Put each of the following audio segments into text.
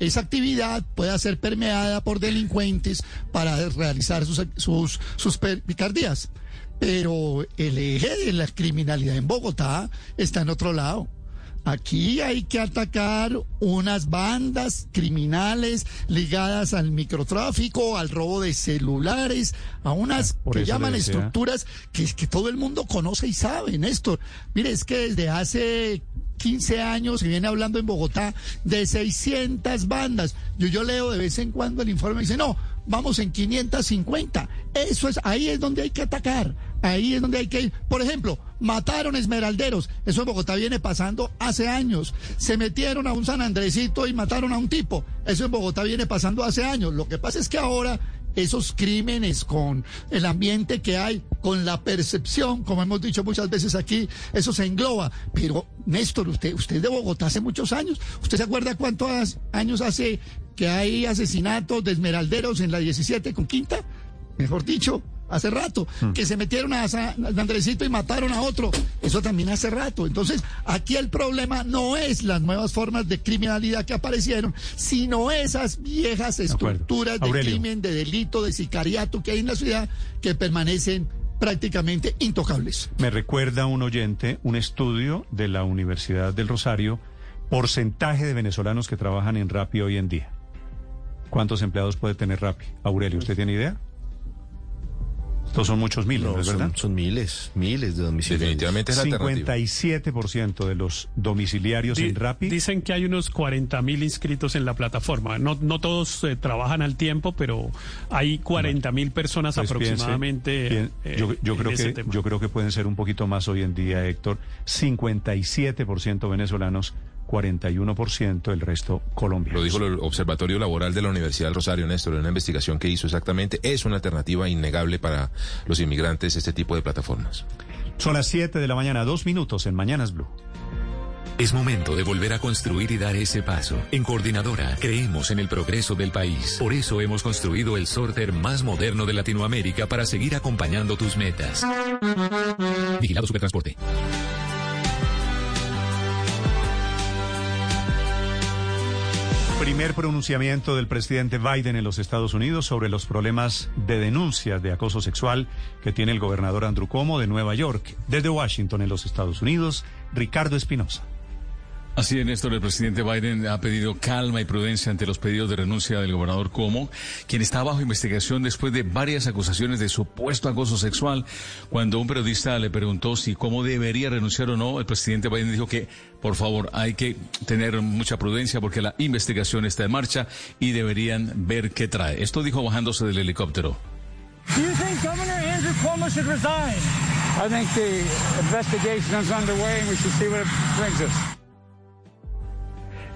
esa actividad pueda ser permeada por delincuentes para realizar sus, sus, sus picardías. Pero el eje de la criminalidad en Bogotá está en otro lado. Aquí hay que atacar unas bandas criminales ligadas al microtráfico, al robo de celulares, a unas Ah, que llaman estructuras que, que todo el mundo conoce y sabe, Néstor. Mire, es que desde hace 15 años se viene hablando en Bogotá de 600 bandas. Yo, yo leo de vez en cuando el informe y dice, no, vamos en 550. Eso es, ahí es donde hay que atacar. Ahí es donde hay que ir. Por ejemplo, mataron esmeralderos. Eso en Bogotá viene pasando hace años. Se metieron a un San Andresito y mataron a un tipo. Eso en Bogotá viene pasando hace años. Lo que pasa es que ahora esos crímenes con el ambiente que hay, con la percepción, como hemos dicho muchas veces aquí, eso se engloba. Pero, Néstor, usted, usted es de Bogotá hace muchos años. ¿Usted se acuerda cuántos años hace que hay asesinatos de esmeralderos en la 17 con Quinta? Mejor dicho, hace rato, que se metieron a San Andresito y mataron a otro, eso también hace rato. Entonces, aquí el problema no es las nuevas formas de criminalidad que aparecieron, sino esas viejas estructuras de, crimen, de delito, de sicariato que hay en la ciudad que permanecen prácticamente intocables. Me recuerda un oyente un estudio de la Universidad del Rosario, porcentaje de venezolanos que trabajan en Rappi hoy en día. ¿Cuántos empleados puede tener Rappi? Aurelio, ¿usted tiene idea? Estos son muchos miles, ¿no No, es verdad? son, son miles, miles de domicilios. Definitivamente es la alternativa. 57% de los domiciliarios Di- en Rappi. Dicen que hay unos 40 mil inscritos en la plataforma. No, no todos eh, trabajan al tiempo, pero hay 40 mil personas Pues piense, aproximadamente. pien- eh, yo, yo en creo ese que tema. yo creo que pueden ser un poquito más hoy en día, Héctor. 57% venezolanos, 41% el resto colombianos. Lo dijo el Observatorio Laboral de la Universidad del Rosario, Néstor, en una investigación que hizo exactamente. Es una alternativa innegable para los inmigrantes este tipo de plataformas. Son las 7 de la mañana, dos minutos en Mañanas Blue. Es momento de volver a construir y dar ese paso. En Coordinadora creemos en el progreso del país. Por eso hemos construido el sorter más moderno de Latinoamérica para seguir acompañando tus metas. Vigilado Supertransporte. Primer pronunciamiento del presidente Biden en los Estados Unidos sobre los problemas de denuncias de acoso sexual que tiene el gobernador Andrew Cuomo de Nueva York. Desde Washington, en los Estados Unidos, Ricardo Espinosa. Así es, Néstor. El presidente Biden ha pedido calma y prudencia ante los pedidos de renuncia del gobernador Cuomo, quien está bajo investigación después de varias acusaciones de supuesto acoso sexual. Cuando un periodista le preguntó si Cuomo debería renunciar o no, el presidente Biden dijo que, por favor, hay que tener mucha prudencia porque la investigación está en marcha y deberían ver qué trae. Esto dijo bajándose del helicóptero. Do you think Governor Andrew Cuomo should resign? I think the investigation is underway and we should see what it brings us.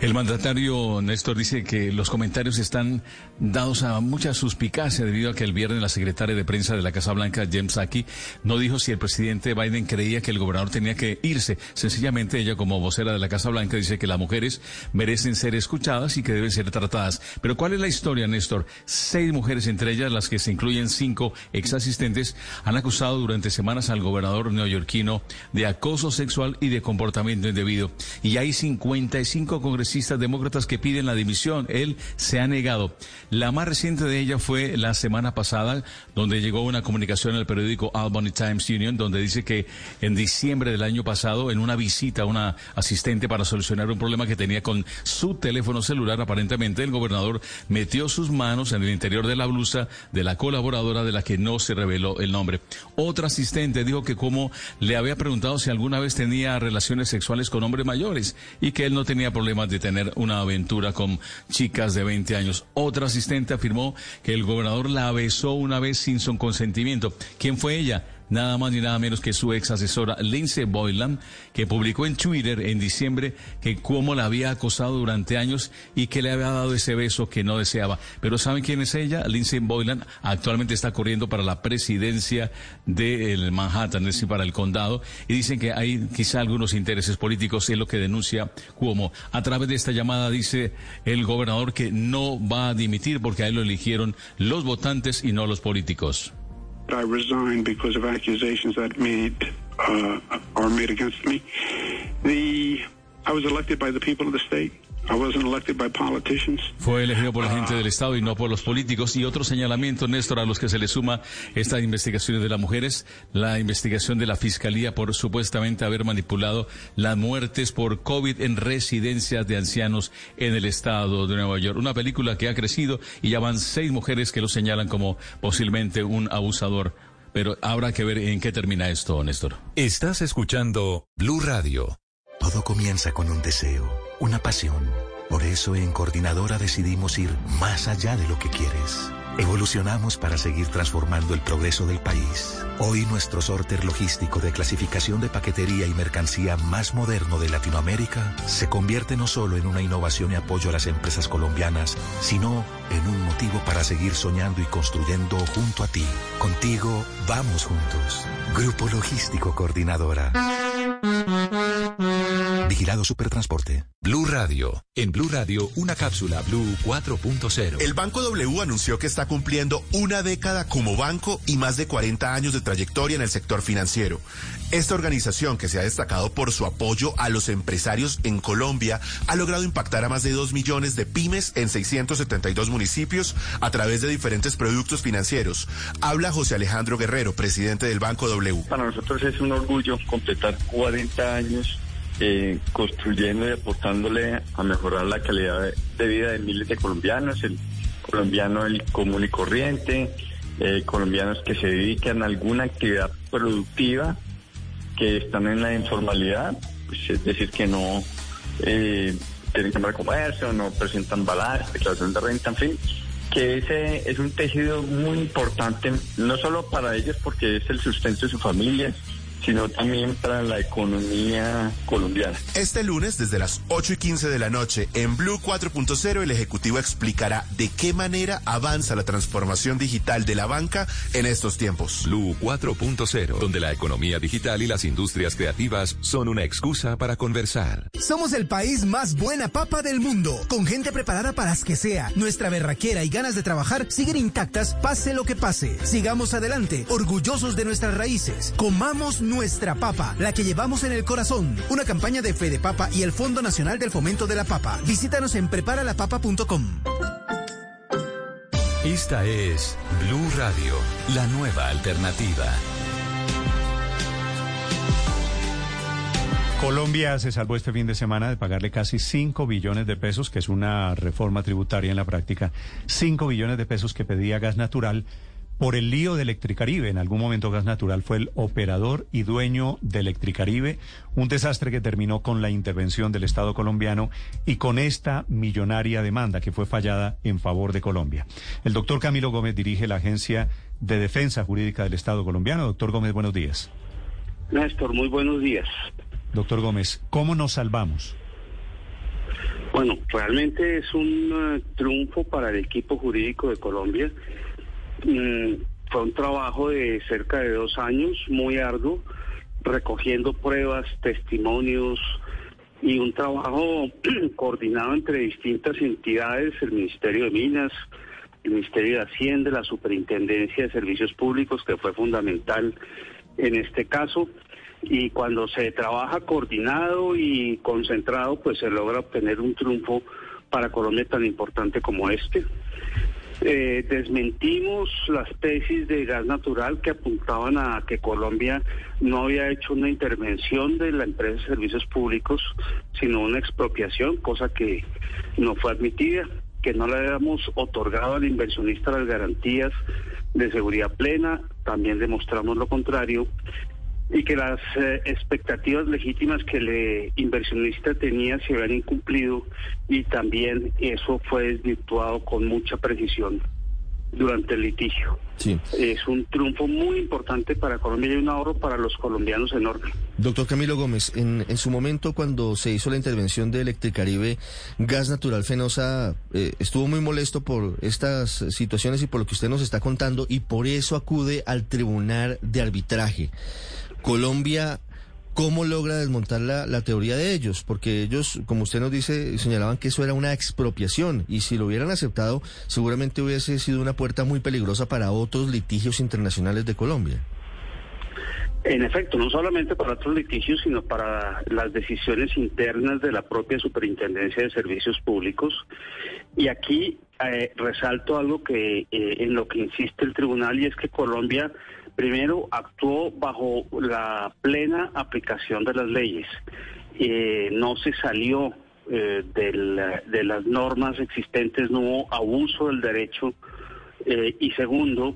El mandatario Néstor dice que los comentarios están dados a mucha suspicacia debido a que el viernes la secretaria de prensa de la Casa Blanca, James Saki, no dijo si el presidente Biden creía que el gobernador tenía que irse. Sencillamente ella, como vocera de la Casa Blanca, dice que las mujeres merecen ser escuchadas y que deben ser tratadas. Pero ¿cuál es la historia, Néstor? Seis mujeres, entre ellas las que se incluyen cinco ex asistentes, han acusado durante semanas al gobernador neoyorquino de acoso sexual y de comportamiento indebido. Y hay 55 congresistas demócratas que piden la dimisión. Él se ha negado. La más reciente de ellas fue la semana pasada, donde llegó una comunicación al periódico Albany Times Union, donde dice que en diciembre del año pasado, en una visita a una asistente para solucionar un problema que tenía con su teléfono celular, aparentemente el gobernador metió sus manos en el interior de la blusa de la colaboradora de la que no se reveló el nombre. Otra asistente dijo que como le había preguntado si alguna vez tenía relaciones sexuales con hombres mayores y que él no tenía problemas de tener una aventura con chicas de 20 años. Otra asistente afirmó que el gobernador la besó una vez sin su consentimiento. ¿Quién fue ella? Nada más ni nada menos que su ex asesora Lindsay Boylan, que publicó en Twitter en diciembre que Cuomo la había acosado durante años y que le había dado ese beso que no deseaba. Pero ¿saben quién es ella? Lindsay Boylan actualmente está corriendo para la presidencia del Manhattan, es decir, para el condado, y dicen que hay quizá algunos intereses políticos, es lo que denuncia Cuomo. A través de esta llamada dice el gobernador que no va a dimitir porque a él lo eligieron los votantes y no los políticos. I resigned because of accusations that made uh, are made against me. The I was elected by the people of the state. I wasn't elected by politicians. Fue elegido por la gente del Estado y no por los políticos. Y otro señalamiento, Néstor, a los que se le suma esta investigación de las mujeres, la investigación de la Fiscalía por supuestamente haber manipulado las muertes por COVID en residencias de ancianos en el Estado de Nueva York. Una película que ha crecido y ya van seis mujeres que lo señalan como posiblemente un abusador. Pero habrá que ver en qué termina esto, Néstor. Estás escuchando Blue Radio. Todo comienza con un deseo, una pasión. Por eso en Coordinadora decidimos ir más allá de lo que quieres. Evolucionamos para seguir transformando el progreso del país. Hoy nuestro sorter logístico de clasificación de paquetería y mercancía más moderno de Latinoamérica se convierte no solo en una innovación y apoyo a las empresas colombianas, sino en un motivo para seguir soñando y construyendo junto a ti. Contigo vamos juntos. Grupo Logístico Coordinadora. Vigilado Supertransporte. Blue Radio. En Blue Radio, una cápsula Blue 4.0. El Banco W anunció que está cumpliendo una década como banco y más de 40 años de trayectoria en el sector financiero. Esta organización, que se ha destacado por su apoyo a los empresarios en Colombia, ha logrado impactar a más de 2 millones de pymes en 672 municipios a través de diferentes productos financieros. Habla José Alejandro Guerrero, presidente del Banco W. Para nosotros es un orgullo completar 40 años eh, construyendo y aportándole a mejorar la calidad de, vida de miles de colombianos, colombiano el común y corriente, eh, colombianos que se dedican a alguna actividad productiva, que están en la informalidad, pues, es decir, que no eh, tienen cámara de comercio, no presentan balance, declaración de renta, en fin, que ese es un tejido muy importante, no solo para ellos porque es el sustento de sus familias, sino también para la economía colombiana. Este lunes, desde las 8 y 15 de la noche, en Blue 4.0, el Ejecutivo explicará de qué manera avanza la transformación digital de la banca en estos tiempos. Blue 4.0, donde la economía digital y las industrias creativas son una excusa para conversar. Somos el país más buena papa del mundo, con gente preparada para las que sea. Nuestra berraquera y ganas de trabajar siguen intactas, pase lo que pase. Sigamos adelante, orgullosos de nuestras raíces. Comamos nuestra papa, la que llevamos en el corazón. Una campaña de Fede Papa y el Fondo Nacional del Fomento de la Papa. Visítanos en preparalapapa.com. Esta es Blue Radio, la nueva alternativa. Colombia se salvó este fin de semana de pagarle casi 5 billones de pesos, que es una reforma tributaria en la práctica, 5 billones de pesos que pedía gas natural por el lío de Electricaribe. En algún momento Gas Natural fue el operador y dueño de Electricaribe, un desastre que terminó con la intervención del Estado colombiano y con esta millonaria demanda que fue fallada en favor de Colombia. El doctor Camilo Gómez dirige la Agencia de Defensa Jurídica del Estado colombiano. Doctor Gómez, buenos días. Néstor, muy buenos días. Doctor Gómez, ¿cómo nos salvamos? Bueno, realmente es un uh, triunfo para el equipo jurídico de Colombia. Mm, fue un trabajo de cerca de dos años, muy arduo, recogiendo pruebas, testimonios y un trabajo coordinado entre distintas entidades, el Ministerio de Minas, el Ministerio de Hacienda, la Superintendencia de Servicios Públicos, que fue fundamental en este caso. Y cuando se trabaja coordinado y concentrado, pues se logra obtener un triunfo para Colombia tan importante como este. Eh, desmentimos las tesis de gas natural que apuntaban a que Colombia no había hecho una intervención de la empresa de servicios públicos, sino una expropiación, cosa que no fue admitida, que no le habíamos otorgado al inversionista las garantías de seguridad plena, también demostramos lo contrario, y que las eh, expectativas legítimas que el inversionista tenía se habían incumplido y también eso fue desvirtuado con mucha precisión durante el litigio. Sí. Es un triunfo muy importante para Colombia y un ahorro para los colombianos enorme. Doctor Camilo Gómez, en, en su momento cuando se hizo la intervención de Electricaribe, Gas Natural Fenosa eh, estuvo muy molesto por estas situaciones y por lo que usted nos está contando y por eso acude al Tribunal de Arbitraje. Colombia, ¿cómo logra desmontar la, la, teoría de ellos? Porque ellos, como usted nos dice, señalaban que eso era una expropiación y si lo hubieran aceptado, seguramente hubiese sido una puerta muy peligrosa para otros litigios internacionales de Colombia. En efecto, no solamente para otros litigios, sino para las decisiones internas de la propia Superintendencia de Servicios Públicos. Y aquí eh, resalto algo que eh, en lo que insiste el tribunal y es que Colombia primero actuó bajo la plena aplicación de las leyes. Eh, no se salió de las normas existentes, no hubo abuso del derecho. y segundo,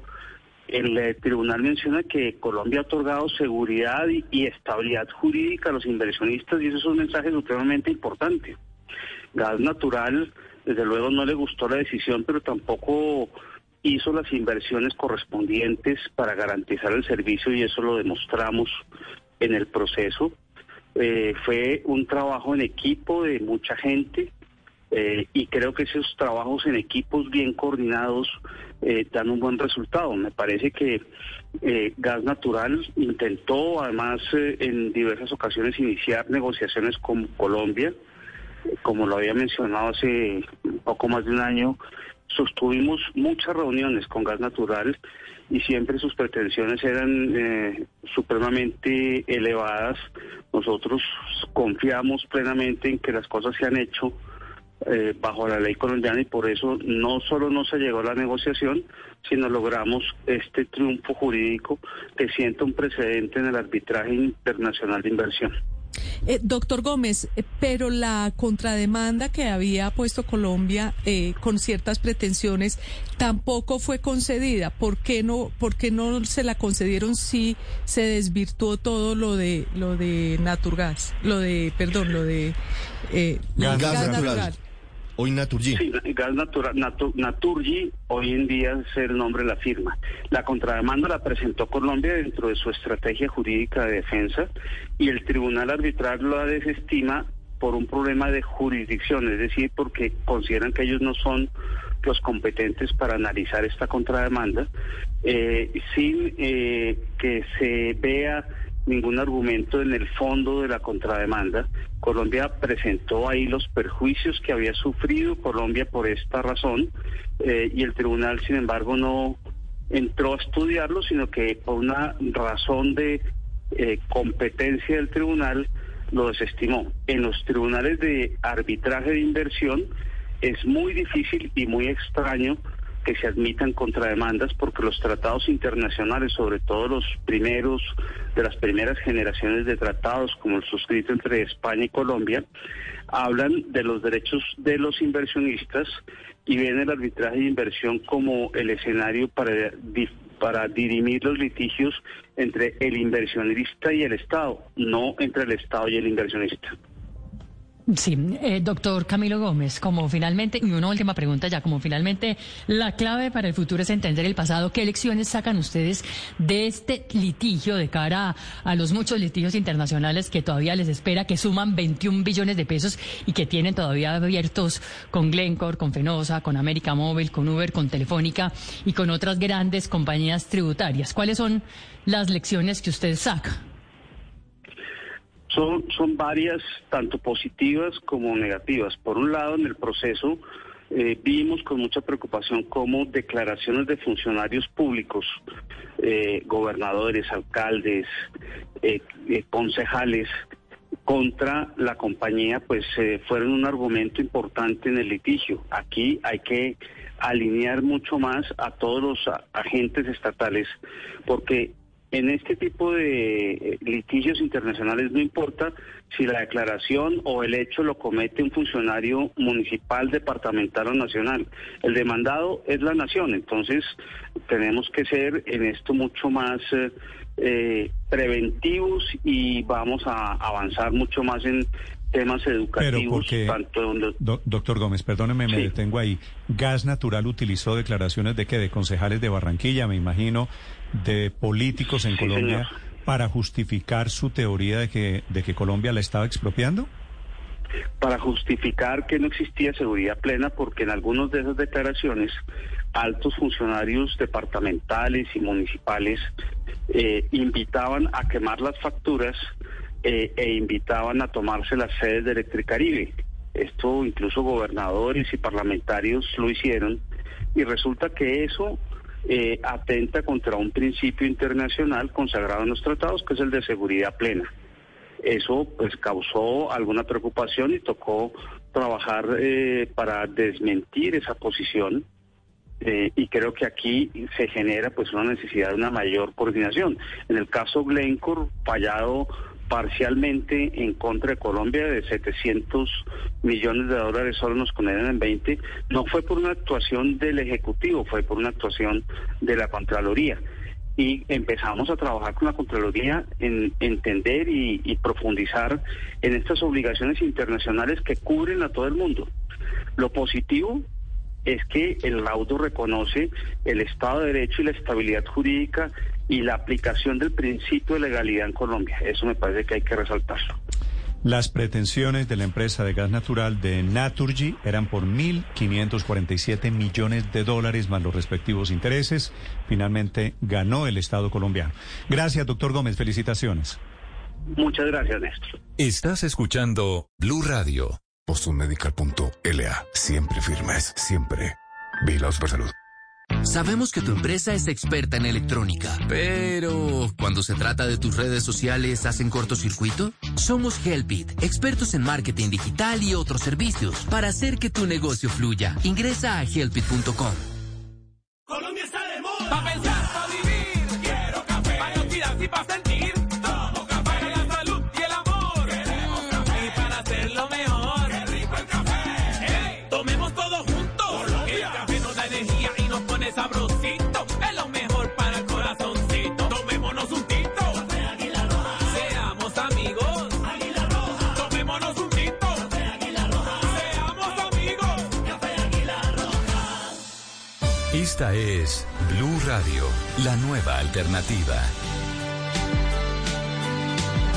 el eh, tribunal menciona que Colombia ha otorgado seguridad y, estabilidad jurídica a los inversionistas y eso es un mensaje supremamente importante. Gas Natural, desde luego, no le gustó la decisión, pero tampoco hizo las inversiones correspondientes para garantizar el servicio y eso lo demostramos en el proceso. Eh, fue un trabajo en equipo de mucha gente eh, y creo que esos trabajos en equipos bien coordinados eh, dan un buen resultado. Me parece que Gas Natural intentó además en diversas ocasiones iniciar negociaciones con Colombia. Como lo había mencionado hace poco más de un año, sostuvimos muchas reuniones con Gas Natural y siempre sus pretensiones eran supremamente elevadas. Nosotros confiamos plenamente en que las cosas se han hecho eh, bajo la ley colombiana y por eso no solo no se llegó a la negociación, sino logramos este triunfo jurídico que sienta un precedente en el arbitraje internacional de inversión. Eh, doctor Gómez, eh, pero la contrademanda que había puesto Colombia con ciertas pretensiones tampoco fue concedida. ¿Por qué no, por qué no se la concedieron si se desvirtuó todo lo de lo de Naturgas, lo de, perdón, lo de gas, natural. Hoy Naturgy. Sí, Gas natural, Naturgy hoy en día es el nombre de la firma. La contrademanda la presentó Colombia dentro de su estrategia jurídica de defensa y el tribunal arbitral lo desestima por un problema de jurisdicción, es decir, porque consideran que ellos no son los competentes para analizar esta contrademanda, eh, sin eh, que se vea ningún argumento en el fondo de la contrademanda. Colombia presentó ahí los perjuicios que había sufrido Colombia por esta razón eh, y el tribunal, sin embargo, no entró a estudiarlo, sino que por una razón de eh, competencia del tribunal lo desestimó. En los tribunales de arbitraje de inversión es muy difícil y muy extraño que se admitan contrademandas porque los tratados internacionales, sobre todo los primeros de las primeras generaciones de tratados como el suscrito entre España y Colombia, hablan de los derechos de los inversionistas y ven el arbitraje de inversión como el escenario para para dirimir los litigios entre el inversionista y el Estado, no entre el Estado y el inversionista. Sí, eh, doctor Camilo Gómez, como finalmente, y una última pregunta ya, como finalmente la clave para el futuro es entender el pasado, ¿qué lecciones sacan ustedes de este litigio de cara a, los muchos litigios internacionales que todavía les espera, que suman 21 billones de pesos y que tienen todavía abiertos con Glencore, con Fenosa, con América Móvil, con Uber, con Telefónica y con otras grandes compañías tributarias? ¿Cuáles son las lecciones que ustedes sacan? Son, son varias, tanto positivas como negativas. Por un lado, en el proceso eh, vimos con mucha preocupación cómo declaraciones de funcionarios públicos, eh, gobernadores, alcaldes, eh, concejales, contra la compañía, pues fueron un argumento importante en el litigio. Aquí hay que alinear mucho más a todos los agentes estatales, porque en este tipo de eh, litigios internacionales no importa si la declaración o el hecho lo comete un funcionario municipal, departamental o nacional. El demandado es la nación, entonces tenemos que ser en esto mucho más eh, eh, preventivos y vamos a avanzar mucho más en temas educativos. Pero doctor Gómez, perdóneme, me detengo ahí. Gas Natural utilizó declaraciones de que de concejales de Barranquilla, me imagino, de políticos en Colombia para justificar su teoría de que, de que Colombia la estaba expropiando? Para justificar que no existía seguridad plena, porque en algunas de esas declaraciones altos funcionarios departamentales y municipales eh, invitaban a quemar las facturas eh, e invitaban a tomarse las sedes de Electricaribe. Esto incluso gobernadores y parlamentarios lo hicieron y resulta que eso eh, atenta contra un principio internacional consagrado en los tratados, que es el de seguridad plena. Eso pues causó alguna preocupación y tocó trabajar eh, para desmentir esa posición. Eh, y creo que aquí se genera pues una necesidad de una mayor coordinación. En el caso Glencore, fallado parcialmente en contra de Colombia de 700 millones de dólares, solo nos condenan en 20, no fue por una actuación del Ejecutivo, fue por una actuación de la Contraloría. Y empezamos a trabajar con la Contraloría en entender y, y profundizar en estas obligaciones internacionales que cubren a todo el mundo. Lo positivo es que el laudo reconoce el Estado de Derecho y la estabilidad jurídica y la aplicación del principio de legalidad en Colombia. Eso me parece que hay que resaltarlo. Las pretensiones de la empresa de gas natural de Naturgy eran por 1.547 millones de dólares más los respectivos intereses. Finalmente ganó el Estado colombiano. Gracias, doctor Gómez. Felicitaciones. Muchas gracias, Néstor. Estás escuchando Blue Radio. Bostonmedical.la. Siempre firmes, siempre. Vigilados por salud. Sabemos que tu empresa es experta en electrónica, pero cuando se trata de tus redes sociales, ¿hacen cortocircuito? Somos Helpit, expertos en marketing digital y otros servicios para hacer que tu negocio fluya. Ingresa a helpit.com. Colombia está de moda. Pa' pensar, pa' vivir. Quiero café. Pa' Esta es Blue Radio, la nueva alternativa.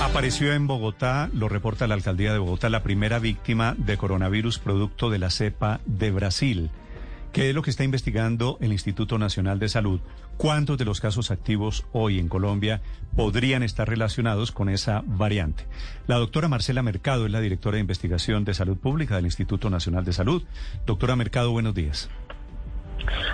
Apareció en Bogotá, lo reporta la alcaldía de Bogotá, la primera víctima de coronavirus producto de la cepa de Brasil. ¿Qué es lo que está investigando el Instituto Nacional de Salud? ¿Cuántos de los casos activos hoy en Colombia podrían estar relacionados con esa variante? La doctora Marcela Mercado es la directora de investigación de salud pública del Instituto Nacional de Salud. Doctora Mercado, buenos días.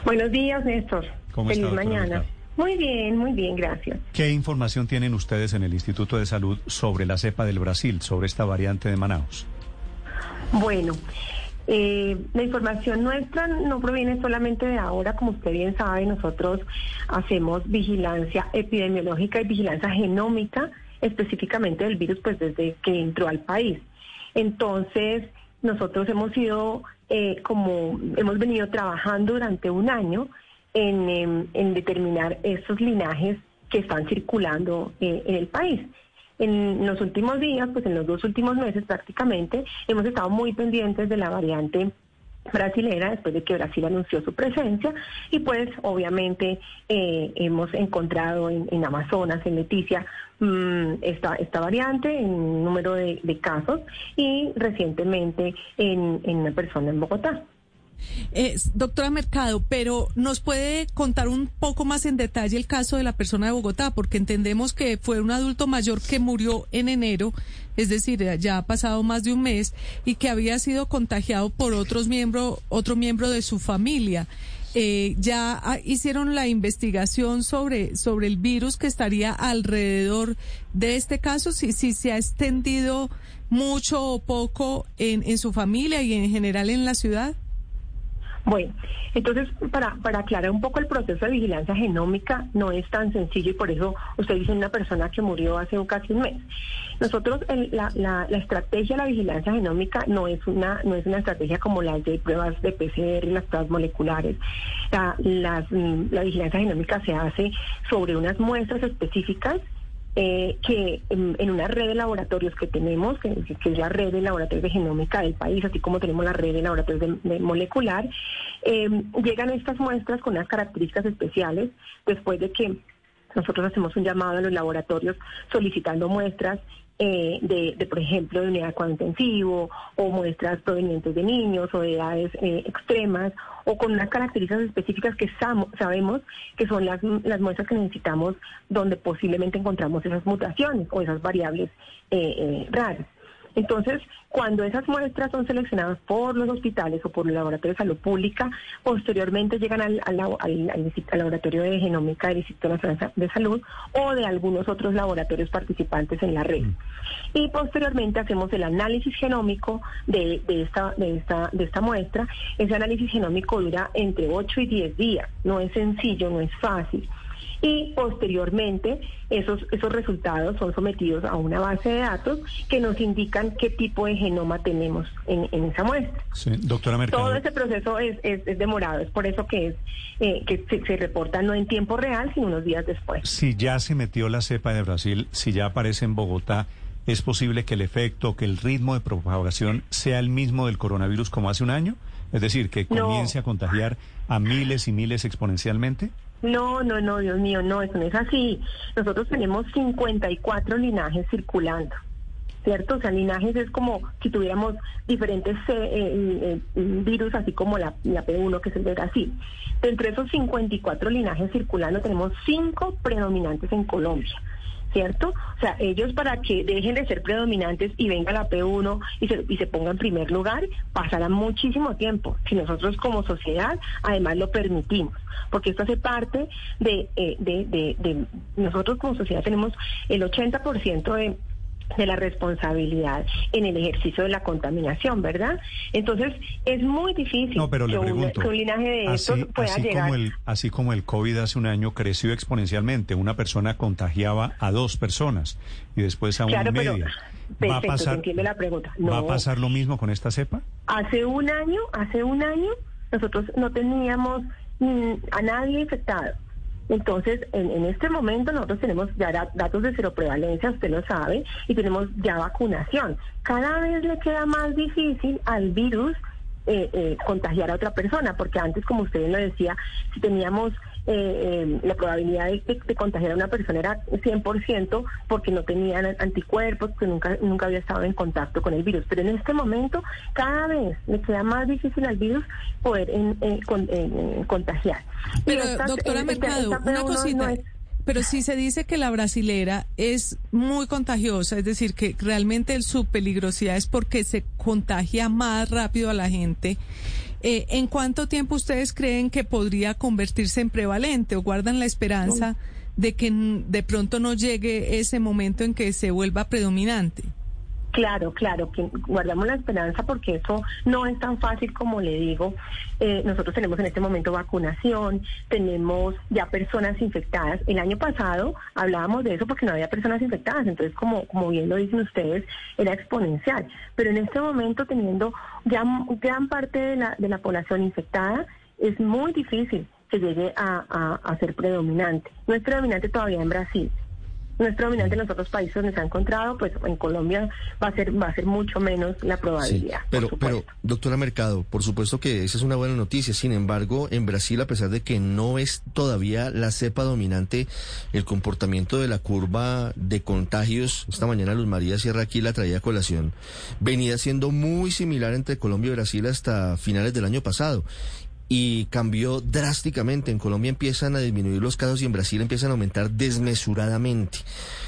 Buenos días, Néstor. ¿Cómo Feliz está, mañana. Mercado? Muy bien, muy bien, gracias. ¿Qué información tienen ustedes en el Instituto de Salud sobre la cepa del Brasil, sobre esta variante de Manaus? Bueno, eh, la información nuestra no proviene solamente de ahora, como usted bien sabe, nosotros hacemos vigilancia epidemiológica y vigilancia genómica específicamente del virus, pues desde que entró al país. Entonces, nosotros hemos sido, eh, como hemos venido trabajando durante un año en, em, determinar esos linajes que están circulando eh, en el país. En los últimos días, pues en los dos últimos meses prácticamente, hemos estado muy pendientes de la variante brasilera después de que Brasil anunció su presencia y pues obviamente eh, hemos encontrado en, en Amazonas, en Leticia, esta, esta variante en número de, de casos y recientemente en, en una persona en Bogotá. Eh, doctora Mercado, pero ¿nos puede contar un poco más en detalle el caso de la persona de Bogotá? Porque entendemos que fue un adulto mayor que murió en enero, es decir, ya ha pasado más de un mes, y que había sido contagiado por otros miembro, otro miembro de su familia. Eh, ya ah, hicieron la investigación sobre, sobre el virus que estaría alrededor de este caso, si, si se ha extendido mucho o poco en, en su familia y en general en la ciudad. Bueno, entonces para, para aclarar un poco el proceso de vigilancia genómica no es tan sencillo y por eso usted dice una persona que murió hace un casi un mes. Nosotros el- la, la, la estrategia de la vigilancia genómica no es una no es una estrategia como las de pruebas de PCR y las pruebas moleculares. La, las, mm, la vigilancia genómica se hace sobre unas muestras específicas eh, que en, una red de laboratorios que tenemos, que, es la red de laboratorios de genómica del país, así como tenemos la red de laboratorios de, molecular, eh, llegan estas muestras con unas características especiales después de que nosotros hacemos un llamado a los laboratorios solicitando muestras eh, de, por ejemplo, de unidad de intensivo o muestras provenientes de niños o de edades eh, extremas o con unas características específicas que sabemos que son las, las muestras que necesitamos donde posiblemente encontramos esas mutaciones o esas variables eh, eh, raras. Entonces, cuando esas muestras son seleccionadas por los hospitales o por el laboratorio de salud pública, posteriormente llegan al, al- al- al- al laboratorio de genómica del Instituto Nacional de Salud o de algunos otros laboratorios participantes en la red. Y posteriormente hacemos el análisis genómico de, de esta, de, esta, de esta muestra. Ese análisis genómico dura entre 8 y 10 días. No es sencillo, no es fácil y posteriormente esos, esos resultados son sometidos a una base de datos que nos indican qué tipo de genoma tenemos en, en esa muestra. Sí, doctora Mercado. Todo ese proceso es, es, es demorado, es por eso que, es, eh, que se, se reporta no en tiempo real, sino unos días después. Si ya se metió la cepa de Brasil, si ya aparece en Bogotá, ¿es posible que el efecto, que el ritmo de propagación sea el mismo del coronavirus como hace un año? Es decir, que No. comience a contagiar a miles y miles exponencialmente. No, no, no, Dios mío, no, eso no es así. Nosotros tenemos 54 linajes circulando. ¿Cierto? O sea, linajes es como si tuviéramos diferentes eh, eh, eh, virus, así como la, la P1, que es el de Brasil. Dentro de esos 54 linajes circulando, tenemos cinco predominantes en Colombia. ¿Cierto? O sea, ellos para que dejen de ser predominantes y venga la P1 y se, y se ponga en primer lugar, pasará muchísimo tiempo. Si nosotros como sociedad, además lo permitimos, porque esto hace parte de, eh, de, de, de- nosotros como sociedad tenemos el 80% de de la responsabilidad en el ejercicio de la contaminación, ¿verdad? Entonces, es muy difícil No, pero le que, un, pregunto, que un linaje de así, estos pueda así llegar. como el, así como el COVID hace un año creció exponencialmente, una persona contagiaba a dos personas y después a una Claro, y pero media. ¿Va a perfecto, pasar, entiende la pregunta. ¿Va a pasar lo mismo con esta cepa? Hace un año, hace un año, nosotros no teníamos mm, a nadie infectado. Entonces, en, en este momento nosotros tenemos ya da- datos de cero prevalencia, usted lo sabe, y tenemos ya vacunación. Cada vez le queda más difícil al virus eh, eh, contagiar a otra persona, porque antes, como usted lo decía, si teníamos eh, eh, la probabilidad de, de- de contagiar a una persona era 100% porque no tenían anticuerpos, que nunca, nunca había estado en contacto con el virus. Pero en este momento, cada vez le queda más difícil al virus poder en- en- con- en- contagiar. Pero, esta- doctora esta- Mercado, esta una P1 no cosita. es- Pero si se dice que la brasilera es muy contagiosa, es decir, que realmente su peligrosidad es porque se contagia más rápido a la gente, eh, ¿en cuánto tiempo ustedes creen que podría convertirse en prevalente o guardan la esperanza de que de pronto no llegue ese momento en que se vuelva predominante? Claro, claro, que guardamos la esperanza porque eso no es tan fácil como le digo. Eh, nosotros tenemos en este momento vacunación, tenemos ya personas infectadas. El año pasado hablábamos de eso porque no había personas infectadas, entonces como, como bien lo dicen ustedes, era exponencial. Pero en este momento teniendo ya gran parte de la, de la población infectada, es muy difícil que llegue a- a ser predominante. No es predominante todavía en Brasil. No es predominante en los otros países donde se ha encontrado, pues en Colombia va a ser va a ser mucho menos la probabilidad. Pero, pero, doctora Mercado, por supuesto que esa es una buena noticia. Sin embargo, en Brasil, a pesar de que no es todavía la cepa dominante, el comportamiento de la curva de contagios, esta mañana Luz María Sierra aquí la traía a colación, venía siendo muy similar entre Colombia y Brasil hasta finales del año pasado. Y cambió drásticamente. En Colombia empiezan a disminuir los casos y en Brasil empiezan a aumentar desmesuradamente.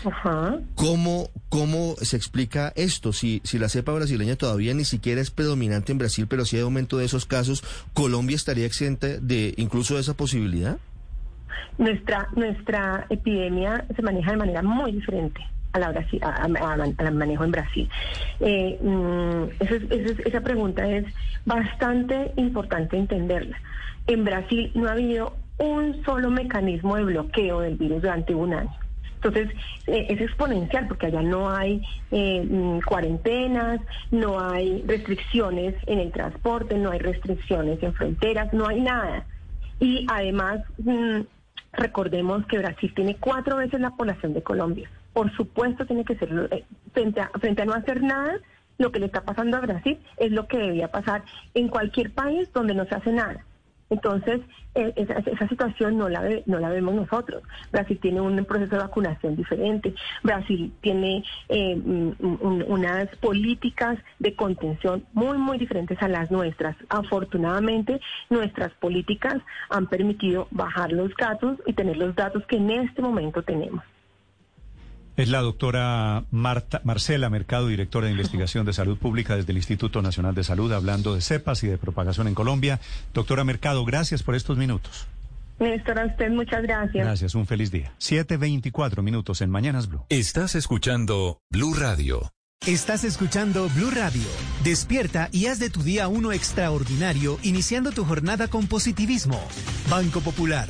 Ajá. ¿Cómo, ¿Cómo se explica esto? Si, si la cepa brasileña todavía ni siquiera es predominante en Brasil, pero si hay aumento de esos casos, ¿Colombia estaría exenta de incluso de esa posibilidad? Nuestra nuestra epidemia se maneja de manera muy diferente a la, Brasi- a- a- al manejo en Brasil. Eh, mm, eso es- eso es- esa pregunta es bastante importante entenderla. En Brasil no ha habido un solo mecanismo de bloqueo del virus durante un año. Entonces, eh, es exponencial porque allá no hay eh, mm, cuarentenas, no hay restricciones en el transporte, no hay restricciones en fronteras, no hay nada. Y además, mm, recordemos que Brasil tiene cuatro veces la población de Colombia. Por supuesto, tiene que ser, eh, frente a, frente a no hacer nada, lo que le está pasando a Brasil es lo que debía pasar en cualquier país donde no se hace nada. Entonces, eh, esa, situación no la, ve- no la vemos nosotros. Brasil tiene un proceso de vacunación diferente. Brasil tiene eh, un- un- unas políticas de contención muy, muy diferentes a las nuestras. Afortunadamente, nuestras políticas han permitido bajar los casos y tener los datos que en este momento tenemos. Es la doctora Marta, Marcela Mercado, directora de investigación de salud pública desde el Instituto Nacional de Salud, hablando de cepas y de propagación en Colombia. Doctora Mercado, gracias por estos minutos. Néstor, a usted muchas gracias. Gracias, un feliz día. 7.24 minutos en Mañanas Blue. Estás escuchando Blue Radio. Estás escuchando Blue Radio. Despierta y haz de tu día uno extraordinario iniciando tu jornada con positivismo. Banco Popular.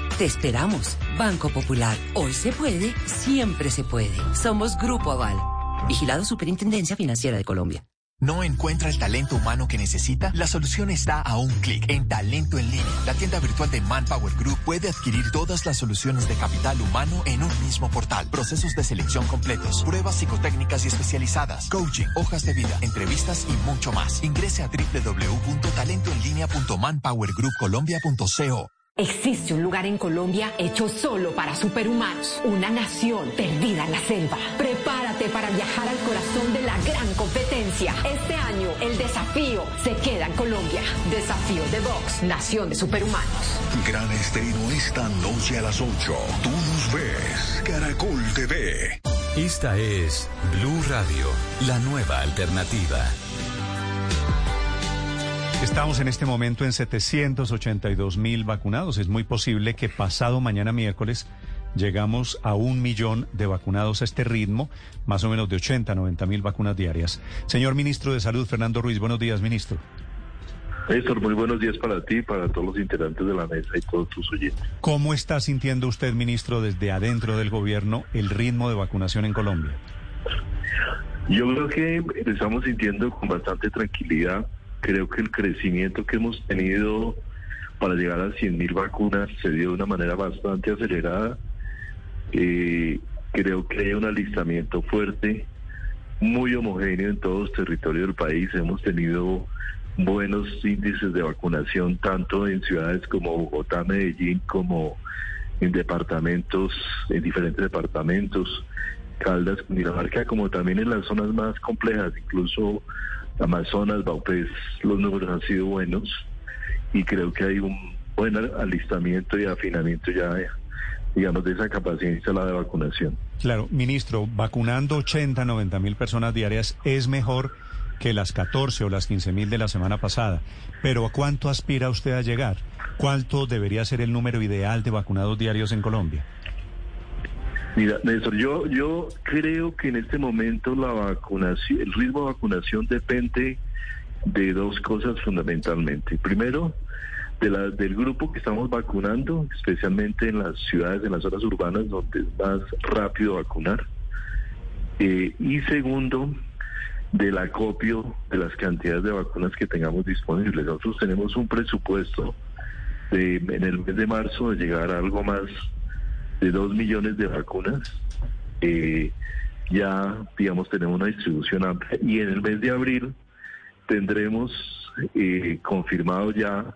Te esperamos, Banco Popular. Hoy se puede, siempre se puede. Somos Grupo Aval. Vigilado Superintendencia Financiera de Colombia. ¿No encuentra el talento humano que necesita? La solución está a un clic en Talento en Línea. La tienda virtual de Manpower Group puede adquirir todas las soluciones de capital humano en un mismo portal. Procesos de selección completos, pruebas psicotécnicas y especializadas, coaching, hojas de vida, entrevistas y mucho más. Ingrese a www.talentoenlinea.manpowergroupcolombia.co. Existe un lugar en Colombia hecho solo para superhumanos, una nación perdida en la selva. Prepárate para viajar al corazón de la gran competencia. Este año el desafío se queda en Colombia. Desafío de Vox, Nación de Superhumanos. Gran estreno esta noche a las 8. Tú nos ves. Caracol TV. Esta es Blue Radio, la nueva alternativa. Estamos en este momento en 782 mil vacunados. Es muy posible que pasado mañana miércoles llegamos a un millón de vacunados a este ritmo, más o menos de 80, 90 mil vacunas diarias. Señor ministro de Salud, Fernando Ruiz, buenos días, ministro. Néstor, muy buenos días para ti, para todos los integrantes de la mesa y todos tus oyentes. ¿Cómo está sintiendo usted, ministro, desde adentro del gobierno el ritmo de vacunación en Colombia? Yo creo que estamos sintiendo con bastante tranquilidad creo que el crecimiento que hemos tenido para llegar a 100.000 vacunas se dio de una manera bastante acelerada. Eh, creo que hay un alistamiento fuerte, muy homogéneo en todos los territorios del país. Hemos tenido buenos índices de vacunación, tanto en ciudades como Bogotá, Medellín, como en departamentos, en diferentes departamentos, Caldas, Dinamarca, como también en las zonas más complejas, incluso Amazonas, Baupés, los números han sido buenos y creo que hay un buen alistamiento y afinamiento ya, digamos, de esa capacidad instalada de vacunación. Claro, ministro, vacunando 80, 90 mil personas diarias es mejor que las 14 o las 15 mil de la semana pasada. Pero ¿a cuánto aspira usted a llegar? ¿Cuánto debería ser el número ideal de vacunados diarios en Colombia? Mira, Néstor, yo, yo creo que en este momento la vacunación, el ritmo de vacunación depende de dos cosas fundamentalmente. Primero, de la, del grupo que estamos vacunando, especialmente en las ciudades, en las zonas urbanas, donde es más rápido vacunar. Eh, y segundo, del acopio de las cantidades de vacunas que tengamos disponibles. Nosotros tenemos un presupuesto de, en el mes de marzo de llegar a algo más de dos millones de vacunas. Eh, ya, digamos, tenemos una distribución amplia y en el mes de abril tendremos eh, confirmado ya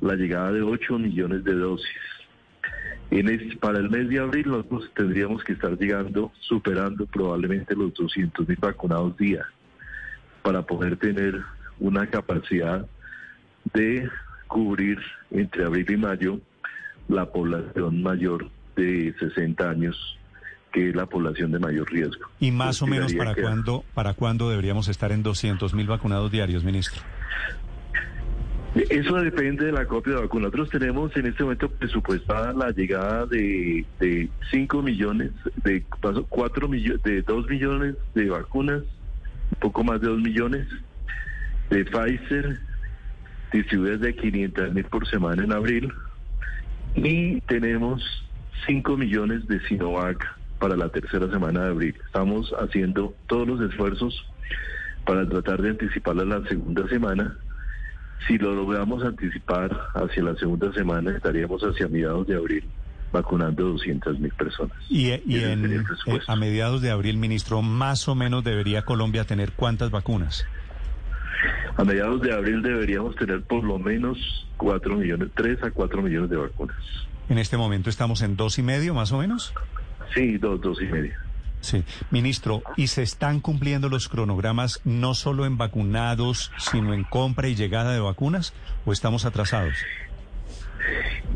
la llegada de 8 millones de dosis. Para el mes de abril nosotros tendríamos que estar llegando, superando probablemente los 200 mil vacunados día para poder tener una capacidad de cubrir entre abril y mayo la población mayor de 60 años, que es la población de mayor riesgo. ¿Y más o menos para cuándo, para cuándo deberíamos estar en 200 mil vacunados diarios, ministro? Eso depende de la copia de vacunas. Nosotros tenemos en este momento presupuestada la llegada de, de 5 millones, de 4 millones, de 2 millones de vacunas, un poco más de 2 millones, de Pfizer, distribuidas de 500 mil por semana en abril, y tenemos 5 millones de Sinovac para la tercera semana de abril. Estamos haciendo todos los esfuerzos para tratar de anticiparla la segunda semana. Si lo logramos anticipar hacia la segunda semana, estaríamos hacia mediados de abril vacunando 200 mil personas. Y, en, a mediados de abril, ministro, más o menos debería Colombia tener cuántas vacunas? A mediados de abril deberíamos tener por lo menos 4 millones, 3 a 4 millones de vacunas. En este momento estamos en dos y medio, más o menos. Sí, dos, dos y medio. Sí, ministro, ¿y se están cumpliendo los cronogramas no solo en vacunados, sino en compra y llegada de vacunas? ¿O estamos atrasados?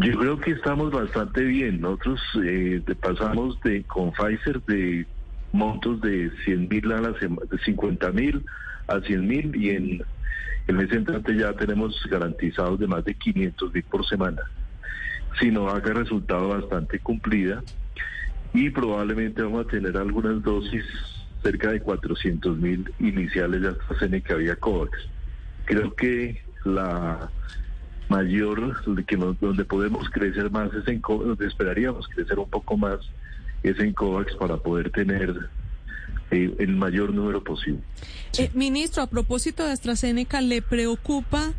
Yo creo que estamos bastante bien. Nosotros eh, pasamos de con Pfizer de montos de 100 mil a la semana, de 50 mil a 100 mil y en el mes entrante ya tenemos garantizados de más de 500 mil por semana. Si no haga resultado bastante cumplida y probablemente vamos a tener algunas dosis cerca de 400 mil iniciales de AstraZeneca vía COVAX. Creo que la mayor, que nos- donde podemos crecer más es en COVAX, donde esperaríamos crecer un poco más es en COVAX para poder tener eh, el mayor número posible. Eh, ministro, a propósito de AstraZeneca, ¿le preocupa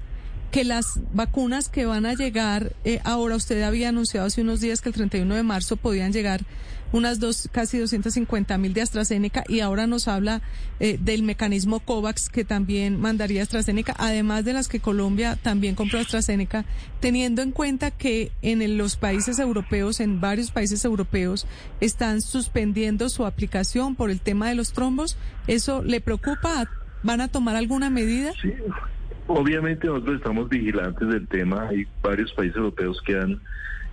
que las vacunas que van a llegar, eh, ahora usted había anunciado hace unos días que el 31 de marzo podían llegar unas dos, casi 250 mil de AstraZeneca y ahora nos habla eh, del mecanismo COVAX que también mandaría AstraZeneca, además de las que Colombia también compró AstraZeneca, teniendo en cuenta que en los países europeos, en varios países europeos, están suspendiendo su aplicación por el tema de los trombos. ¿Eso le preocupa? ¿Van a tomar alguna medida? Obviamente nosotros estamos vigilantes del tema. Hay varios países europeos que han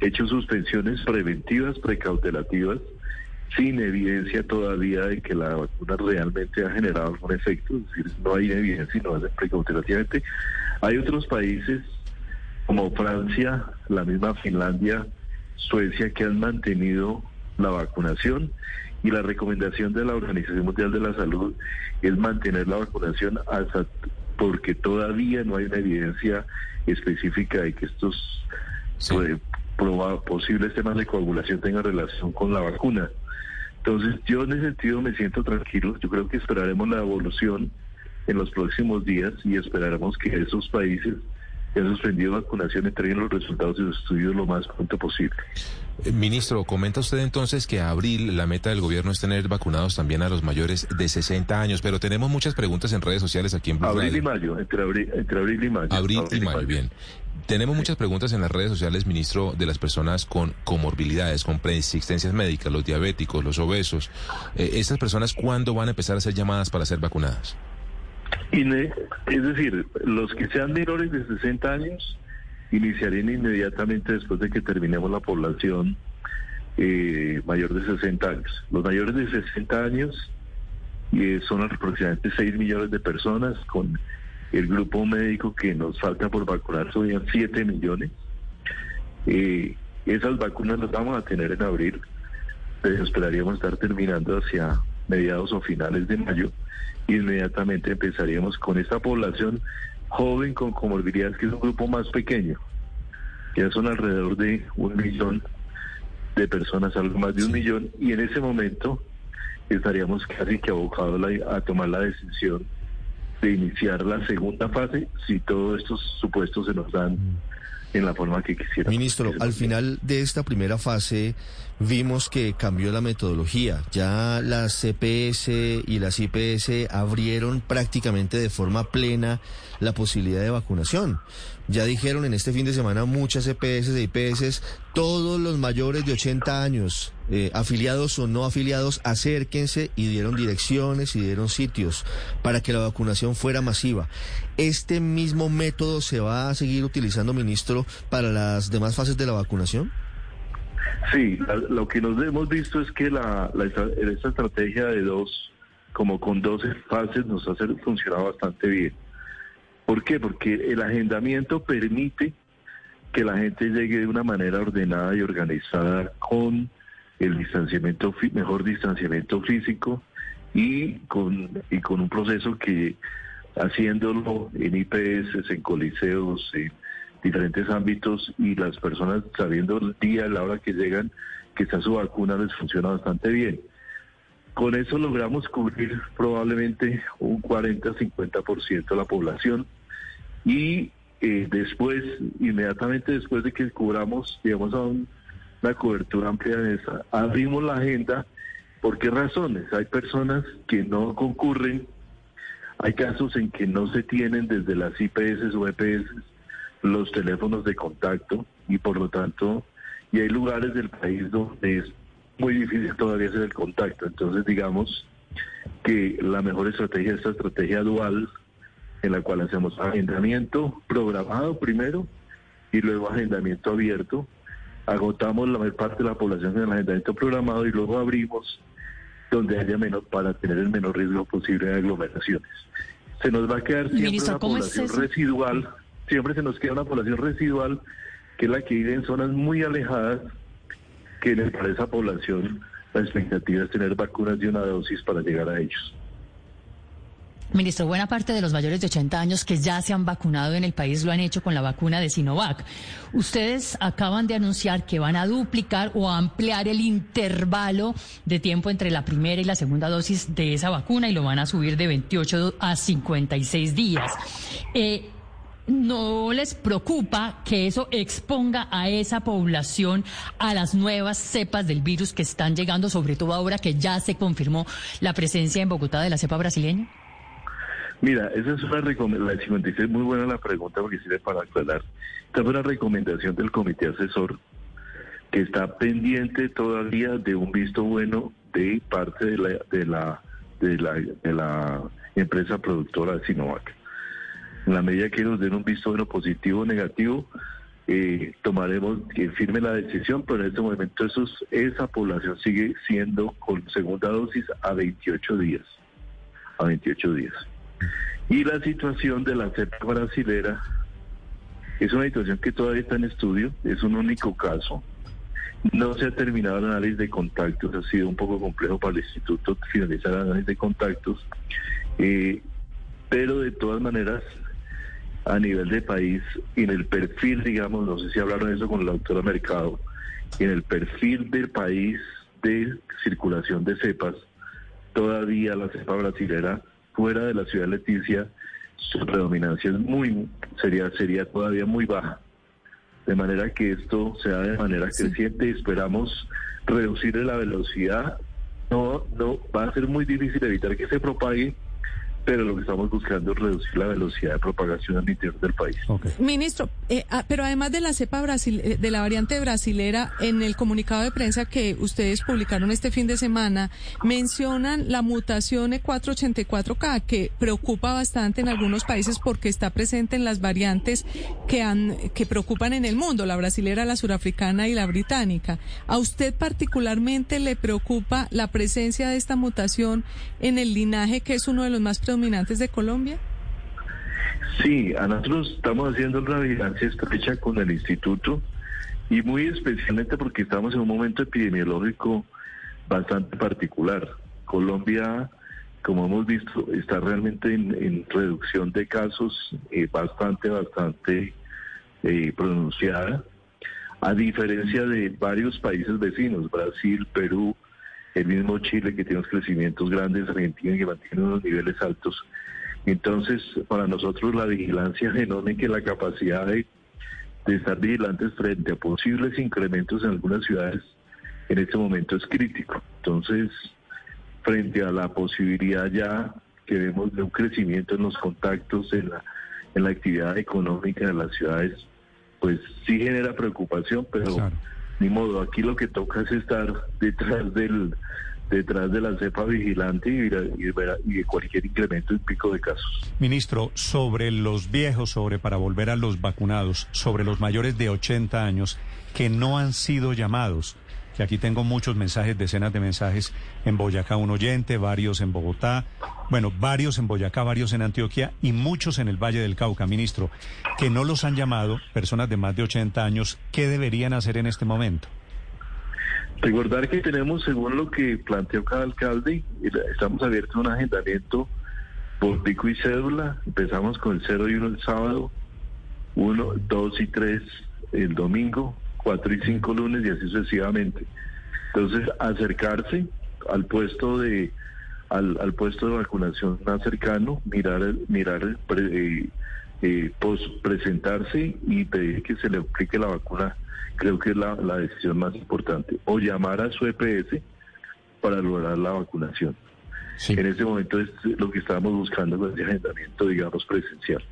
hecho suspensiones preventivas, precautelativas, sin evidencia todavía de que la vacuna realmente ha generado algún efecto. Es decir, no hay evidencia y no hacen precautelativamente. Hay otros países como Francia, la misma Finlandia, Suecia, que han mantenido la vacunación y la recomendación de la Organización Mundial de la Salud es mantener la vacunación hasta porque todavía no hay una evidencia específica de que estos eh, proba- posibles temas de coagulación tengan relación con la vacuna. Entonces, yo en ese sentido me siento tranquilo. Yo creo que esperaremos la evolución en los próximos días y esperaremos que esos países que han suspendido vacunación entreguen los resultados de sus estudios lo más pronto posible. Ministro, comenta usted entonces que a abril la meta del gobierno es tener vacunados también a los mayores de 60 años, pero tenemos muchas preguntas en redes sociales aquí en Blue Abril Radio. y mayo, entre abril, entre abril y mayo. Abril y mayo, bien. Tenemos muchas preguntas en las redes sociales, ministro, de las personas con comorbilidades, con preexistencias médicas, los diabéticos, los obesos. Eh, ¿Estas personas cuándo van a empezar a ser llamadas para ser vacunadas? Es decir, los que sean menores de 60 años iniciarían inmediatamente después de que terminemos la población eh, mayor de 60 años. Los mayores de 60 años eh, son aproximadamente 6 millones de personas, con el grupo médico que nos falta por vacunar son 7 millones. Eh, esas vacunas las vamos a tener en abril, pero esperaríamos estar terminando hacia mediados o finales de mayo. Inmediatamente empezaríamos con esta población joven con comorbilidades, que es un grupo más pequeño. Ya son alrededor de un millón de personas, algo más de un millón, y en ese momento estaríamos casi que abocados a tomar la decisión de iniciar la segunda fase si todos estos supuestos se nos dan en la forma que quisiéramos. Ministro, al final de esta primera fase vimos que cambió la metodología. Ya las CPS y las IPS abrieron prácticamente de forma plena la posibilidad de vacunación. Ya dijeron en este fin de semana muchas CPS e IPS, todos los mayores de 80 años, eh, afiliados o no afiliados, acérquense y dieron direcciones y dieron sitios para que la vacunación fuera masiva. ¿Este mismo método se va a seguir utilizando, ministro, para las demás fases de la vacunación? Sí, lo que nos hemos visto es que la, la esta estrategia de dos, como con 12 fases, nos ha funcionado bastante bien. ¿Por qué? Porque el agendamiento permite que la gente llegue de una manera ordenada y organizada con el distanciamiento, mejor distanciamiento físico y con, y con un proceso que haciéndolo en IPS, en coliseos, en diferentes ámbitos y las personas sabiendo el día, la hora que llegan, que está su vacuna, les funciona bastante bien. Con eso logramos cubrir probablemente un 40-50% de la población y eh, después, inmediatamente después de que cubramos, llegamos a un- una cobertura amplia de esa, abrimos la agenda. ¿Por qué razones? Hay personas que no concurren Hay casos en que no se tienen desde las IPS o EPS los teléfonos de contacto y por lo tanto, y hay lugares del país donde muy difícil todavía hacer el contacto. Entonces, digamos que la mejor estrategia es esta estrategia dual en la cual hacemos agendamiento programado primero y luego agendamiento abierto. Agotamos la mayor parte de la población en el agendamiento programado y luego abrimos donde haya menos para tener el menor riesgo posible de aglomeraciones. Se nos va a quedar siempre Ministro, una ¿cómo es población residual, siempre se nos queda una población residual que es la que vive en zonas muy alejadas, para esa población la expectativa es tener vacunas de una dosis para llegar a ellos. Ministro, buena parte de los mayores de 80 años que ya se han vacunado en el país lo han hecho con la vacuna de Sinovac. Ustedes acaban de anunciar que van a duplicar o ampliar el intervalo de tiempo entre la primera y la segunda dosis de esa vacuna y lo van a subir de 28 a 56 días. Eh, ¿No les preocupa que eso exponga a esa población a las nuevas cepas del virus que están llegando, sobre todo ahora que ya se confirmó la presencia en Bogotá de la cepa brasileña? Mira, esa es una recomendación, la de 56, muy buena la pregunta porque sirve para aclarar. Esta fue una recomendación del comité asesor que está pendiente todavía de un visto bueno de parte de la, de la, de la, de la empresa productora de Sinovac. En la medida que nos den un visto bueno positivo o negativo, eh, tomaremos que firme la decisión, pero en este momento esos, esa población sigue siendo con segunda dosis a 28 días. A 28 días. Y la situación de la cepa brasilera es una situación que todavía está en estudio, es un único caso. No se ha terminado el análisis de contactos, ha sido un poco complejo para el instituto finalizar el análisis de contactos, eh, pero de todas maneras, a nivel de país, en el perfil, digamos, no sé si hablaron de eso con la doctora Mercado, en el perfil del país de circulación de cepas, todavía la cepa brasilera fuera de la ciudad de Leticia, su predominancia es muy, sería, sería todavía muy baja. De manera que esto sea de manera creciente y esperamos reducir la velocidad. No, no, va a ser muy difícil evitar que se propague, pero lo que estamos buscando es reducir la velocidad de propagación al interior del país. Ministro, eh, ah, pero además de la cepa brasil eh, de la variante brasilera, en el comunicado de prensa que ustedes publicaron este fin de semana, mencionan la mutación E E484K, que preocupa bastante en algunos países porque está presente en las variantes que han, que preocupan en el mundo, la brasilera, la surafricana y la británica. ¿A usted particularmente le preocupa la presencia de esta mutación en el linaje que es uno de los más predominantes de Colombia? Sí, a nosotros estamos haciendo una vigilancia estrecha con el instituto y muy especialmente porque estamos en un momento epidemiológico bastante particular. Colombia, como hemos visto, está realmente en, en reducción de casos eh, bastante, bastante eh, pronunciada, a diferencia de varios países vecinos, Brasil, Perú, el mismo Chile que tiene unos crecimientos grandes, Argentina que mantiene unos niveles altos. Entonces, para nosotros la vigilancia genómica y la capacidad de, de estar vigilantes frente a posibles incrementos en algunas ciudades en este momento es crítico. Entonces, frente a la posibilidad ya que vemos de un crecimiento en los contactos, en la, en la actividad económica de las ciudades, pues sí genera preocupación, pero ni modo, aquí lo que toca es estar detrás del detrás de la cepa vigilante y, y, y de cualquier incremento en pico de casos. Ministro, sobre los viejos, sobre para volver a los vacunados, sobre los mayores de 80 años que no han sido llamados, que aquí tengo muchos mensajes, decenas de mensajes en Boyacá, un oyente, varios en Bogotá, bueno, varios en Boyacá, varios en Antioquia y muchos en el Valle del Cauca, ministro, que no los han llamado, personas de más de 80 años, ¿qué deberían hacer en este momento? Recordar que tenemos, según lo que planteó cada alcalde, estamos abiertos a un agendamiento por pico y cédula. Empezamos con el 0 y 1 el sábado, 1, 2 y 3 el domingo, 4 y 5 lunes y así sucesivamente. Entonces, acercarse al puesto de al, al puesto de vacunación más cercano, mirar mirar eh, eh, pues, presentarse y pedir que se le aplique la vacuna creo que es la, la, decisión más importante. O llamar a su EPS para lograr la vacunación. En ese momento es lo que estábamos buscando con ese agendamiento, digamos, presencial.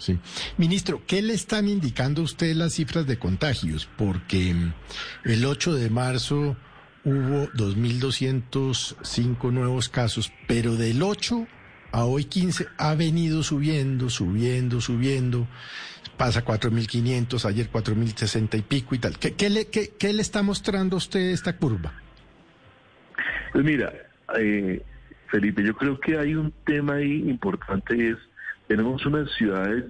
Sí. Ministro, ¿qué le están indicando a usted las cifras de contagios? Porque mm, el 8 de marzo hubo 2.205 nuevos casos, pero del 8 a hoy 15 ha venido subiendo, subiendo, subiendo. Pasa 4.500, ayer 4.060 y pico y tal. ¿Qué, qué le, qué, le está mostrando a usted esta curva? Pues mira, eh, Felipe, yo creo que hay un tema ahí importante, es, tenemos unas ciudades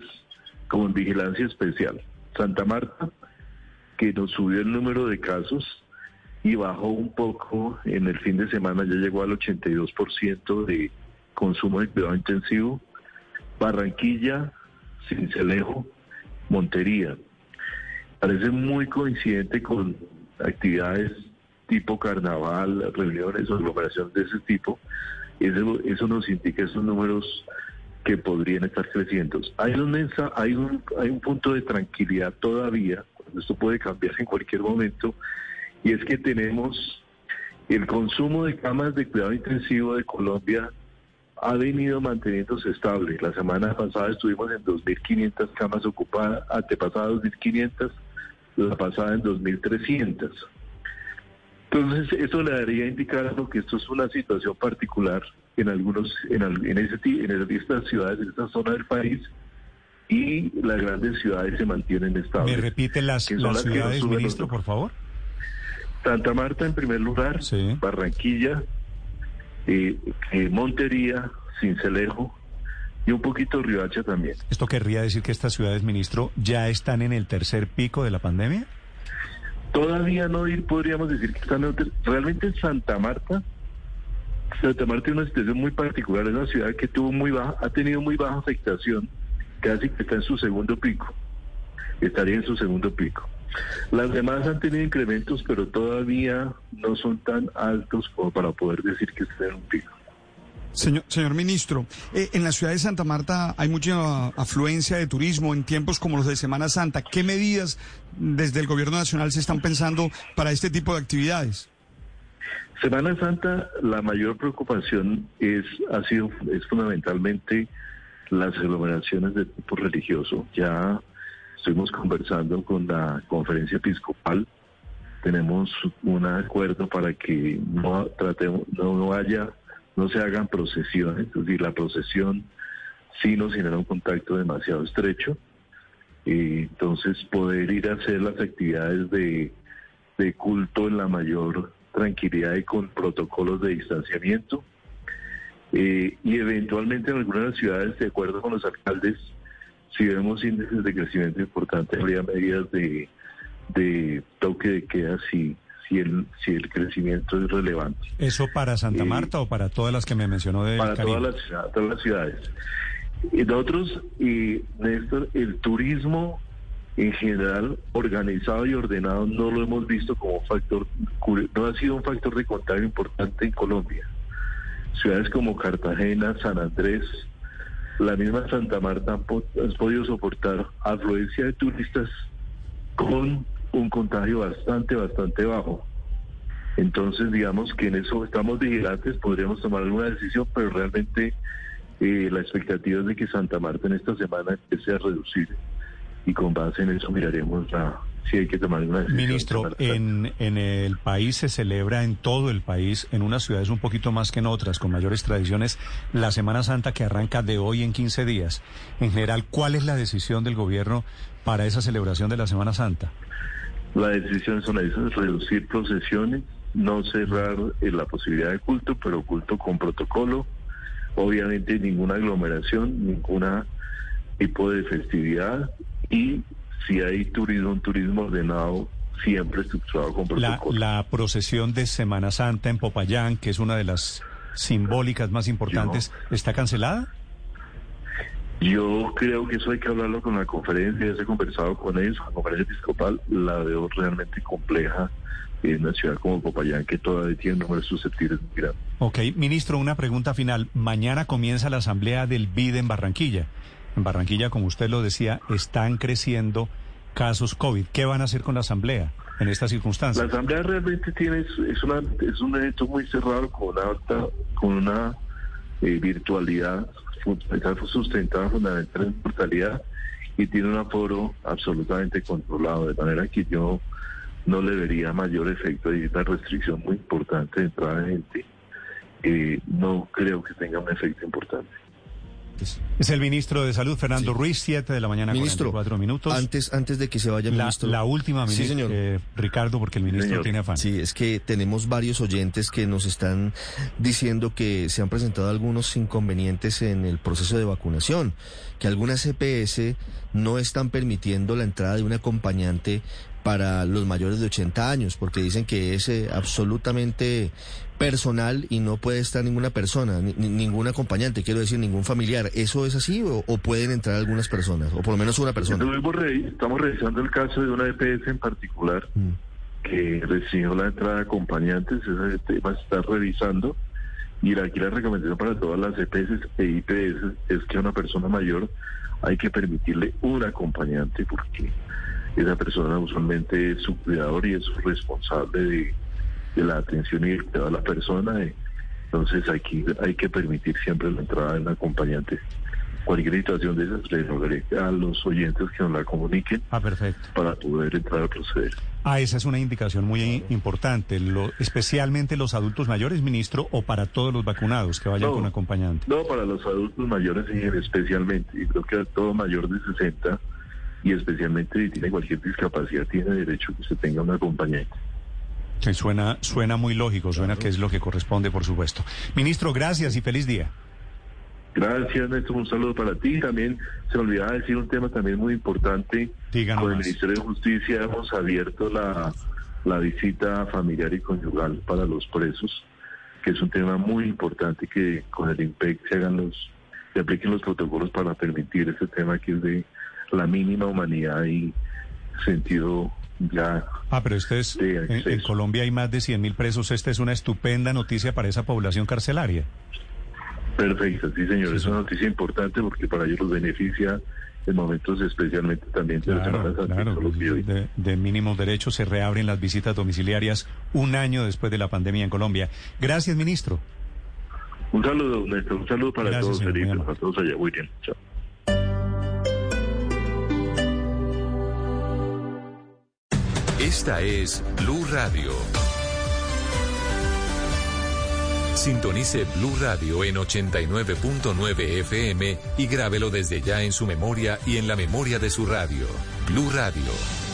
como en vigilancia especial. Santa Marta, que nos subió el número de casos y bajó un poco en el fin de semana, ya llegó al 82% de consumo de cuidado intensivo. Barranquilla, Cincelejo, Montería. Parece muy coincidente con actividades tipo carnaval, reuniones o aglomeraciones de ese tipo. Eso, eso nos indica esos números que podrían estar creciendo. Hay un, mensa, hay un, hay un punto de tranquilidad todavía, esto puede cambiar en cualquier momento, y es que tenemos el consumo de camas de cuidado intensivo de Colombia ha venido manteniéndose estable. La semana pasada estuvimos en 2.500 camas ocupadas, antepasada 2.500, la pasada en 2.300. Entonces, eso le daría a indicar que esto es una situación particular en algunos, en, en, ese, en estas ciudades, en esta zona del país, y las grandes ciudades se mantienen estables. ¿Me repite las, las ciudades, ministro, por favor? Santa Marta en primer lugar, Barranquilla, eh, eh, Montería, Cincelejo y un poquito Riohacha también. ¿Esto querría decir que estas ciudades, ministro, ya están en el tercer pico de la pandemia? Todavía no podríamos decir que están en el Realmente en Santa Marta, Santa Marta tiene una situación muy particular, es una ciudad que tuvo muy baja, ha tenido muy baja afectación, casi que está en su segundo pico, estaría en su segundo pico. Las demás han tenido incrementos, pero todavía no son tan altos como para poder decir que estén en un pico. Señor, ministro, eh, en la ciudad de Santa Marta hay mucha afluencia de turismo en tiempos como los de Semana Santa. ¿Qué medidas desde el gobierno nacional se están pensando para este tipo de actividades? Semana Santa, la mayor preocupación es ha sido es fundamentalmente las aglomeraciones de tipo religioso. Ya Estuvimos conversando con la conferencia episcopal. Tenemos un acuerdo para que no tratemos, no, haya, no se hagan procesiones. Es decir, la procesión sí nos genera un contacto demasiado estrecho. Y entonces poder ir a hacer las actividades de, de culto en la mayor tranquilidad y con protocolos de distanciamiento. Eh, y eventualmente en algunas ciudades, de acuerdo con los alcaldes, si vemos índices de crecimiento importantes, habría medidas de, de toque de queda si, si, el, si el crecimiento es relevante. ¿Eso para Santa Marta o para todas las que me mencionó de Para todas las, todas las ciudades. Y nosotros, y Néstor, el turismo en general organizado y ordenado no lo hemos visto como factor, no ha sido un factor de contagio importante en Colombia. Ciudades como Cartagena, San Andrés, la misma Santa Marta ha podido soportar afluencia de turistas con un contagio bastante, bastante bajo. Entonces, digamos que en eso estamos vigilantes, podríamos tomar alguna decisión, pero realmente eh, la expectativa es de que Santa Marta en esta semana empiece a reducir y con base en eso miraremos la, si hay que tomar una decisión. Ministro, en, en el país se celebra, en todo el país, en unas ciudades un poquito más que en otras, con mayores tradiciones, la Semana Santa que arranca de hoy en 15 días. En general, ¿cuál es la decisión del gobierno para esa celebración de la Semana Santa? La decisión son esas, reducir procesiones, no cerrar eh, la posibilidad de culto, pero culto con protocolo, obviamente ninguna aglomeración, ninguna tipo de festividad y si hay turismo, un turismo ordenado, siempre estructurado con protocolo. La, procesión de Semana Santa en Popayán, que es una de las simbólicas más importantes, ¿está cancelada? Yo creo que eso hay que hablarlo con la conferencia, ya se ha conversado con ellos, la conferencia episcopal la veo realmente compleja en una ciudad como Popayán que todavía tiene números susceptibles muy grandes. Ok, ministro, una pregunta final. Mañana comienza la asamblea del BID en Barranquilla. En Barranquilla, como usted lo decía, están creciendo casos COVID. ¿Qué van a hacer con la Asamblea? en estas La circunstancias? asamblea realmente tiene es, una es un evento muy cerrado con una alta con una eh, virtualidad sustentada fundamentalmente en virtualidad y tiene un aforo absolutamente controlado de manera que yo no le vería mayor efecto y una restricción muy importante de entrada de gente eh, no creo que tenga un efecto importante Es el ministro de Salud, Fernando Ruiz, 7 de la mañana, Ministro, 44 minutos. Antes, antes de que se vaya, La- ministro. la última, Sí, ministro, señor. eh, Ricardo, porque el ministro Señor. tiene afán. Sí, es que tenemos varios oyentes que nos están diciendo que se han presentado algunos inconvenientes en el proceso de vacunación, que algunas CPS no están permitiendo la entrada de un acompañante para los mayores de 80 años, porque dicen que es eh, absolutamente personal y no puede estar ninguna persona, ni- ni- ningún acompañante, quiero decir, ningún familiar. ¿Eso es así o, o pueden entrar algunas personas, o por lo menos una persona? Estamos revisando el caso de una EPS en particular que recibió la entrada de acompañantes, ese tema se está revisando y aquí la recomendación para todas las EPS e IPS es que a una persona mayor hay que permitirle un acompañante porque esa persona usualmente es su cuidador y es su responsable de, de la atención y de la persona. eh. Entonces aquí hay que permitir siempre la entrada de un acompañante. Cualquier situación de esas le a los oyentes que nos la comuniquen Ah, perfecto. para poder entrar a proceder. Ah, esa es una indicación muy importante, lo- especialmente los adultos mayores, ministro, o para todos los vacunados que vayan No. con acompañante. No, para los adultos mayores especialmente, y creo que a todo mayor de 60 y especialmente si tiene cualquier discapacidad tiene derecho a que se tenga un acompañante. Sí, suena, suena muy lógico, suena que es lo que corresponde, por supuesto. Ministro, gracias y feliz día. Gracias, Néstor. Un saludo para ti. También se me olvidaba decir un tema también muy importante. Díganos Con el. Ministerio de Justicia hemos abierto la, la visita familiar y conyugal para los presos, que es un tema muy importante que con el IMPEC se hagan los, se apliquen los protocolos para permitir ese tema que es de la mínima humanidad y sentido ya Ah, pero ustedes, en, en Colombia hay más de 100 mil presos. Esta es una estupenda noticia para esa población carcelaria. perfecta. Sí, señor. Es una noticia importante porque para ellos los beneficia en momentos especialmente también de la Claro, claro, de, de mínimos derechos se reabren las visitas domiciliarias un año después de la pandemia en Colombia. Gracias, ministro. Un saludo, Néstor. Un saludo para Gracias, todos, Felipe, para todos allá. Muy bien. Chao. Esta es Blue Radio. Sintonice Blue Radio en 89.9 FM y grábelo desde ya en su memoria y en la memoria de su radio. Blue Radio,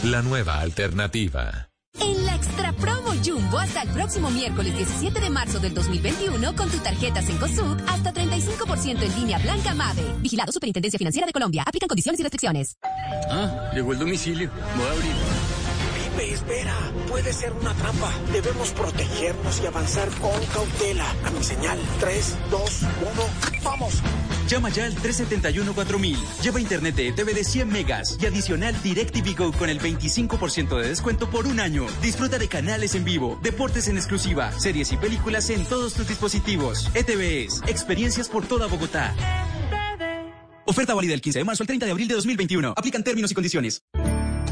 la nueva alternativa. En la Extra Promo Jumbo hasta el próximo miércoles 17 de marzo del 2021 con tu tarjeta Cencosud hasta 35% en línea Blanca Mave. Vigilado Superintendencia Financiera de Colombia. Aplican condiciones y restricciones. Ah, llegó el domicilio. Voy a abrir. Espera. Puede ser una trampa. Debemos protegernos y avanzar con cautela. A mi señal. 3, 2, 1, ¡vamos! Llama ya al 371-4000. Lleva internet de TV de 100 megas y adicional DirecTV Go con el 25% de descuento por un año. Disfruta de canales en vivo, deportes en exclusiva, series y películas en todos tus dispositivos. ETVs, experiencias por toda Bogotá. Oferta válida del 15 de marzo al 30 de abril de 2021. Aplican términos y condiciones.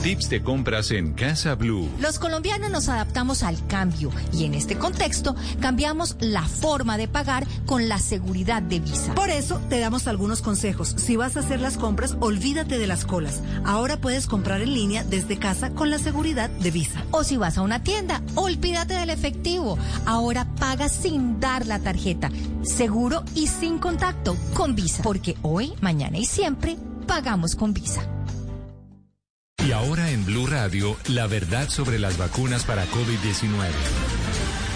Tips de compras en Casa Blue. Los colombianos nos adaptamos al cambio y en este contexto cambiamos la forma de pagar con la seguridad de Visa. Por eso te damos algunos consejos. Si vas a hacer las compras, olvídate de las colas. Ahora puedes comprar en línea desde casa con la seguridad de Visa. O si vas a una tienda, olvídate del efectivo. Ahora paga sin dar la tarjeta. Seguro y sin contacto con Visa. Porque hoy, mañana y siempre pagamos con Visa. Y ahora en Blue Radio, la verdad sobre las vacunas para COVID-19.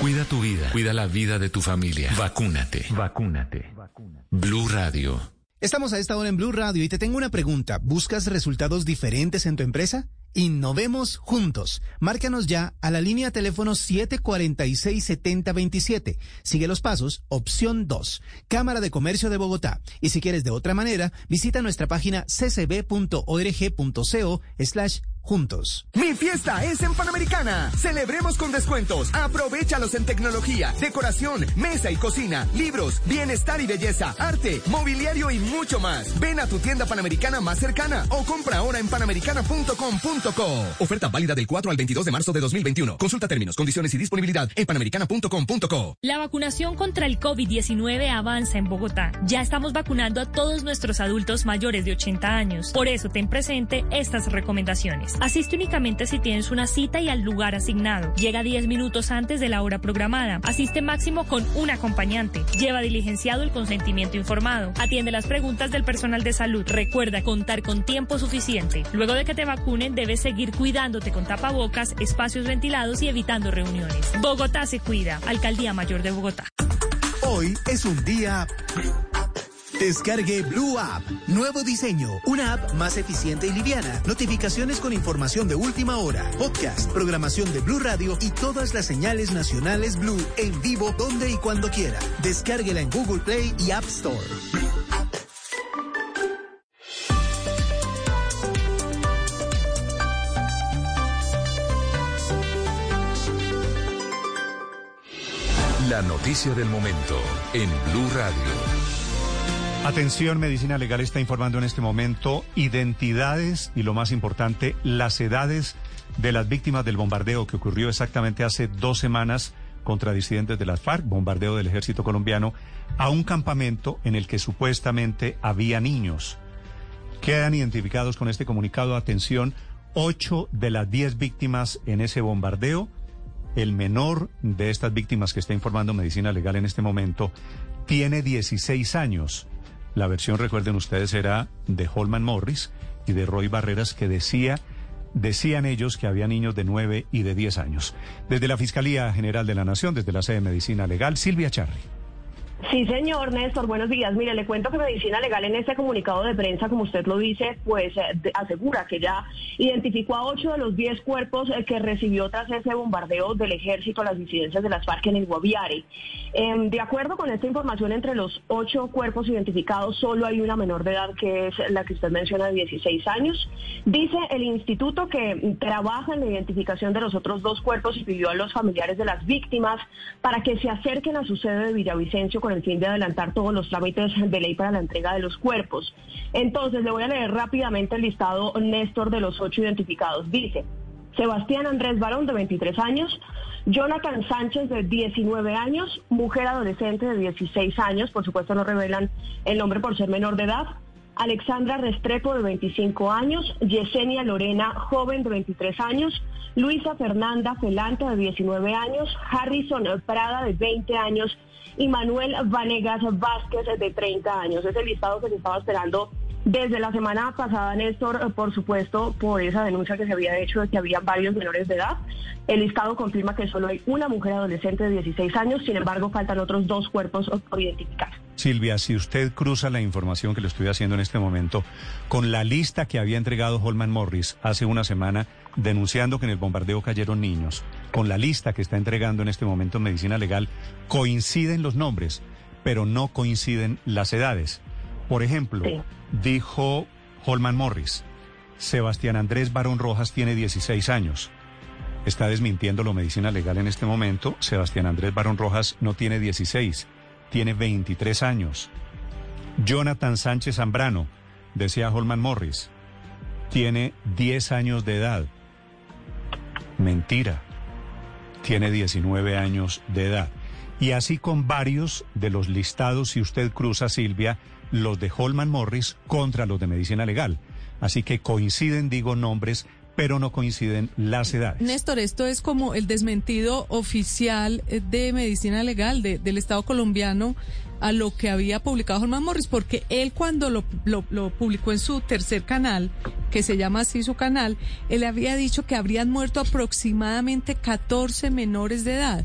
Cuida tu vida, cuida la vida de tu familia. Vacúnate. Vacúnate. Blue Radio. Estamos a esta hora en Blue Radio y te tengo una pregunta. ¿Buscas resultados diferentes en tu empresa? Innovemos juntos. Márcanos ya a la línea teléfono 746-7027. Sigue los pasos, opción 2, Cámara de Comercio de Bogotá. Y si quieres de otra manera, visita nuestra página ccb.org.co slash juntos. Mi fiesta es en Panamericana. Celebremos con descuentos. Aprovechalos en tecnología, decoración, mesa y cocina, libros, bienestar y belleza, arte, mobiliario y mucho más. Ven a tu tienda panamericana más cercana o compra ahora en panamericana.com.co. Oferta válida del 4 al 22 de marzo de 2021. Consulta términos, condiciones y disponibilidad en panamericana.com.co. La vacunación contra el COVID-19 avanza en Bogotá. Ya estamos vacunando a todos nuestros adultos mayores de 80 años. Por eso ten presente estas recomendaciones. Asiste únicamente si tienes una cita y al lugar asignado. Llega 10 minutos antes de la hora programada. Asiste máximo con un acompañante. Lleva diligenciado el consentimiento informado. Atiende las preguntas del personal de salud. Recuerda contar con tiempo suficiente. Luego de que te vacunen, debes seguir cuidándote con tapabocas, espacios ventilados y evitando reuniones. Bogotá se cuida. Alcaldía Mayor de Bogotá. Hoy es un día Descargue Blue App. Nuevo diseño. Una app más eficiente y liviana. Notificaciones con información de última hora. Podcast, programación de Blue Radio y todas las señales nacionales Blue en vivo donde y cuando quiera. Descárguela en Google Play y App Store. La noticia del momento en Blue Radio. Atención, Medicina Legal está informando en este momento identidades y lo más importante, las edades de las víctimas del bombardeo que ocurrió exactamente hace dos semanas contra disidentes de las FARC, bombardeo del ejército colombiano, a un campamento en el que supuestamente había niños. Quedan identificados con este comunicado, atención, ocho de las diez víctimas en ese bombardeo. El menor de estas víctimas que está informando Medicina Legal en este momento tiene 16 años. La versión, recuerden ustedes, era de Holman Morris y de Roy Barreras que decía, decían ellos que había niños de 9 y de 10 años. Desde la Fiscalía General de la Nación, desde la sede de Medicina Legal, Silvia Charri. Sí, señor Néstor, buenos días. Mire, le cuento que Medicina Legal en este comunicado de prensa, como usted lo dice, pues eh, asegura que ya identificó a ocho de los diez cuerpos eh, que recibió tras ese bombardeo del ejército a las disidencias de las FARC en el Guaviare. Em, de acuerdo con esta información, entre los ocho cuerpos identificados solo hay una menor de edad que es la que usted menciona de 16 años. Dice el instituto que trabaja en la identificación de los otros dos cuerpos y pidió a los familiares de las víctimas para que se acerquen a su sede de Villavicencio el fin de adelantar todos los trámites de ley para la entrega de los cuerpos. Entonces, le voy a leer rápidamente el listado Néstor de los ocho identificados. Dice, Sebastián Andrés Barón, de 23 años, Jonathan Sánchez, de 19 años, mujer adolescente de 16 años, por supuesto no revelan el nombre por ser menor de edad, Alexandra Restrepo, de 25 años, Yesenia Lorena, joven de 23 años, Luisa Fernanda Felanta, de 19 años, Harrison Prada, de 20 años, y Manuel Vanegas Vázquez, de 30 años. Es el listado que se estaba esperando desde la semana pasada, Néstor, por supuesto, por esa denuncia que se había hecho de que había varios menores de edad. El listado confirma que solo hay una mujer adolescente de 16 años, sin embargo, faltan otros dos cuerpos por identificar. Silvia, si usted cruza la información que le estoy haciendo en este momento con la lista que había entregado Holman Morris hace una semana denunciando que en el bombardeo cayeron niños, con la lista que está entregando en este momento en Medicina Legal, coinciden los nombres, pero no coinciden las edades. Por ejemplo, dijo Holman Morris, Sebastián Andrés Barón Rojas tiene 16 años. Está desmintiendo Medicina Legal en este momento. Sebastián Andrés Barón Rojas no tiene 16 tiene 23 años. Jonathan Sánchez Zambrano, decía Holman Morris, tiene 10 años de edad. Mentira, tiene 19 años de edad. Y así con varios de los listados, si usted cruza, Silvia, los de Holman Morris contra los de medicina legal. Así que coinciden, digo, nombres pero no coinciden las edades. Néstor, esto es como el desmentido oficial eh, de medicina legal del Estado colombiano a lo que había publicado Germán Morris, porque él cuando lo, lo, publicó en su tercer canal, que se llama así su canal, él había dicho que habrían muerto aproximadamente 14 menores de edad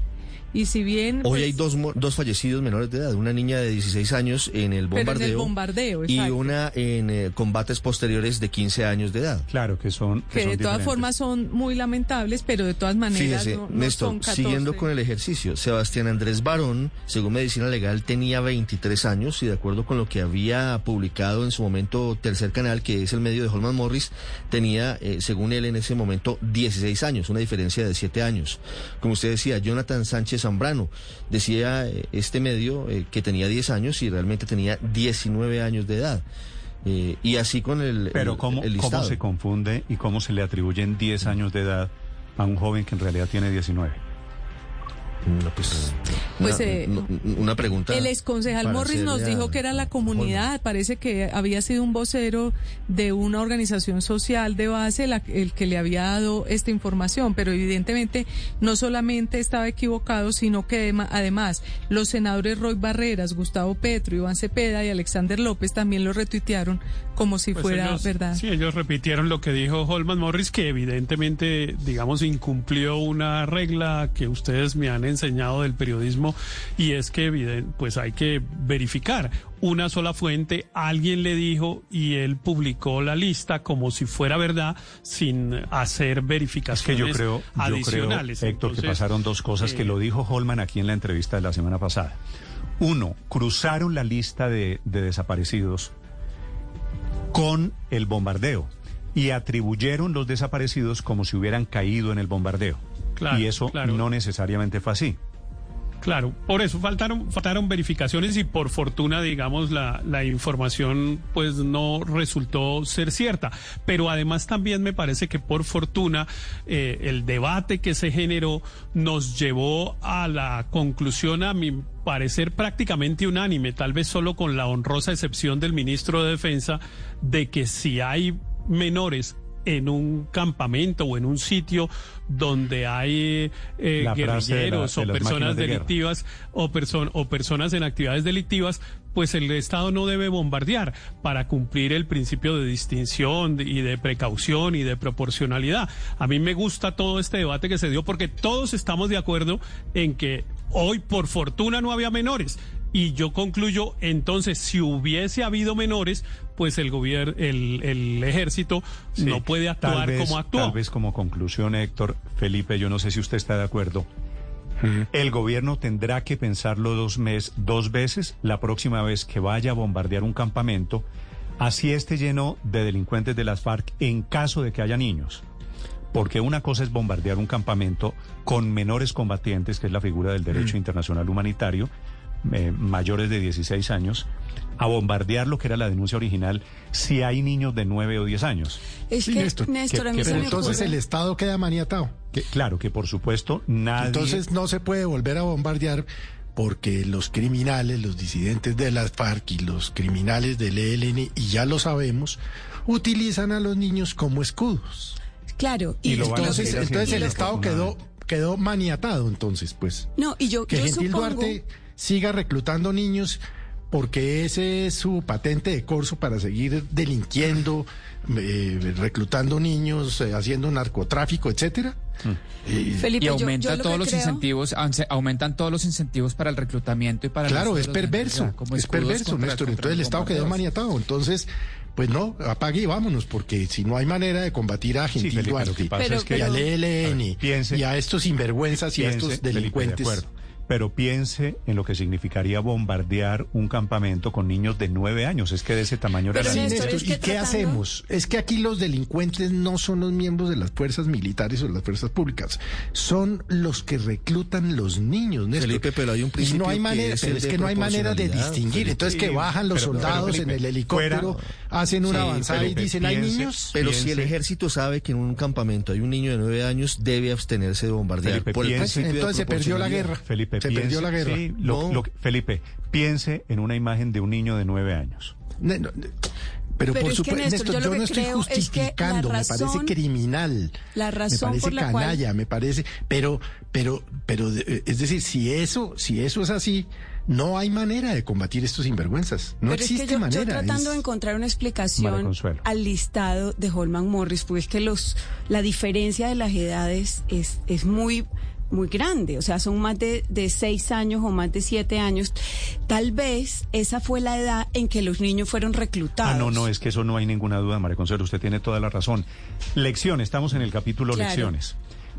Y si bien... Hoy pues, hay dos, dos fallecidos menores de edad, una niña de 16 años en el Pero en el bombardeo, bombardeo, y exacto. una en eh, combates posteriores de 15 años de edad. Claro, que son... que de todas formas son muy lamentables, pero de todas maneras Fíjese, no, no Néstor, son 14. siguiendo con el ejercicio, Sebastián Andrés Barón, según Medicina Legal, tenía 23 años y de acuerdo con lo que había publicado en su momento Tercer Canal, que es el medio de Holman Morris, tenía, eh, según él en ese momento, 16 años, una diferencia de 7 años. Como usted decía, Jonathan Sánchez Zambrano decía eh, este medio eh, que tenía 10 años y realmente tenía 19 años de edad. Eh, y así con el, Pero el- ¿cómo, el ¿cómo se confunde y cómo se le atribuyen 10 años de edad a un joven que en realidad tiene 19? No, pues, Pues, una, eh, no- una pregunta. El exconcejal Morris nos dijo que era la comunidad, parece que había sido un vocero de una organización social de base la- el que le había dado esta información, pero evidentemente no solamente estaba equivocado, sino que además los senadores Roy Barreras, Gustavo Petro, Iván Cepeda y Alexander López también lo retuitearon como si Pues fuera ellos- verdad. Sí, ellos repitieron lo que dijo Holman Morris, que evidentemente, digamos, incumplió una regla que ustedes me han enseñado del periodismo y es que, pues, hay que verificar una sola fuente. Alguien le dijo y él publicó la lista como si fuera verdad, sin hacer Es verificaciones que yo creo, yo creo adicionales. Héctor, que pasaron dos cosas que eh, lo dijo Holman aquí en la entrevista de la semana pasada. Uno, cruzaron la lista de, de desaparecidos con el bombardeo y atribuyeron los desaparecidos como si hubieran caído en el bombardeo. Claro, y eso claro. no necesariamente fue así. Claro, por eso faltaron, faltaron verificaciones y por fortuna, digamos, la, la información pues no resultó ser cierta. Pero además también me parece que por fortuna eh, el debate que se generó nos llevó a la conclusión, a mi parecer prácticamente unánime, tal vez solo con la honrosa excepción del ministro de Defensa, de que si hay menores en un campamento o en un sitio donde hay eh, la- guerrilleros o personas de delictivas o, perso- o personas en actividades delictivas, pues el Estado no debe bombardear para cumplir el principio de distinción y de precaución y de proporcionalidad. A mí me gusta todo este debate que se dio porque todos estamos de acuerdo en que hoy por fortuna no había menores. Y yo concluyo, entonces, si hubiese habido menores, pues el gobierno, el, el ejército Sí, no puede actuar vez- como actuó. Tal vez como conclusión, Héctor, Felipe, yo no sé si usted está de acuerdo. El gobierno tendrá que pensarlo dos, mes, dos veces la próxima vez que vaya a bombardear un campamento, así esté lleno de delincuentes de las FARC en caso de que haya niños. Porque una cosa es bombardear un campamento con menores combatientes, que es la figura del derecho internacional humanitario, eh, mayores de 16 años, a bombardear lo que era la denuncia original si hay niños de 9 o 10 años. Es que, Néstor, Néstor, a mí que se por me entonces el Estado queda maniatado. que, claro, que por supuesto nadie... Entonces no se puede volver a bombardear porque los criminales, los disidentes de las FARC y los criminales del ELN, y ya lo sabemos, utilizan a los niños como escudos. Claro, Y, y, entonces, entonces, el Estado quedó, quedó maniatado entonces, pues. No, y yo, que yo Gentil supongo... Duarte siga reclutando niños porque ese es su patente de corso para seguir delinquiendo, eh, reclutando niños, eh, haciendo narcotráfico, etcétera. Eh, Felipe, y aumenta yo lo todos los creo- incentivos, aumentan todos los incentivos para el reclutamiento y para Claro, es perverso, como es perverso, contra- Néstor. contra Entonces el Estado quedó maniatado. Entonces, pues no, apague y vámonos, porque si no hay manera de combatir a Gentil Felipe, lo que Duarte pasa Pero- es que- y al ELN A ver, piense- y a estos sinvergüenzas y a estos Felipe, de delincuentes. acuerdo. Pero piense en lo que significaría bombardear un campamento con niños de nueve años. Es que de ese tamaño era la Néstor. ¿y qué hacemos? Es que aquí los delincuentes no son los miembros de las fuerzas militares o de las fuerzas públicas, son los que reclutan los niños, Néstor. Felipe, pero hay un y principio no hay que manera, es pero el es que no hay manera de distinguir. Felipe. Entonces que bajan los pero- pero, soldados Felipe, en el helicóptero, hacen una Sí, avanzada Felipe, y dicen, ¿hay niños? Pero si el ejército sabe que en un campamento hay un niño de nueve años, debe abstenerse de bombardear. Felipe, por el piense- principio de Entonces se perdió la guerra. Felipe, se piense- perdió la guerra. sí, lo- No. lo que- Felipe, piense en una imagen de un niño de nueve años. No, Pero, Pero por supuesto, Néstor, Néstor, yo no estoy es que justificando, me parece criminal. La razón me parece por la cual- canalla, me parece, pero, pero, pero, eh, es decir, si eso, si eso es así, no hay manera de combatir estos sinvergüenzas. No Pero existe es que yo, manera. yo tratando es- de encontrar una explicación al listado de Holman Morris, pues es que los la diferencia de las edades es, es muy muy grande, o sea, son más de, de seis años o más de siete años. Tal vez esa fue la edad en que los niños fueron reclutados. Ah, no, no, es que eso no hay ninguna duda, María Consuelo, usted tiene toda la razón. Lección, estamos en el capítulo Claro. Lecciones.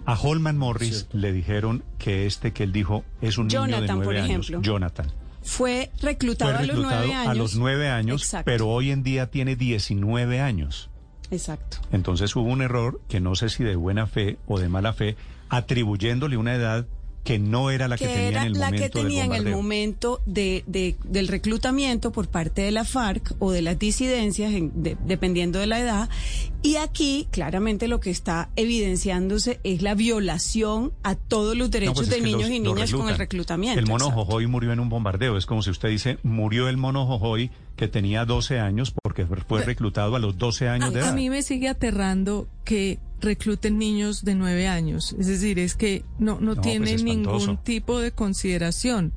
A Holman Morris le dijeron que este que él dijo es un niño de Jonathan, nueve por años. ejemplo. Jonathan. Fue reclutado, Fue a los nueve años. a los nueve años, Exacto. pero hoy en día tiene 19 años. Exacto. Entonces hubo un error que no sé si de buena fe o de mala fe, atribuyéndole una edad que no era la que, que tenía era en el la momento que tenía del en el momento de, de- del reclutamiento por parte de la FARC o de las disidencias, en- de- dependiendo de la edad. Y aquí, claramente, lo que está evidenciándose es la violación a todos los No, derechos pues es de niños los- y niñas con el reclutamiento. El mono. Jojoy murió en un bombardeo. Es como si usted dice, murió el mono Jojoy que tenía 12 años porque fue reclutado a los 12 años de A edad. mí me sigue aterrando que recluten niños de nueve años. Es decir, es que no, no, No, tiene pues, ningún tipo de consideración.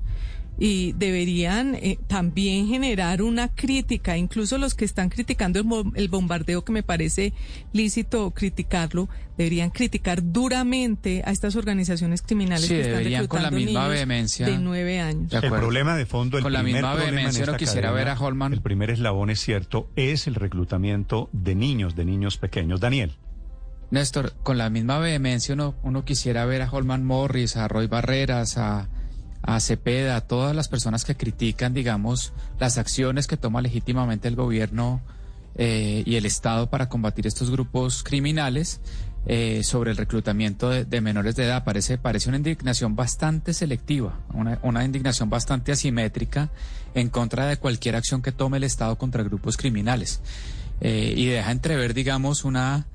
Y deberían eh, también generar una crítica, incluso los que están criticando el, el bombardeo, que me parece lícito criticarlo, deberían criticar duramente a estas organizaciones criminales Sí, que están deberían con la reclutando misma niños vehemencia. de nueve años. De El problema de fondo, el Con la primer misma problema en vehemencia quisiera cadena, ver a Holman. El primer eslabón es cierto, es el reclutamiento de niños, de niños pequeños. Daniel. Néstor, con la misma vehemencia uno, uno quisiera ver a Holman Morris, a Roy Barreras, a, a Cepeda, a todas las personas que critican, digamos, las acciones que toma legítimamente el gobierno eh, y el Estado para combatir estos grupos criminales eh, sobre el reclutamiento de, menores de edad. Parece, parece una indignación bastante selectiva, una, una indignación bastante asimétrica en contra de cualquier acción que tome el Estado contra grupos criminales. Eh, y deja entrever, digamos, una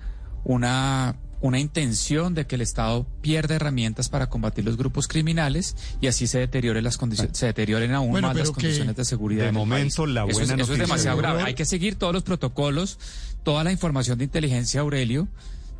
una, una intención de que el Estado pierda herramientas para combatir los grupos criminales y así se deterioren las condiciones, se deterioren aún Bueno, más las condiciones de seguridad. de momento, país. la Eso es- buena eso es, noticia demasiado de- grave. Hay que seguir todos los protocolos, toda la información de inteligencia, Aurelio.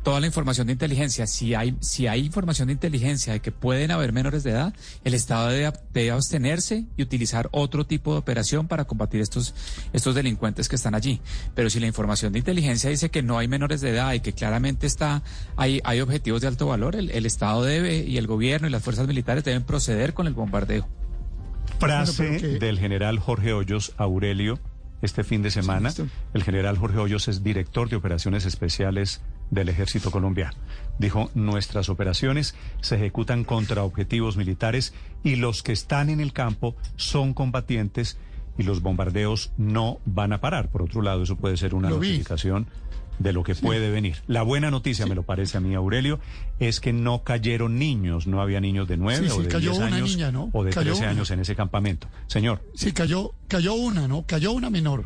Toda la información de inteligencia, si hay, si hay información de inteligencia de que pueden haber menores de edad, el Estado debe, debe abstenerse y utilizar otro tipo de operación para combatir estos, estos delincuentes que están allí. Pero si la información de inteligencia dice que no hay menores de edad y que claramente está, hay, hay objetivos de alto valor, el, el Estado debe y el gobierno y las fuerzas militares deben proceder con el bombardeo. Frase Bueno, pero que- del general Jorge Hoyos Aurelio este fin de semana. el general Jorge Hoyos es director de operaciones especiales del ejército colombiano. Dijo, nuestras operaciones se ejecutan contra objetivos militares y los que están en el campo son combatientes y los bombardeos no van a parar. Por otro lado, eso puede ser una Lo vi. notificación de lo que puede venir. La buena noticia, me lo parece a mí, Aurelio, es que no cayeron niños, no había niños de nueve Sí, o de cayó 10 una años niña, ¿no? o de Cayó 13 una. años en ese campamento. Señor. Sí, cayó, cayó una, ¿no? Cayó una menor.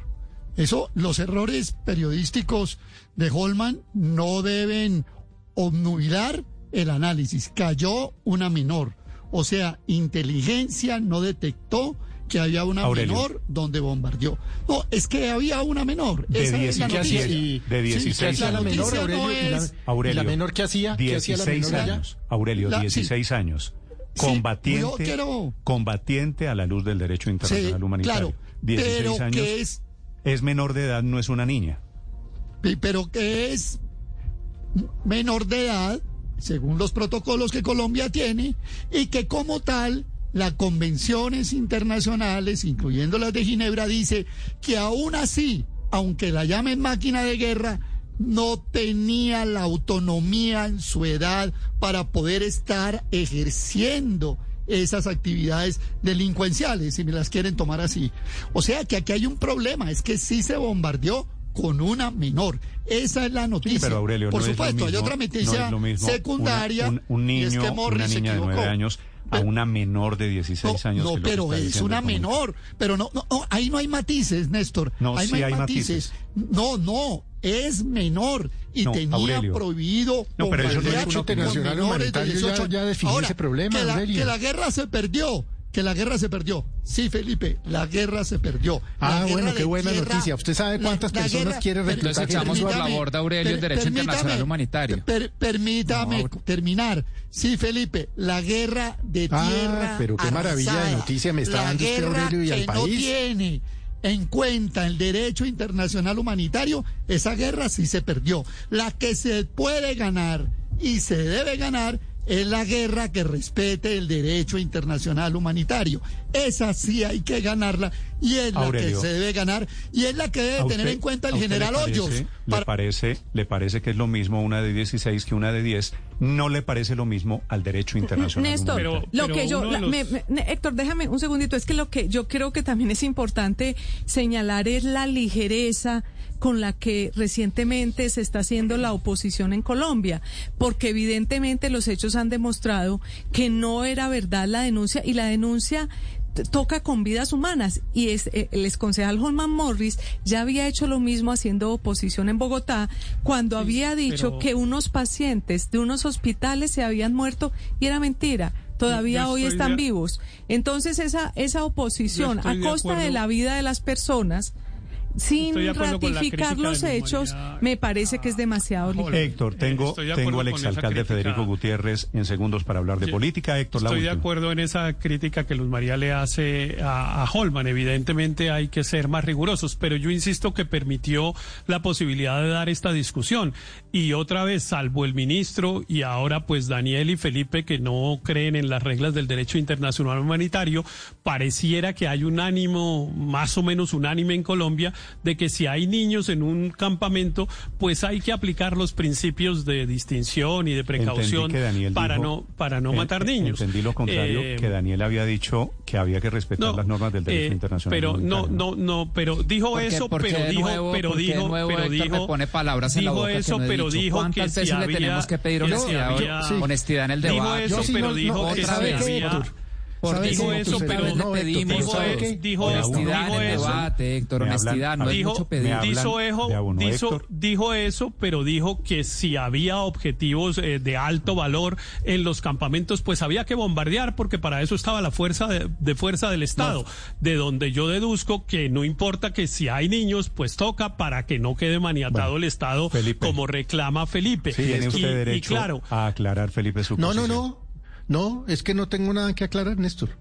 Eso, los errores periodísticos de Holman no deben obnubilar el análisis. Cayó una menor. O sea, inteligencia no detectó que había una Aurelio. menor donde bombardeó. No, es que había una menor. De Esa es la 16 noticia. y- de 16 la años. menor, no Aurelio, y la- es- Aurelio, ¿Y la menor qué hacía? ¿Qué hacía la 16 menor allá? años. Aurelio, La- sí. 16 años. Combatiente, quiero- combatiente a la luz del derecho internacional Sí, humanitario. claro, 16 pero años. que es- es menor de edad, no es una niña. Pero que es menor de edad, según los protocolos que Colombia tiene, y que como tal, las convenciones internacionales, incluyendo las de Ginebra, dice que aún así, aunque la llamen máquina de guerra, no tenía la autonomía en su edad para poder estar ejerciendo esas actividades delincuenciales, si me las quieren tomar así. O sea que aquí hay un problema, es que sí se bombardeó con una menor. Esa es la noticia. Sí, pero Aurelio, Por no es lo supuesto, hay otra no noticia es lo mismo secundaria. una- un, un y es niño, que Morris una se niña de 9 equivocó. años a una menor de 16 años. No, que lo que pero es una menor. Pero no, no, no, ahí no hay matices, Néstor. No, ahí sí hay No, no, es menor y No, tenía Aurelio. prohibido. No, pero eso no es internacional humanitario ya- 18. ya definió Ahora, ese problema, que la, Aurelio. que la guerra se perdió. Que la guerra se perdió. Sí, Felipe, la guerra se perdió. La Ah, bueno, qué buena tierra- noticia. ¿Usted sabe cuántas la personas guerra- quiere reclutar? Entonces echamos por la borda, Aurelio, el derecho internacional humanitario. per- permítame terminar. Sí, Felipe, la guerra de Ah, tierra. pero qué maravilla de noticia me está La dando usted, guerra Aurelio, y al que no país. tiene en cuenta el derecho internacional humanitario, esa guerra sí se perdió. La que se puede ganar y se debe ganar es la guerra que respete el derecho internacional humanitario. Esa sí hay que ganarla y es la que se debe ganar y es la que debe tener en cuenta el general Hoyos. ¿le, parece, ¿Le parece que es lo mismo una de 16 que una de 10? ¿No le parece lo mismo al derecho internacional? Néstor, lo que yo, Héctor, déjame un segundito, es que lo que yo creo que también es importante señalar es la ligereza con la que recientemente se está haciendo la oposición en Colombia, porque evidentemente los hechos han demostrado que no era verdad la denuncia y la denuncia toca con vidas humanas. Y es eh, el exconcejal Holman Morris ya había hecho lo mismo haciendo oposición en Bogotá cuando había dicho que unos pacientes de unos hospitales se habían muerto y era mentira. Todavía hoy están vivos. Entonces esa esa oposición a costa de la vida de las personas sin ratificar los hechos, me parece que es demasiado ligero. Héctor, tengo, tengo al exalcalde Federico Gutiérrez en segundos para hablar de política. Héctor, Estoy de acuerdo en esa crítica que Luz María le hace a, a, Holman. Evidentemente hay que ser más rigurosos, pero yo insisto que permitió la posibilidad de dar esta discusión. Y otra vez, salvo el ministro y ahora pues Daniel y Felipe que no creen en las reglas del derecho internacional humanitario, pareciera que hay un ánimo más o menos unánime en Colombia de que si hay niños en un campamento, pues hay que aplicar los principios de distinción y de precaución para no para no matar niños. Entendí lo contrario, eh, que Daniel había dicho que había que respetar las normas del derecho eh, internacional. Pero no, no, no, pero dijo eso, pero dijo, pero dijo, pero dijo, pone palabras en la boca eso, pero dijo que si había, le tenemos que pedir honestidad, en el debate. Dijo eso, pero dijo que si había dijo eso, pero no pedimos dijo, dijo, honestidad en el debate, Héctor, honestidad, no dijo, es mucho pedir. Dijo, dijo, dijo, eso, pero dijo que si había objetivos eh, de alto valor en los campamentos, pues había que bombardear porque para eso estaba la fuerza de, de fuerza del Estado, de donde yo deduzco que no importa que si hay niños, pues toca para que no quede maniatado el Estado como reclama Felipe. Sí, tiene usted derecho y claro, a aclarar, Felipe, su No, no, no. No, es que no tengo nada que aclarar, Néstor.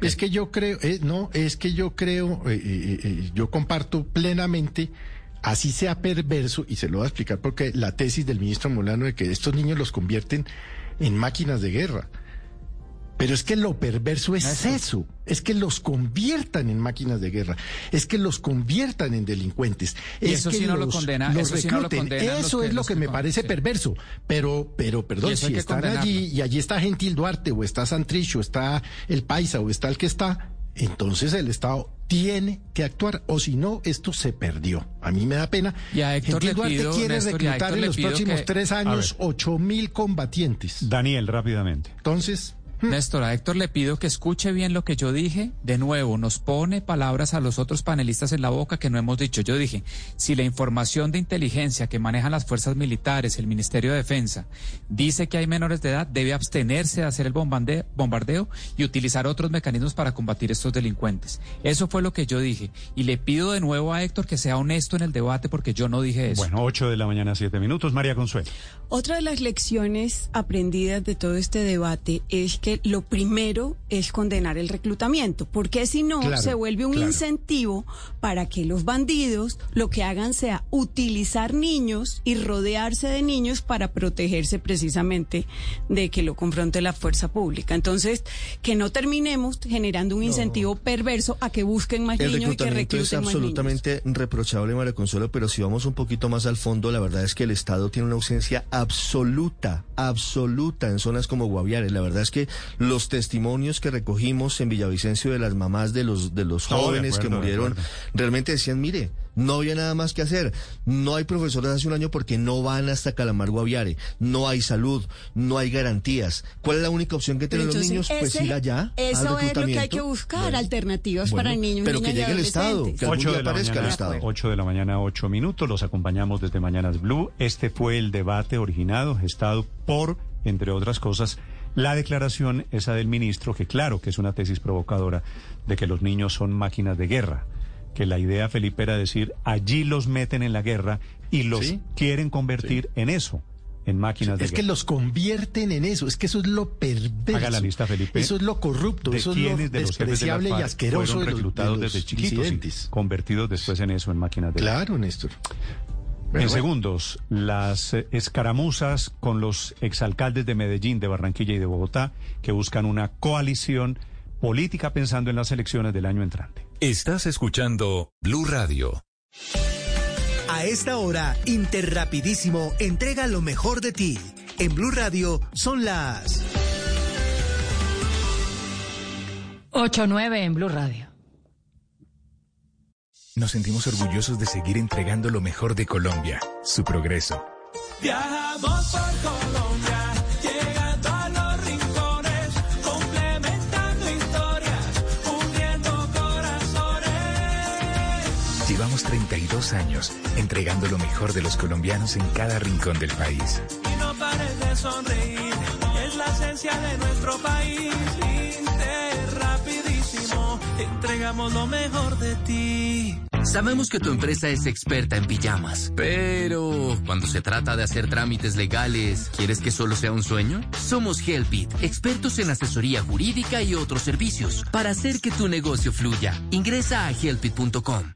Es que yo creo, eh, no, es que yo creo, eh, eh, yo comparto plenamente, así sea perverso, y se lo voy a explicar porque la tesis del ministro Molano de que estos niños los convierten en máquinas de guerra. Pero es que lo perverso es eso, es que los conviertan en máquinas de guerra, es que los conviertan en delincuentes, es eso que no los, lo condena, los eso recluten. eso es lo que, me parece perverso. Pero, pero, perdón, si están allí y allí está Gentil Duarte o está Santricho, está el Paisa o está el que está, entonces el Estado tiene que actuar, o si no, esto se perdió. A mí me da pena. Y a Héctor Gentil Duarte pido, quiere Néstor, reclutar en los próximos que... tres años ocho mil combatientes. Daniel, rápidamente. Entonces, Néstor, a Héctor le pido que escuche bien lo que yo dije. De nuevo, nos pone palabras a los otros panelistas en la boca que no hemos dicho. Yo dije, si la información de inteligencia que manejan las fuerzas militares, el Ministerio de Defensa, dice que hay menores de edad, debe abstenerse de hacer el bombardeo, bombardeo y utilizar otros mecanismos para combatir estos delincuentes. Eso fue lo que yo dije. Y le pido de nuevo a Héctor que sea honesto en el debate porque yo no dije eso. Bueno, 8 de la mañana, 7 minutos. María Consuelo. Otra de las lecciones aprendidas de todo este debate es que lo primero es condenar el reclutamiento, porque si no se vuelve un incentivo para que los bandidos lo que hagan sea utilizar niños y rodearse de niños para protegerse precisamente de que lo confronte la fuerza pública. Entonces, que no terminemos generando un incentivo perverso a que busquen más niños y que recluten es absolutamente reprochable, María Consuelo, pero si vamos un poquito más al fondo, la verdad es que el Estado tiene una ausencia absoluta, absoluta en zonas como Guaviare. La verdad es que los testimonios que recogimos en Villavicencio de las mamás de los, de los jóvenes que murieron realmente decían, mire, no había nada más que hacer. No hay profesores hace un año porque no van hasta Calamar Guaviare. No hay salud, no hay garantías. ¿Cuál es la única opción que tienen los niños? Pues ir allá. Eso es lo que hay que buscar, alternativas para niños. Pero que llegue el Estado, que algún día aparezca el Estado. 8 de la mañana, 8 minutos. Los acompañamos desde Mañanas Blue. Este fue el debate originado, gestado por, entre otras cosas, la declaración esa del ministro, que claro que es una tesis provocadora de que los niños son máquinas de guerra que la idea, Felipe, era decir, allí los meten en la guerra y los quieren convertir en eso, en máquinas de es guerra. Es que los convierten en eso, es que eso es lo perverso. Haga la lista, Felipe. Eso es lo corrupto, eso es lo de despreciable y asqueroso fueron reclutados de los, desde chiquitos y convertidos después en eso, en máquinas de guerra. Claro, Néstor. En segundos, las eh, escaramuzas con los exalcaldes de Medellín, de Barranquilla y de Bogotá, que buscan una coalición política pensando en las elecciones del año entrante. Estás escuchando Blue Radio. A esta hora, Interrapidísimo entrega lo mejor de ti. En Blue Radio son las 8-9 en Blue Radio. Nos sentimos orgullosos de seguir entregando lo mejor de Colombia, su progreso. Viajamos por Colombia, llegando a los rincones, complementando historias, uniendo corazones. Llevamos 32 años entregando lo mejor de los colombianos en cada rincón del país. Y no pares de sonreír, es la esencia de nuestro país. Interrapidísimo, entregamos lo mejor de ti. Sabemos que tu empresa es experta en pijamas, pero cuando se trata de hacer trámites legales, ¿quieres que solo sea un sueño? Somos Helpit, expertos en asesoría jurídica y otros servicios para hacer que tu negocio fluya. Ingresa a helpit.com.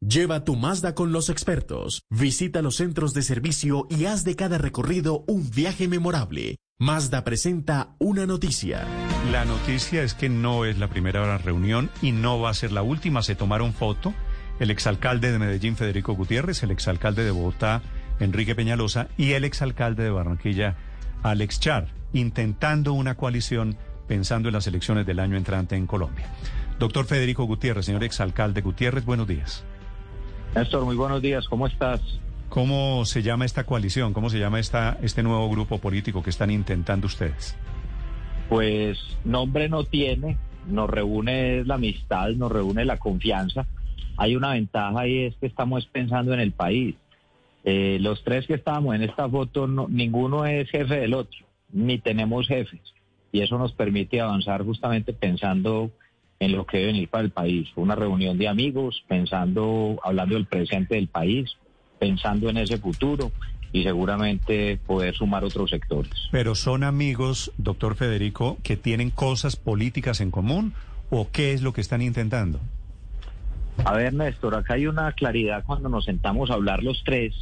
Lleva tu Mazda con los expertos. Visita los centros de servicio y haz de cada recorrido un viaje memorable. Mazda presenta una noticia. La noticia es que no es la primera reunión y no va a ser la última. Se tomaron foto el exalcalde de Medellín, Federico Gutiérrez, el exalcalde de Bogotá, Enrique Peñalosa, y el exalcalde de Barranquilla, Alex Char, intentando una coalición pensando en las elecciones del año entrante en Colombia. Doctor Federico Gutiérrez, señor exalcalde Gutiérrez, buenos días. Néstor, muy buenos días, ¿cómo estás? ¿Cómo se llama esta coalición? ¿Cómo se llama esta, este nuevo grupo político que están intentando ustedes? Pues nombre no tiene, nos reúne la amistad, nos reúne la confianza. Hay una ventaja y es que estamos pensando en el país. Eh, los tres que estamos en esta foto, ninguno es jefe del otro, ni tenemos jefes. Y eso nos permite avanzar justamente pensando en lo que debe venir para el país. Una reunión de amigos, pensando, hablando del presente del país, pensando en ese futuro y seguramente poder sumar otros sectores. Pero son amigos, doctor Federico, que tienen cosas políticas en común o qué es lo que están intentando? A ver, Néstor, acá hay una claridad cuando nos sentamos a hablar los tres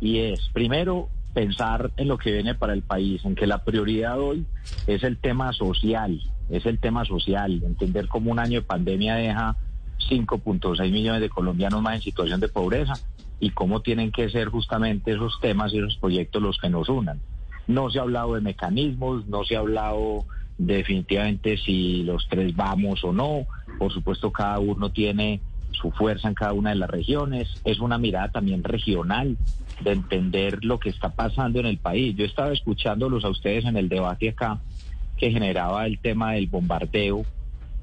y es, primero, pensar en lo que viene para el país, en que la prioridad hoy es el tema social, es el tema social, entender cómo un año de pandemia deja 5.6 millones de colombianos más en situación de pobreza y cómo tienen que ser justamente esos temas y esos proyectos los que nos unan. No se ha hablado de mecanismos, no se ha hablado definitivamente si los tres vamos o no. Por supuesto, cada uno tiene su fuerza en cada una de las regiones. Es una mirada también regional de entender lo que está pasando en el país. Yo estaba escuchándolos a ustedes en el debate acá que generaba el tema del bombardeo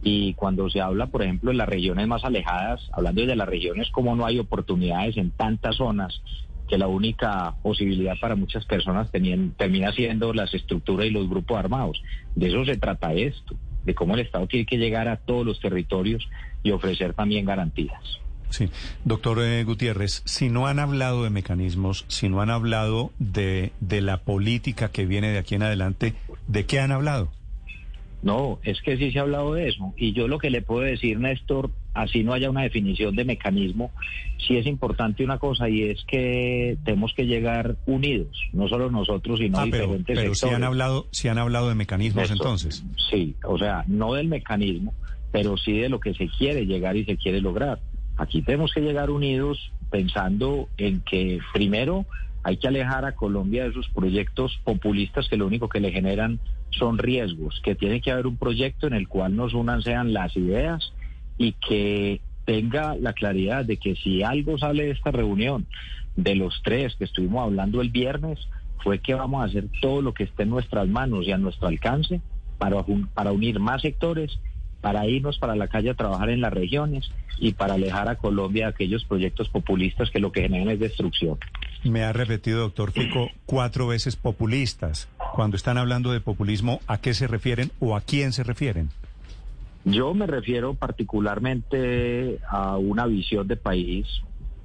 y cuando se habla, por ejemplo, de las regiones más alejadas, hablando de las regiones, como no hay oportunidades en tantas zonas, que la única posibilidad para muchas personas termina siendo las estructuras y los grupos armados. De eso se trata esto, de cómo el Estado tiene que llegar a todos los territorios y ofrecer también garantías. Sí, doctor eh, Gutiérrez, si no han hablado de mecanismos, si no han hablado de, de la política que viene de aquí en adelante, ¿de qué han hablado? No, es que sí se ha hablado de eso. Y yo lo que le puedo decir, Néstor, así no haya una definición de mecanismo, sí es importante una cosa y es que tenemos que llegar unidos, no solo nosotros, sino ah, diferentes pero, sectores. han hablado, sí han hablado de mecanismos entonces. Sí, o sea, no del mecanismo, pero sí de lo que se quiere llegar y se quiere lograr. Aquí tenemos que llegar unidos pensando en que primero hay que alejar a Colombia de esos proyectos populistas que lo único que le generan son riesgos, que tiene que haber un proyecto en el cual nos unan sean las ideas y que tenga la claridad de que si algo sale de esta reunión, de los tres que estuvimos hablando el viernes, fue que vamos a hacer todo lo que esté en nuestras manos y a nuestro alcance para, para unir más sectores para irnos para la calle a trabajar en las regiones y para alejar a Colombia de aquellos proyectos populistas que lo que generan es destrucción. Me ha repetido, doctor Fico, cuatro veces populistas. Cuando están hablando de populismo, ¿a qué se refieren o a quién se refieren? Yo me refiero particularmente a una visión de país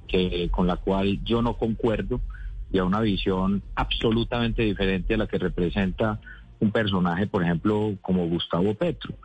que con la cual yo no concuerdo y a una visión absolutamente diferente a la que representa un personaje, por ejemplo, como Gustavo Petro.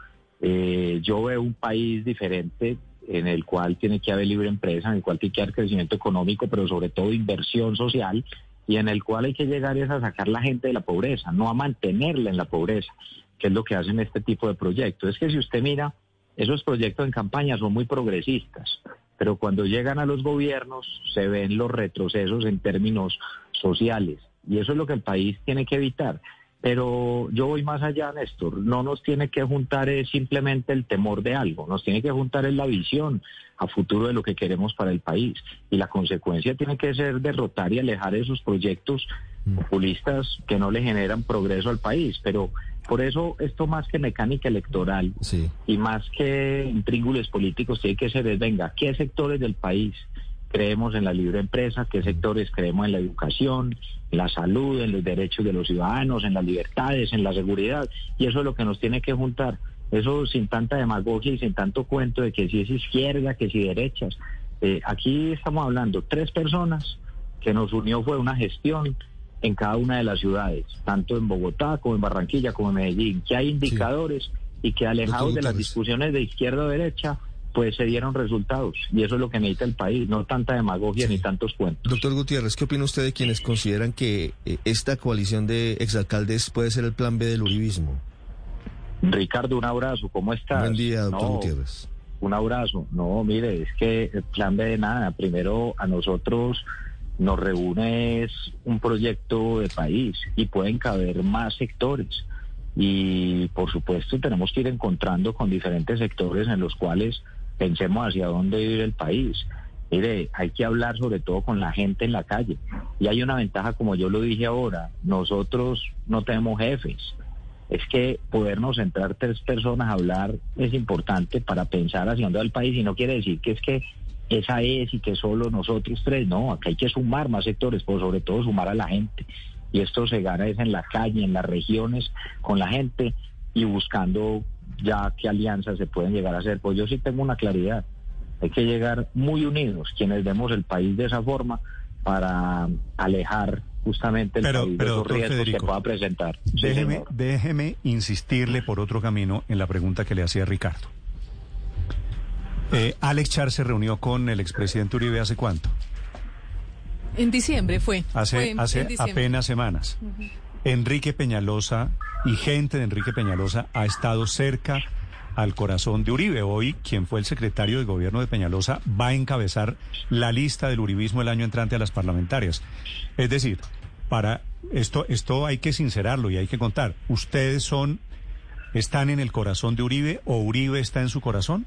Eh, yo veo un país diferente en el cual tiene que haber libre empresa, en el cual tiene que haber crecimiento económico, pero sobre todo inversión social, y en el cual hay que llegar a sacar la gente de la pobreza, no a mantenerla en la pobreza, que es lo que hacen este tipo de proyectos. Es que si usted mira, esos proyectos en campaña son muy progresistas, pero cuando llegan a los gobiernos se ven los retrocesos en términos sociales, y eso es lo que el país tiene que evitar. Pero yo voy más allá, Néstor. No nos tiene que juntar es simplemente el temor de algo, nos tiene que juntar es la visión a futuro de lo que queremos para el país. Y la consecuencia tiene que ser derrotar y alejar esos proyectos mm. populistas que no le generan progreso al país. Pero por eso esto más que mecánica electoral y más que intríngules políticos tiene que ser, es, venga, ¿qué sectores del país creemos en la libre empresa, qué sectores creemos en la educación, en la salud, en los derechos de los ciudadanos, en las libertades, en la seguridad. Y eso es lo que nos tiene que juntar. Eso sin tanta demagogia y sin tanto cuento de que si es izquierda, que si derechas. Eh, aquí estamos hablando, tres personas que nos unió fue una gestión en cada una de las ciudades, tanto en Bogotá como en Barranquilla como en Medellín, que hay indicadores y que alejados de las discusiones de izquierda o derecha, pues se dieron resultados. Y eso es lo que necesita el país, no tanta demagogia ni tantos cuentos. Doctor Gutiérrez, ¿qué opina usted de quienes consideran que eh, esta coalición de exalcaldes puede ser el plan B del uribismo? Ricardo, un abrazo, ¿cómo estás? Buen día, doctor Gutiérrez. Un abrazo. No, mire, es que el plan B de nada. Primero, a nosotros nos reúne es un proyecto de país y pueden caber más sectores. Y por supuesto tenemos que ir encontrando con diferentes sectores en los cuales pensemos hacia dónde vive el país. Mire, hay que hablar sobre todo con la gente en la calle. Y hay una ventaja, como yo lo dije ahora, nosotros no tenemos jefes. Es que podernos entrar tres personas a hablar es importante para pensar hacia dónde va el país y no quiere decir que es que esa es y que solo nosotros tres, no, acá hay que sumar más sectores, pero sobre todo sumar a la gente. Y esto se gana es en la calle, en las regiones, con la gente y buscando ya qué alianzas se pueden llegar a hacer. Pues yo sí tengo una claridad. Hay que llegar muy unidos, quienes vemos el país de esa forma, para alejar justamente el país de los riesgos que pueda presentar. Déjeme, déjeme insistirle por otro camino en la pregunta que le hacía Ricardo. Eh, Alex Char se reunió con el expresidente Uribe hace cuánto? En diciembre fue. Hace, hace apenas semanas. Enrique Peñalosa y gente de Enrique Peñalosa ha estado cerca al corazón de Uribe. Hoy, quien fue el secretario de gobierno de Peñalosa, va a encabezar la lista del uribismo el año entrante a las parlamentarias. Es decir, para esto, esto hay que sincerarlo y hay que contar. ¿Ustedes son, están en el corazón de Uribe o Uribe está en su corazón?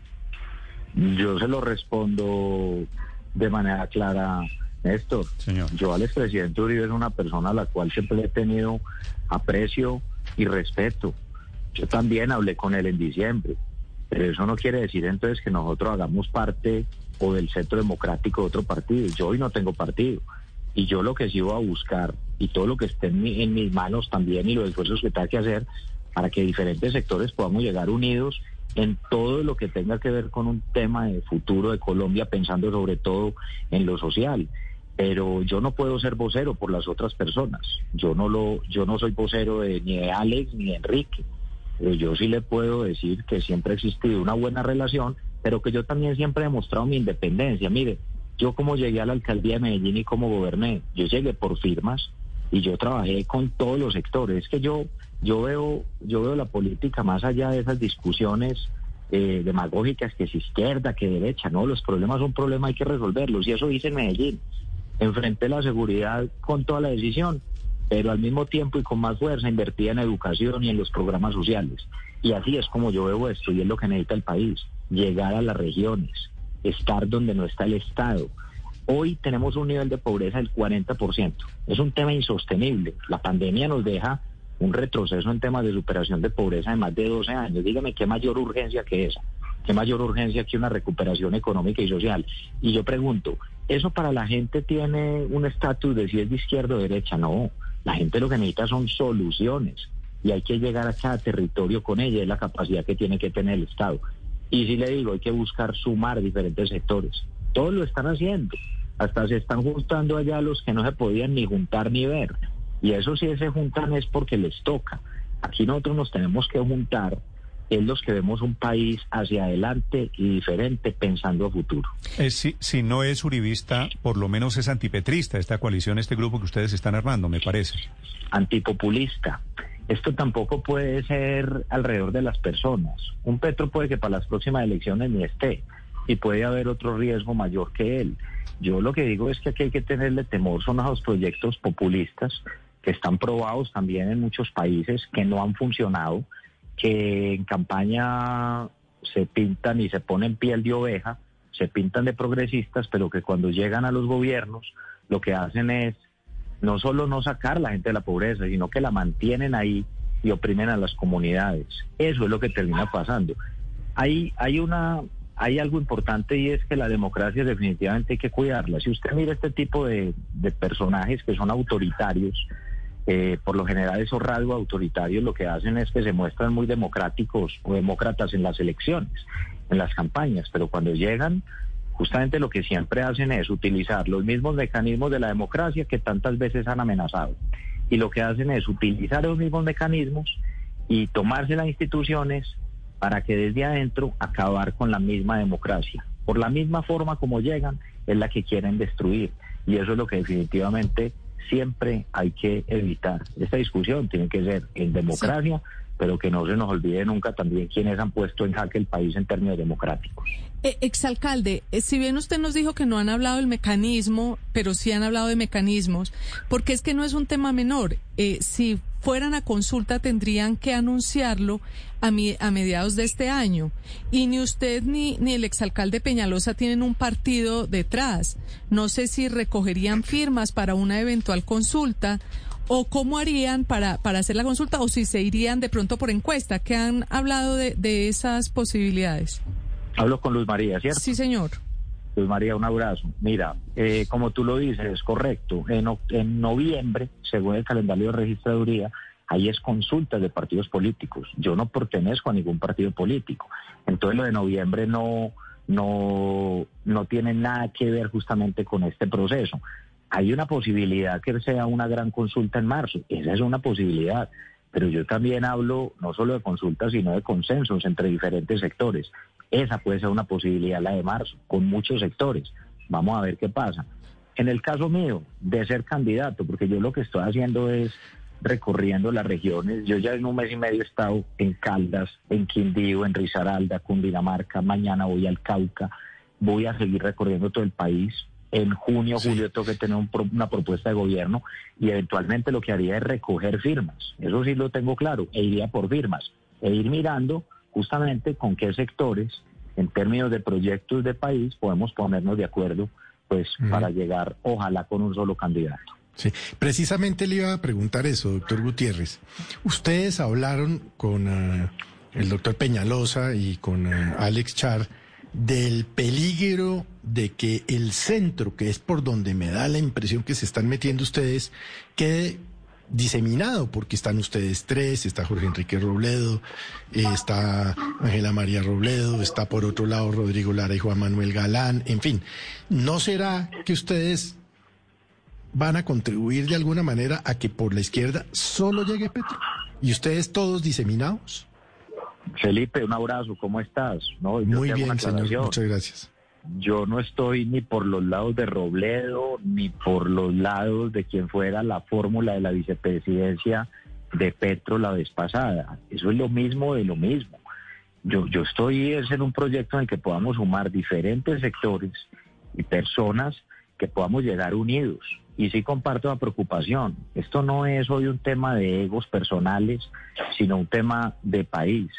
Yo se lo respondo de manera clara Néstor, Señor. yo al expresidente Uribe es una persona a la cual siempre he tenido aprecio y respeto. Yo también hablé con él en diciembre, pero eso no quiere decir entonces que nosotros hagamos parte o del centro democrático de otro partido. Yo hoy no tengo partido y yo lo que sí voy a buscar y todo lo que esté en, en mis manos también y los esfuerzos que tenga que hacer para que diferentes sectores podamos llegar unidos en todo lo que tenga que ver con un tema de futuro de Colombia, pensando sobre todo en lo social pero yo no puedo ser vocero por las otras personas. Yo no lo, yo no soy vocero de, ni de Alex ni de Enrique. Eh, yo sí le puedo decir que siempre ha existido una buena relación, pero que yo también siempre he demostrado mi independencia. Mire, yo como llegué a la alcaldía de Medellín y como goberné, yo llegué por firmas y yo trabajé con todos los sectores. Es que yo, yo veo, yo veo la política más allá de esas discusiones eh, demagógicas que es izquierda, que derecha, no, los problemas son problemas, hay que resolverlos y eso dice Medellín enfrenté la seguridad con toda la decisión, pero al mismo tiempo y con más fuerza invertía en educación y en los programas sociales. Y así es como yo veo esto y lo que necesita el país, llegar a las regiones, estar donde no está el Estado. Hoy tenemos un nivel de pobreza del 40%. Es un tema insostenible. La pandemia nos deja un retroceso en temas de superación de pobreza de más de 12 años. Dígame qué mayor urgencia que esa, qué mayor urgencia que una recuperación económica y social. Y yo pregunto, ¿eso para la gente tiene un estatus de si es de izquierda o derecha? No, la gente lo que necesita son soluciones. y hay que llegar a cada territorio con ella, es la capacidad que tiene que tener el Estado. Y si le digo, hay que buscar sumar diferentes sectores. Todos lo están haciendo. Hasta se están juntando allá los que no se podían ni juntar ni ver. Y eso si se juntan es porque les toca. Aquí nosotros nos tenemos que juntar es los que vemos un país hacia adelante y diferente pensando a futuro. Eh, si, si no es uribista, por lo menos es antipetrista esta coalición, este grupo que ustedes están armando, me parece. Antipopulista. Esto tampoco puede ser alrededor de las personas. Un Petro puede que para las próximas elecciones ni esté y puede haber otro riesgo mayor que él. Yo lo que digo es que aquí hay que tenerle temor son a los proyectos populistas que están probados también en muchos países que no han funcionado que en campaña se pintan y se ponen piel de oveja, se pintan de progresistas, pero que cuando llegan a los gobiernos lo que hacen es no solo no sacar a la gente de la pobreza, sino que la mantienen ahí y oprimen a las comunidades. Eso es lo que termina pasando. Hay, hay una hay algo importante y es que la democracia definitivamente hay que cuidarla. Si usted mira este tipo de, de personajes que son autoritarios, eh, por lo general esos rasgos autoritarios lo que hacen es que se muestran muy democráticos o demócratas en las elecciones, en las campañas, pero cuando llegan, justamente lo que siempre hacen es utilizar los mismos mecanismos de la democracia que tantas veces han amenazado. Y lo que hacen es utilizar los mismos mecanismos y tomarse las instituciones para que desde adentro acabar con la misma democracia. Por la misma forma como llegan, es la que quieren destruir. Y eso es lo que definitivamente siempre hay que evitar. Esta discusión tiene que ser en democracia, pero que no se nos olvide nunca también quienes han puesto en jaque el país en términos democráticos. Eh, exalcalde, eh, si bien usted nos dijo que no han hablado del mecanismo, pero sí han hablado de mecanismos, porque es que no es un tema menor. Eh, si fueran a consulta tendrían que anunciarlo a, a mediados de este año. Y ni usted ni, ni el exalcalde Peñalosa tienen un partido detrás. No sé si recogerían firmas para una eventual consulta o cómo harían para, para hacer la consulta o si se irían de pronto por encuesta. que han hablado de, de esas posibilidades? Hablo con Luz María, ¿cierto? Sí, señor. Luz María, un abrazo. Mira, eh, como tú lo dices, es correcto. En, en noviembre, según el calendario de registraduría, ahí es consulta de partidos políticos. Yo no pertenezco a ningún partido político. Entonces lo de noviembre no, no, no tiene nada que ver justamente con este proceso. Hay una posibilidad que sea una gran consulta en marzo. Esa es una posibilidad. Pero yo también hablo no solo de consultas, sino de consensos entre diferentes sectores. Esa puede ser una posibilidad, la de marzo, con muchos sectores. Vamos a ver qué pasa. En el caso mío, de ser candidato, porque yo lo que estoy haciendo es recorriendo las regiones. Yo ya en un mes y medio he estado en Caldas, en Quindío, en Risaralda, Cundinamarca. Mañana voy al Cauca. Voy a seguir recorriendo todo el país. En junio, julio tengo que tener una propuesta de gobierno y eventualmente lo que haría es recoger firmas. Eso sí lo tengo claro. E iría por firmas. E ir mirando justamente con qué sectores, en términos de proyectos de país, podemos ponernos de acuerdo pues para llegar, ojalá, con un solo candidato. Sí, precisamente le iba a preguntar eso, doctor Gutiérrez. Ustedes hablaron con eh, el doctor Peñalosa y con eh, Alex Char del peligro de que el centro, que es por donde me da la impresión que se están metiendo ustedes, quede diseminado, porque están ustedes tres, está Jorge Enrique Robledo, está Ángela María Robledo, está por otro lado Rodrigo Lara y Juan Manuel Galán, en fin, ¿no será que ustedes van a contribuir de alguna manera a que por la izquierda solo llegue Petro? ¿Y ustedes todos diseminados? Felipe, un abrazo, ¿cómo estás? Muy bien, señor, muchas gracias yo no estoy ni por los lados de Robledo, ni por los lados de quien fuera la fórmula de la vicepresidencia de Petro la vez pasada. Eso es lo mismo de lo mismo. Yo, yo estoy en un proyecto en el que podamos sumar diferentes sectores y personas que podamos llegar unidos. Y sí comparto la preocupación. Esto no es hoy un tema de egos personales, sino un tema de país.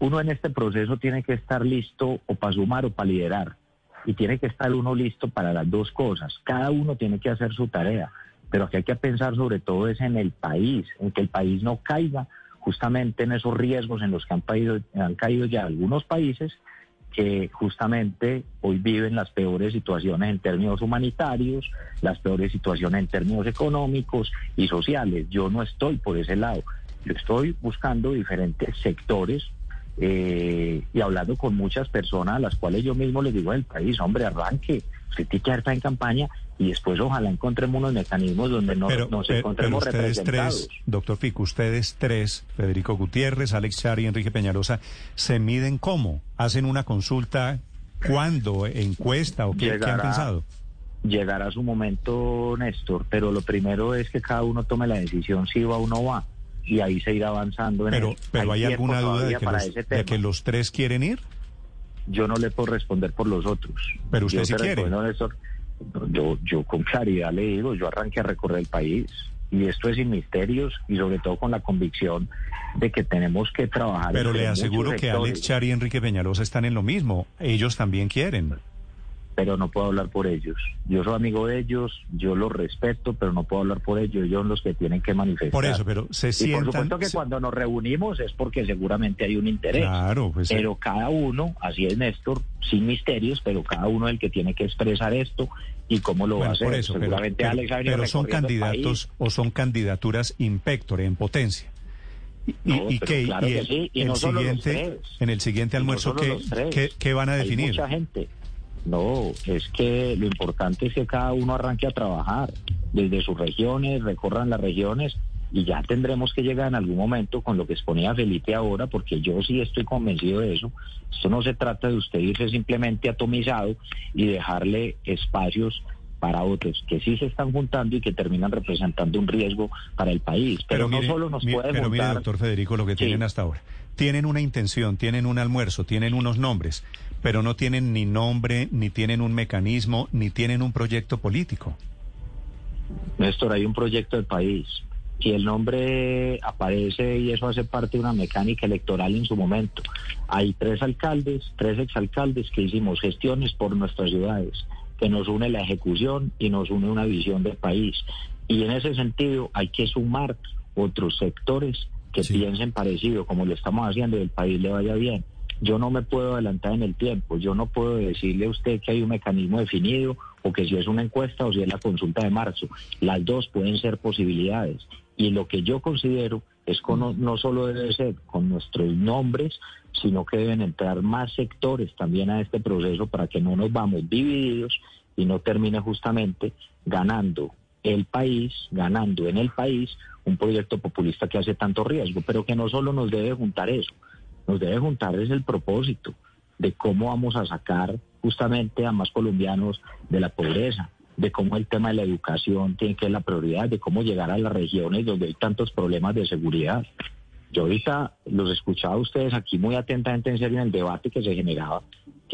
Uno en este proceso tiene que estar listo o para sumar o para liderar y tiene que estar uno listo para las dos cosas. Cada uno tiene que hacer su tarea, pero aquí hay que pensar sobre todo es en el país, en que el país no caiga justamente en esos riesgos en los que han caído, han caído ya algunos países que justamente hoy viven las peores situaciones en términos humanitarios, las peores situaciones en términos económicos y sociales. Yo no estoy por ese lado. yo estoy buscando diferentes sectores eh, y hablando con muchas personas a las cuales yo mismo les digo el país, hombre, arranque, usted tiene que estar en campaña y después ojalá encontremos unos mecanismos donde no, nos encontremos ustedes representados. Tres, doctor Fico, ustedes tres, Federico Gutiérrez, Alex Char y Enrique Peñalosa, ¿se miden cómo? ¿Hacen una consulta? ¿Cuándo? ¿Encuesta? ¿O qué, han pensado? Llegará su momento, Néstor, pero lo primero es que cada uno tome la decisión si va o no va. Y ahí se irá avanzando. En pero, pero ¿hay, alguna duda de que, los, de que los tres quieren ir? Yo no le puedo responder por los otros. Pero usted sí quiere. Néstor, yo, yo con claridad le digo, yo arranqué a recorrer el país y esto es sin misterios y sobre todo con la convicción de que tenemos que trabajar. Pero le aseguro que Alex Char y Enrique Peñalosa están en lo mismo, ellos también quieren pero no puedo hablar por ellos. Yo soy amigo de ellos, yo los respeto, pero no puedo hablar por ellos. Ellos son los que tienen que manifestar. Por eso, pero se sientan... Y por supuesto que cuando nos reunimos es porque seguramente hay un interés. Claro, pues... Pero cada uno, así es Néstor, sin misterios, pero cada uno es el que tiene que expresar esto y cómo lo va a hacer. Por eso, seguramente Alex pero son candidatos o son candidaturas impectore, en potencia. Y, que, el siguiente, en el siguiente almuerzo, ¿qué, ¿qué, van a definir? mucha gente. No, es que lo importante es que cada uno arranque a trabajar desde sus regiones, recorran las regiones y ya tendremos que llegar en algún momento con lo que exponía Felipe ahora, porque yo sí estoy convencido de eso. Esto no se trata de usted irse simplemente atomizado y dejarle espacios para otros que sí se están juntando y que terminan representando un riesgo para el país. Pero, no solo nos puede Pero mire, doctor Federico, lo que tienen hasta ahora. Tienen una intención, tienen un almuerzo, tienen unos nombres, pero no tienen ni nombre, ni tienen un mecanismo, ni tienen un proyecto político. Néstor, hay un proyecto del país. Si el nombre aparece y eso hace parte de una mecánica electoral en su momento. Hay tres alcaldes, tres exalcaldes que hicimos gestiones por nuestras ciudades que nos une la ejecución y nos une una visión del país. Y en ese sentido hay que sumar otros sectores que piensen parecido, como lo estamos haciendo, y el país le vaya bien. Yo no me puedo adelantar en el tiempo, yo no puedo decirle a usted que hay un mecanismo definido o que si es una encuesta o si es la consulta de marzo. Las dos pueden ser posibilidades. Y lo que yo considero es que no, no solo debe ser con nuestros nombres, sino que deben entrar más sectores también a este proceso para que no nos vamos divididos y no termine justamente ganando el país, ganando en el país un proyecto populista que hace tanto riesgo, pero que no solo nos debe juntar eso, nos debe juntar es el propósito de cómo vamos a sacar justamente a más colombianos de la pobreza, de cómo el tema de la educación tiene que ser la prioridad, de cómo llegar a las regiones donde hay tantos problemas de seguridad. Yo ahorita los escuchaba a ustedes aquí muy atentamente en serio en el debate que se generaba,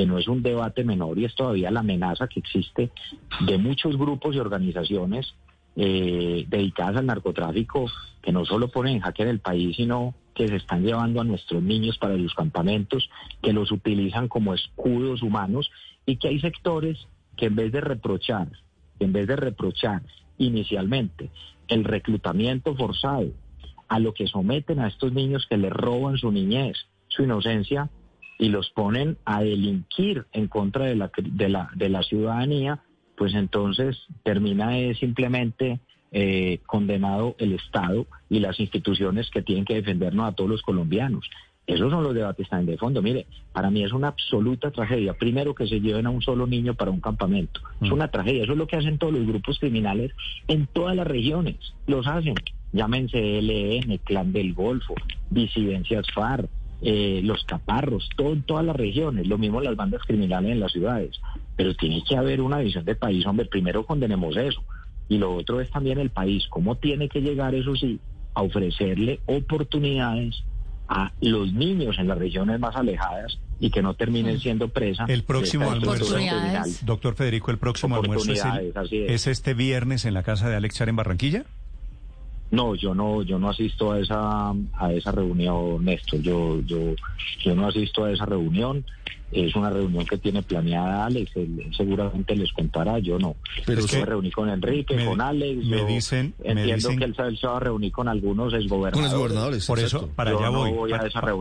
que no es un debate menor y es todavía la amenaza que existe de muchos grupos y organizaciones eh, dedicadas al narcotráfico que no solo ponen en jaque el país, sino que se están llevando a nuestros niños para los campamentos, que los utilizan como escudos humanos y que hay sectores que en vez de reprochar, en vez de reprochar inicialmente el reclutamiento forzado, a lo que someten a estos niños que les roban su niñez, su inocencia, y los ponen a delinquir en contra de la, de la, de la ciudadanía, pues entonces termina simplemente eh, condenado el Estado y las instituciones que tienen que defendernos a todos los colombianos. Esos son los debates también de fondo. Mire, para mí es una absoluta tragedia. Primero que se lleven a un solo niño para un campamento. Es mm. una tragedia. Eso es lo que hacen todos los grupos criminales en todas las regiones. Los hacen llámense LN, Clan del Golfo, disidencias FAR, eh, los caparros, todo, en todas las regiones, lo mismo las bandas criminales en las ciudades. Pero tiene que haber una visión de país, hombre, primero condenemos eso. Y lo otro es también el país, cómo tiene que llegar, eso sí, a ofrecerle oportunidades a los niños en las regiones más alejadas y que no terminen mm. siendo presa. El próximo almuerzo, doctor Federico, el próximo almuerzo es, este viernes en la casa de Alex Char en Barranquilla. No, yo no, yo no asisto a esa a esa reunión, Néstor. Yo, yo, yo no asisto a esa reunión. Es una reunión que tiene planeada Alex. Él, seguramente les contará. Yo no. Pero me reuní con Enrique, con Alex. Me dicen, entiendo que él, se va a reunir con algunos exgobernadores. Con gobernadores. Por eso, para allá voy.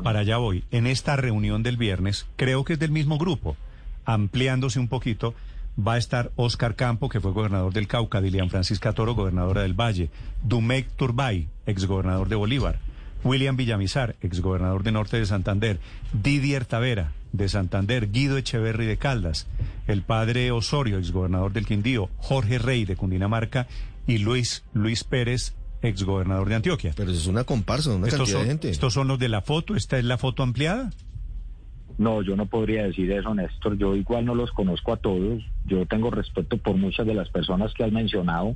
para allá voy. En esta reunión del viernes, creo que es del mismo grupo, ampliándose un poquito va a estar Oscar Campo, que fue gobernador del Cauca, Dilian Francisca Toro, gobernadora del Valle, Dumec Turbay, exgobernador de Bolívar, William Villamizar, exgobernador de Norte de Santander, Didier Tavera, de Santander, Guido Echeverry de Caldas, el padre Osorio, exgobernador del Quindío, Jorge Rey de Cundinamarca y Luis, Luis Pérez, exgobernador de Antioquia. Pero es una comparsa, una cantidad de gente. ¿Estos son los de la foto? ¿Esta es la foto ampliada? No, yo no podría decir eso, Néstor. Yo igual no los conozco a todos. Yo tengo respeto por muchas de las personas que has mencionado.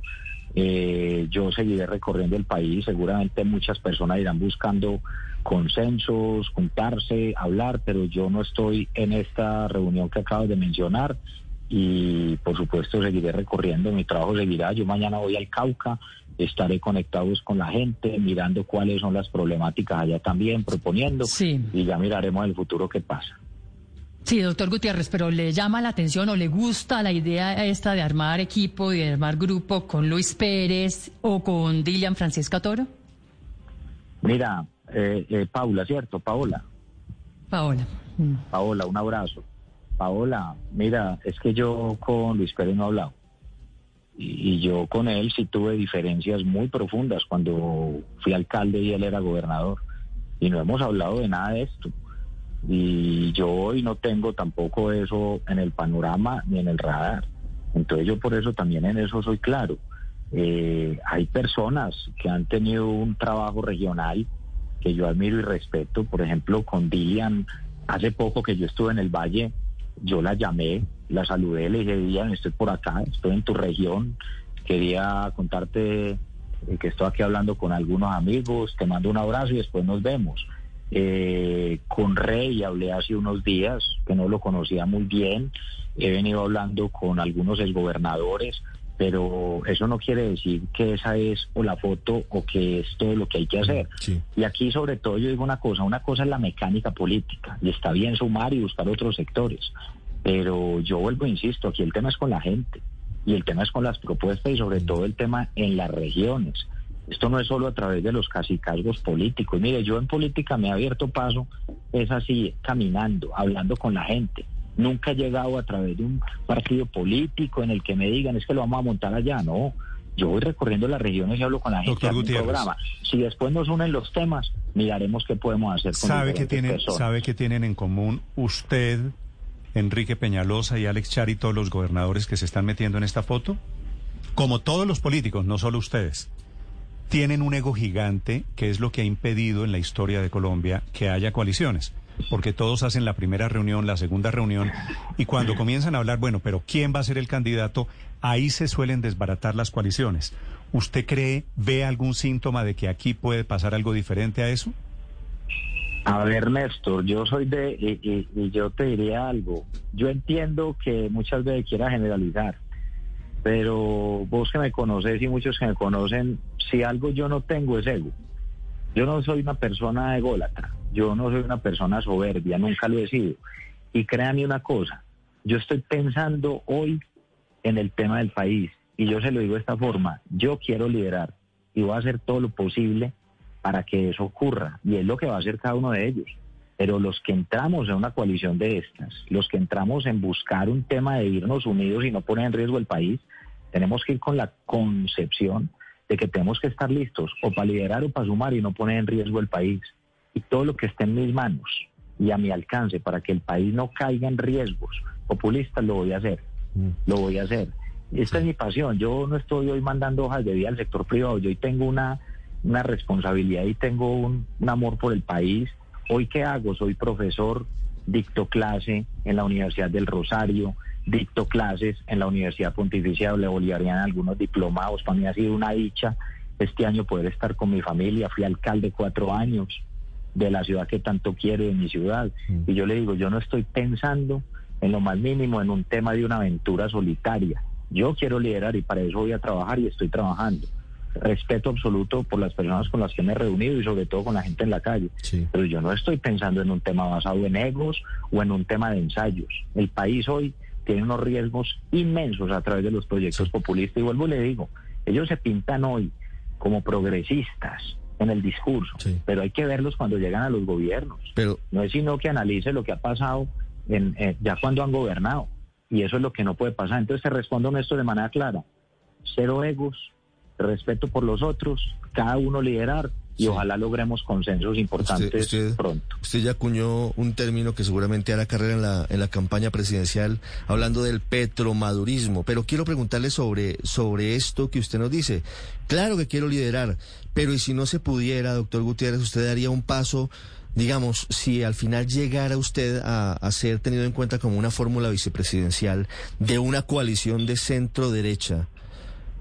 Eh, yo seguiré recorriendo el país. Seguramente muchas personas irán buscando consensos, juntarse, hablar, pero yo no estoy en esta reunión que acabo de mencionar y por supuesto seguiré recorriendo, mi trabajo seguirá, yo mañana voy al Cauca, estaré conectados con la gente, mirando cuáles son las problemáticas allá también, proponiendo y ya miraremos el futuro qué pasa. Sí, doctor Gutiérrez, pero ¿le llama la atención o le gusta la idea esta de armar equipo y de armar grupo con Luis Pérez o con Dilian Francisca Toro? Mira, eh, eh, Paula, ¿cierto? Paola. Paola. Mm. Paola, un abrazo. Paola, mira, es que yo con Luis Pérez no he hablado. Y, yo con él sí tuve diferencias muy profundas cuando fui alcalde y él era gobernador. Y no hemos hablado de nada de esto. Y yo hoy no tengo tampoco eso en el panorama ni en el radar. Entonces yo por eso también en eso soy claro. Eh, hay personas que han tenido un trabajo regional que yo admiro y respeto. Por ejemplo, con Dilian, hace poco que yo estuve en el Valle, yo la llamé, la saludé, le dije, estoy por acá, estoy en tu región, quería contarte eh, que estoy aquí hablando con algunos amigos, te mando un abrazo y después nos vemos. Eh, con Rey hablé hace unos días, que no lo conocía muy bien, he venido hablando con algunos exgobernadores, pero eso no quiere decir que esa es o la foto o que es todo lo que hay que hacer. Y aquí sobre todo yo digo una cosa, una cosa es la mecánica política y está bien sumar y buscar otros sectores, pero yo vuelvo, insisto, aquí el tema es con la gente y el tema es con las propuestas y sobre todo el tema en las regiones. Esto no es solo a través de los casicazgos políticos. Mire, yo en política me he abierto paso, es así, caminando, hablando con la gente Nunca he llegado a través de un partido político en el que me digan es que lo vamos a montar allá. No, yo voy recorriendo las regiones y hablo con la gente en programa. Si después nos unen los temas, miraremos qué podemos hacer con ¿Sabe que tienen, ¿Sabe que tienen en común usted, Enrique Peñalosa y Alex Char y todos los gobernadores que se están metiendo en esta foto? Como todos los políticos, no solo ustedes. Tienen un ego gigante que es lo que ha impedido en la historia de Colombia que haya coaliciones porque todos hacen la primera reunión, la segunda reunión, y cuando comienzan a hablar, bueno, pero ¿quién va a ser el candidato? Ahí se suelen desbaratar las coaliciones. ¿Usted cree, ve algún síntoma de que aquí puede pasar algo diferente a eso? A ver, Néstor, yo soy de, y, y, yo te diría algo. Yo entiendo que muchas veces quiera generalizar, pero vos que me conoces y muchos que me conocen, si algo yo no tengo es ego. Yo no soy una persona ególatra, yo no soy una persona soberbia, nunca lo he sido. Y créanme una cosa, yo estoy pensando hoy en el tema del país y yo se lo digo de esta forma, yo quiero liderar y voy a hacer todo lo posible para que eso ocurra y es lo que va a hacer cada uno de ellos. Pero los que entramos en una coalición de estas, los que entramos en buscar un tema de irnos unidos y no poner en riesgo el país, tenemos que ir con la concepción de que tenemos que estar listos o para liderar o para sumar y no poner en riesgo el país. Y todo lo que esté en mis manos y a mi alcance para que el país no caiga en riesgos populistas, lo voy a hacer. Mm. Lo voy a hacer. Esta es mi pasión. Yo no estoy hoy mandando hojas de vida al sector privado. Yo hoy tengo una, una responsabilidad y tengo un, un amor por el país. Hoy, ¿qué hago? Soy profesor, dicto clase en la Universidad del Rosario, dicto clases en la Universidad Pontificia de Bolivariana, algunos diplomados. Para mí ha sido una dicha este año poder estar con mi familia. Fui alcalde cuatro años de la ciudad que tanto quiero, de mi ciudad. Mm. Y yo le digo, yo no estoy pensando en lo más mínimo en un tema de una aventura solitaria. Yo quiero liderar y para eso voy a trabajar y estoy trabajando. Respeto absoluto por las personas con las que me he reunido y sobre todo con la gente en la calle. Pero yo no estoy pensando en un tema basado en egos o en un tema de ensayos. El país hoy tiene unos riesgos inmensos a través de los proyectos populistas. Y vuelvo y le digo, ellos se pintan hoy como progresistas en el discurso, pero hay que verlos cuando llegan a los gobiernos. Pero no es sino que analice lo que ha pasado en, eh, ya cuando han gobernado. Y eso es lo que no puede pasar. Entonces te respondo esto de manera clara. Cero egos, respeto por los otros, cada uno liderar y ojalá logremos consensos importantes pronto. Usted ya acuñó un término que seguramente hará carrera en la, en la campaña presidencial hablando del petromadurismo, pero quiero preguntarle sobre, sobre esto que usted nos dice. Claro que quiero liderar, pero ¿y si no se pudiera, doctor Gutiérrez, usted daría un paso digamos, si al final llegara usted a, ser tenido en cuenta como una fórmula vicepresidencial de una coalición de centro derecha,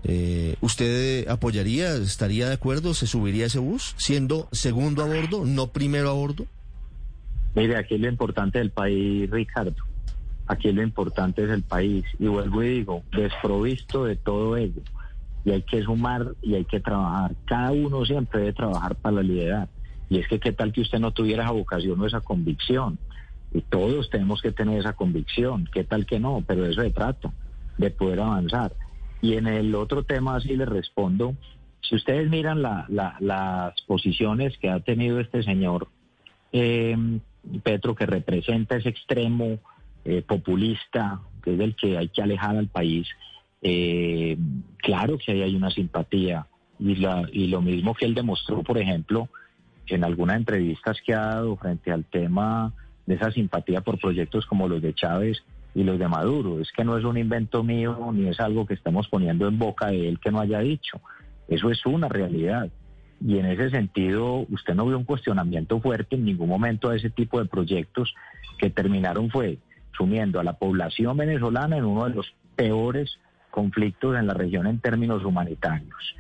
eh, ¿Usted apoyaría, estaría de acuerdo, se subiría ese bus siendo segundo a bordo, no primero a bordo? Mire, aquí lo importante del país, Ricardo. Aquí lo importante es el país. Y vuelvo y digo, desprovisto de todo ello. Y hay que sumar y hay que trabajar. Cada uno siempre debe trabajar para la liderazgo. Y es que qué tal que usted no tuviera esa vocación o esa convicción. Y todos tenemos que tener esa convicción. ¿Qué tal que no? Pero eso se trata, de poder avanzar. Y en el otro tema, así le respondo, si ustedes miran las posiciones que ha tenido este señor eh, Petro, que representa ese extremo eh, populista, que es el que hay que alejar al país, eh, claro que ahí hay una simpatía. Y, la, y lo mismo que él demostró, por ejemplo, en algunas entrevistas que ha dado frente al tema de esa simpatía por proyectos como los de Chávez, y los de Maduro. Es que no es un invento mío ni es algo que estamos poniendo en boca de él que no haya dicho. Eso es una realidad. Y en ese sentido, usted no vio un cuestionamiento fuerte en ningún momento a ese tipo de proyectos que terminaron fue sumiendo a la población venezolana en uno de los peores conflictos en la región en términos humanitarios.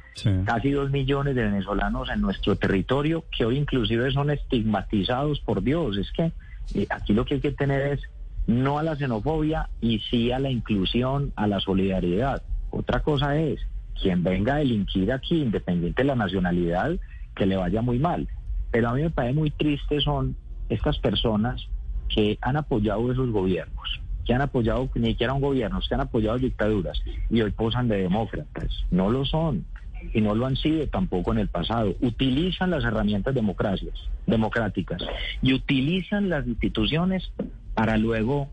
Casi dos millones de venezolanos en nuestro territorio que hoy inclusive son estigmatizados por Dios. Es que eh, aquí lo que hay que tener es no a la xenofobia y sí a la inclusión, a la solidaridad. Otra cosa es, quien venga a delinquir aquí, independiente de la nacionalidad, que le vaya muy mal. Pero a mí me parece muy triste son estas personas que han apoyado esos gobiernos, que han apoyado ni siquiera un gobierno, que han apoyado dictaduras y hoy posan de demócratas. No lo son y no lo han sido tampoco en el pasado. Utilizan las herramientas democracias, democráticas y utilizan las instituciones para luego,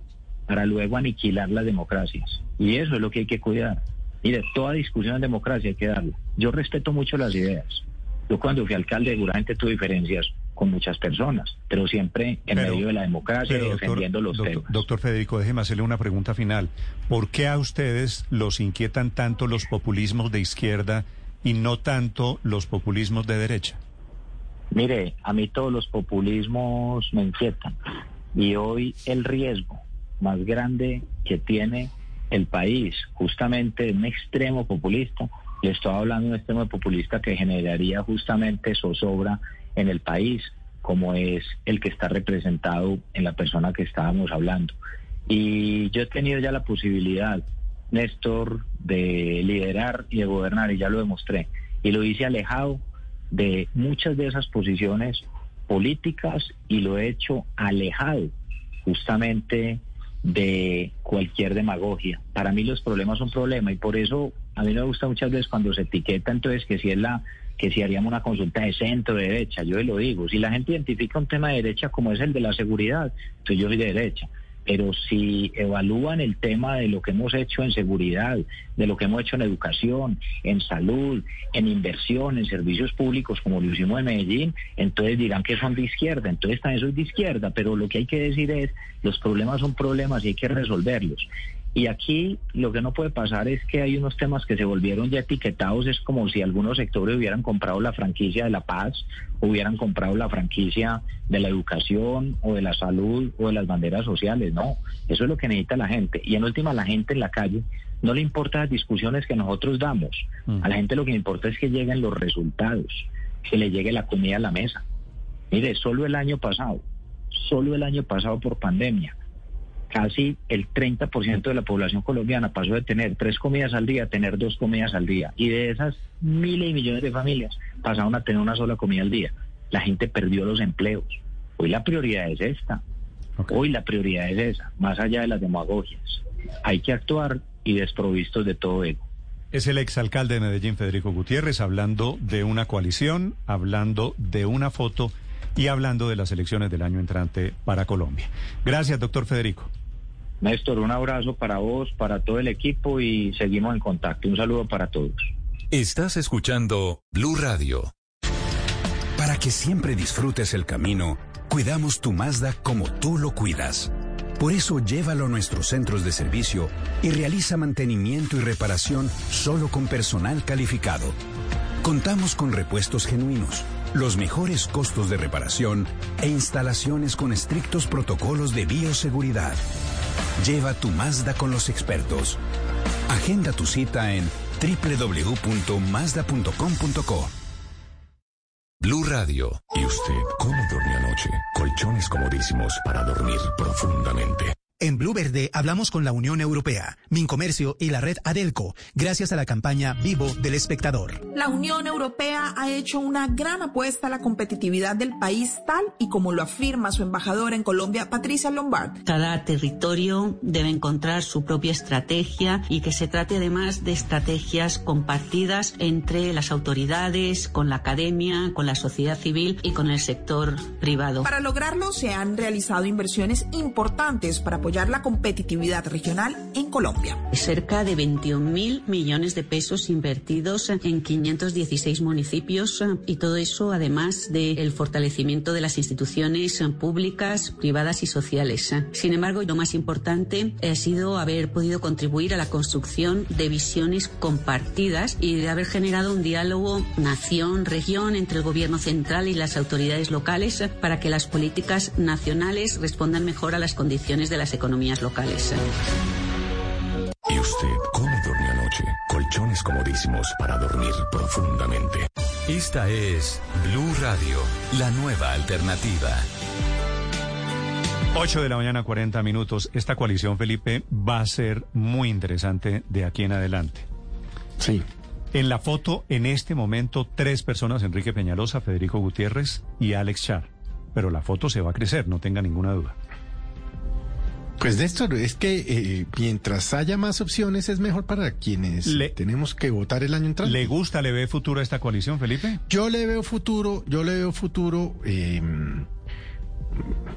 para luego aniquilar las democracias. Y eso es lo que hay que cuidar. Mire, toda discusión en democracia hay que darla. Yo respeto mucho las ideas. Yo cuando fui alcalde seguramente tuve diferencias con muchas personas, pero siempre en medio de la democracia y defendiendo los temas. Doctor Federico, déjeme hacerle una pregunta final. ¿Por qué a ustedes los inquietan tanto los populismos de izquierda y no tanto los populismos de derecha? Mire, a mí todos los populismos me inquietan. Y hoy el riesgo más grande que tiene el país, justamente un extremo populista, le estoy hablando de un extremo populista que generaría justamente zozobra en el país, como es el que está representado en la persona que estábamos hablando. Y yo he tenido ya la posibilidad, Néstor, de liderar y de gobernar, y ya lo demostré. Y lo hice alejado de muchas de esas posiciones políticas y lo he hecho alejado justamente de cualquier demagogia. Para mí los problemas son problemas y por eso a mí me gusta muchas veces cuando se etiqueta entonces que si es la que si haríamos una consulta de centro, de derecha, yo lo digo, si la gente identifica un tema de derecha como es el de la seguridad, entonces yo soy de derecha pero si evalúan el tema de lo que hemos hecho en seguridad, de lo que hemos hecho en educación, en salud, en inversión, en servicios públicos, como lo hicimos en Medellín, entonces dirán que son de izquierda, entonces también soy de izquierda, pero lo que hay que decir es, los problemas son problemas y hay que resolverlos. Y aquí lo que no puede pasar es que hay unos temas que se volvieron ya etiquetados, es como si algunos sectores hubieran comprado la franquicia de la paz, hubieran comprado la franquicia de la educación o de la salud o de las banderas sociales. No, eso es lo que necesita la gente. Y en última, la gente en la calle no le importa las discusiones que nosotros damos. A la gente lo que le importa es que lleguen los resultados, que le llegue la comida a la mesa. Mire, solo el año pasado, solo el año pasado por pandemia, casi el 30% de la población colombiana pasó de tener tres comidas al día a tener dos comidas al día. Y de esas miles y millones de familias pasaron a tener una sola comida al día. La gente perdió los empleos. Hoy la prioridad es esta. Hoy la prioridad es esa, más allá de las demagogias. Hay que actuar y desprovistos de todo ego. Es el exalcalde de Medellín, Federico Gutiérrez, hablando de una coalición, hablando de una foto y hablando de las elecciones del año entrante para Colombia. Gracias, doctor Federico. Néstor, un abrazo para vos, para todo el equipo y seguimos en contacto. Un saludo para todos. Estás escuchando Blue Radio. Para que siempre disfrutes el camino, cuidamos tu Mazda como tú lo cuidas. Por eso llévalo a nuestros centros de servicio y realiza mantenimiento y reparación solo con personal calificado. Contamos con repuestos genuinos, los mejores costos de reparación e instalaciones con estrictos protocolos de bioseguridad. Lleva tu Mazda con los expertos. Agenda tu cita en www.mazda.com.co. Blue Radio. ¿Y usted cómo durmió anoche? Colchones comodísimos para dormir profundamente. En Blue Verde hablamos con la Unión Europea, Mincomercio y la red Adelco, gracias a la campaña Vivo del Espectador. La Unión Europea ha hecho una gran apuesta a la competitividad del país tal y como lo afirma su embajadora en Colombia, Patricia Lombard. Cada territorio debe encontrar su propia estrategia y que se trate además de estrategias compartidas entre las autoridades, con la academia, con la sociedad civil y con el sector privado. Para lograrlo se han realizado inversiones importantes para apoyar la competitividad regional en Colombia. Cerca de 21 mil millones de pesos invertidos en 516 municipios y todo eso además del fortalecimiento de las instituciones públicas, privadas y sociales. Sin embargo, lo más importante ha sido haber podido contribuir a la construcción de visiones compartidas y de haber generado un diálogo nación-región entre el gobierno central y las autoridades locales para que las políticas nacionales respondan mejor a las condiciones de las locales. ¿Y usted cómo durmió anoche? Colchones comodísimos para dormir profundamente. Esta es Blue Radio, la nueva alternativa. 8 de la mañana, 40 minutos. Esta coalición, Felipe, va a ser muy interesante de aquí en adelante. Sí. En la foto, en este momento, tres personas, Enrique Peñalosa, Federico Gutiérrez y Alex Char. Pero la foto se va a crecer, no tenga ninguna duda. Pues Néstor, es que eh, mientras haya más opciones es mejor para quienes tenemos que votar el año entrante. ¿Le gusta, le ve futuro a esta coalición, Felipe? Yo le veo futuro, yo le veo futuro, eh,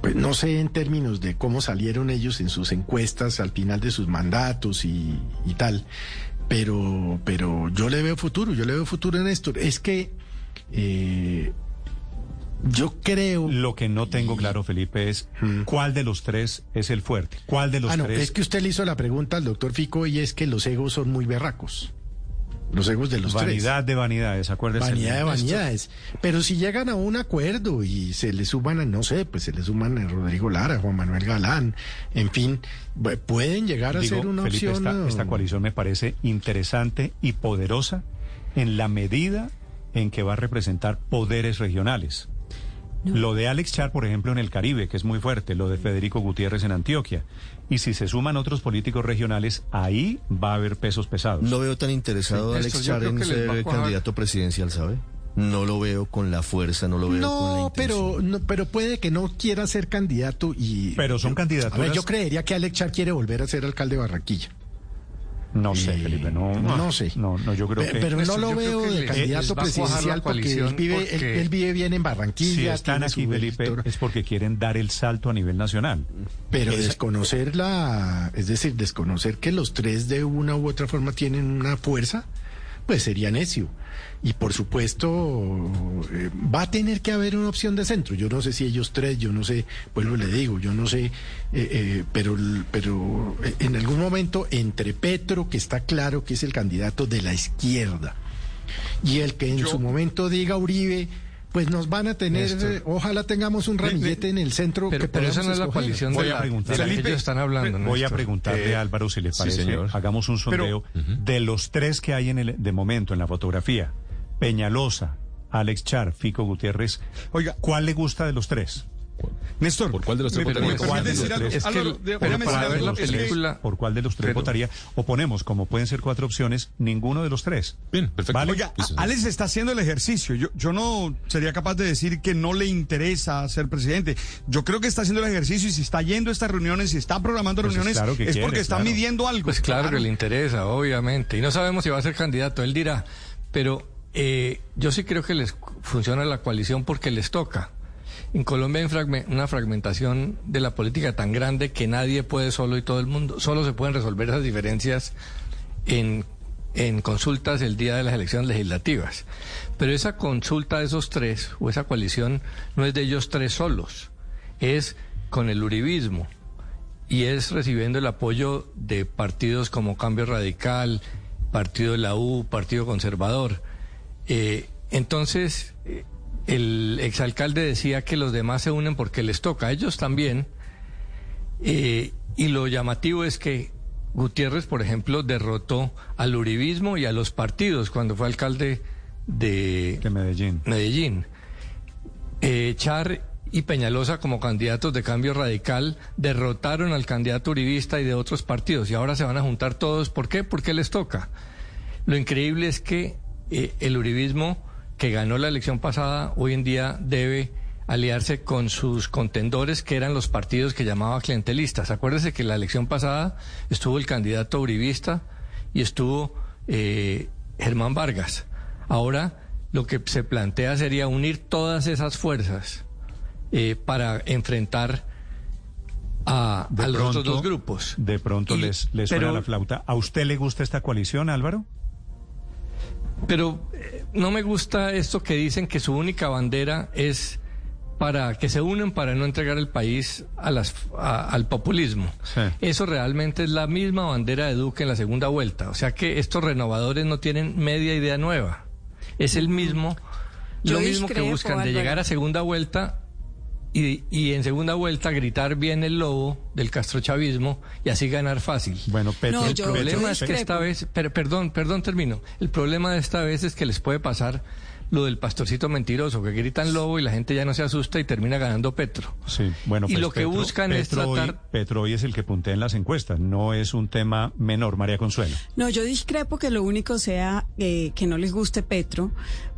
pues no sé en términos de cómo salieron ellos en sus encuestas al final de sus mandatos y, y tal, pero, pero yo le veo futuro, yo le veo futuro en Néstor. Es que... Eh, yo creo. Lo que no tengo claro, Felipe, es cuál de los tres es el fuerte. ¿Cuál de los ah, no, tres? Es que usted le hizo la pregunta al doctor Fico y es que los egos son muy berracos. Los egos de los Vanidad tres. Vanidad de vanidades, acuérdese. Vanidad de vanidades. Pero si llegan a un acuerdo y se le suman, a, no sé, pues se le suman a Rodrigo Lara, Juan Manuel Galán, en fin, pueden llegar a ser una Felipe, opción. Esta, esta coalición me parece interesante y poderosa en la medida en que va a representar poderes regionales. Lo de Alex Char, por ejemplo, en el Caribe, que es muy fuerte, lo de Federico Gutiérrez en Antioquia. Y si se suman otros políticos regionales, ahí va a haber pesos pesados. No veo tan interesado a Alex Char en ser candidato presidencial, ¿sabe? No lo veo con la fuerza, no lo veo no, con la pero no, pero puede que no quiera ser candidato y. Pero son candidatos. A ver, yo creería que Alex Char quiere volver a ser alcalde de Barranquilla. No sé, Felipe, no, no, no sé. No, no, yo creo pero, que... Pero no lo veo de candidato presidencial porque él vive, porque... Él, él, vive bien en Barranquilla. Si están aquí, Felipe, es porque quieren dar el salto a nivel nacional. Pero es... desconocer la... Es decir, desconocer que los tres de una u otra forma tienen una fuerza, pues sería necio. Y por supuesto, eh, va a tener que haber una opción de centro. Yo no sé si ellos tres, yo no sé, vuelvo le digo, yo no sé, eh, eh, pero, pero en algún momento entre Petro, que está claro que es el candidato de la izquierda, y el que en yo... su momento diga Uribe, pues nos van a tener, Néstor. ojalá tengamos un ramillete en el centro. Pero, que pero esa no es la coalición voy de, a preguntar, de la que ellos están hablando. Voy Néstor. a preguntarle eh, a Álvaro si le parece. Sí, hagamos un sondeo pero, de los tres que hay en el, de momento en la fotografía. Peñalosa, Alex Char, Fico Gutiérrez. Oiga, ¿cuál le gusta de los tres? Néstor, ¿por cuál de los tres votaría? ¿Por cuál de los tres? Es que, pero para ver la película... ¿Por cuál de los tres pero, votaría? O ponemos, como pueden ser cuatro opciones, ninguno de los tres. Bien, perfecto. ¿Vale? Oiga, Alex está haciendo el ejercicio. Yo, yo no sería capaz de decir que no le interesa ser presidente. Yo creo que está haciendo el ejercicio y si está yendo a estas reuniones, si está programando pues reuniones, es, claro es quiere, porque está claro. midiendo algo. Pues claro, claro que le interesa, obviamente. Y no sabemos si va a ser candidato, él dirá. Pero eh, yo sí creo que les funciona la coalición porque les toca. En Colombia hay una fragmentación de la política tan grande que nadie puede solo y todo el mundo. Solo se pueden resolver esas diferencias en en consultas el día de las elecciones legislativas. Pero esa consulta de esos tres, o esa coalición, no es de ellos tres solos, es con el uribismo y es recibiendo el apoyo de partidos como Cambio Radical, Partido de la U, Partido Conservador. Eh, entonces, eh, el exalcalde decía que los demás se unen porque les toca, a ellos también. Eh, y lo llamativo es que Gutiérrez, por ejemplo, derrotó al uribismo y a los partidos cuando fue alcalde de, Medellín. Medellín. Eh, Char y Peñalosa como candidatos de cambio radical derrotaron al candidato uribista y de otros partidos y ahora se van a juntar todos. ¿Por qué? Porque les toca. Lo increíble es que eh, el uribismo que ganó la elección pasada hoy en día debe aliarse con sus contendores, que eran los partidos que llamaba clientelistas. Acuérdese que la elección pasada estuvo el candidato uribista y estuvo eh, Germán Vargas. Ahora lo que se plantea sería unir todas esas fuerzas eh, para enfrentar a, De a los otros dos grupos. De pronto Y- les, les suena la flauta. ¿A usted le gusta esta coalición, Álvaro? Pero eh, no me gusta esto que dicen que su única bandera es para que se unen para no entregar el país a las, a- al populismo. Eso realmente es la misma bandera de Duque en la segunda vuelta. O sea que estos renovadores no tienen media idea nueva. Es el mismo, Yo lo mismo que buscan de Álvaro. llegar a segunda vuelta y, y en segunda vuelta gritar bien el lobo del castrochavismo y así ganar fácil. Bueno, No, el yo- problema yo es que esta vez, per- perdón, perdón, termino. El problema de esta vez es que les puede pasar lo del pastorcito mentiroso, que gritan lobo y la gente ya no se asusta y termina ganando Petro. Sí, bueno, Y pues lo que buscan es Petro hoy- tratar- Petro hoy es el que puntea en las encuestas, no es un tema menor, María Consuelo. No, yo discrepo que lo único sea eh, que no les guste Petro,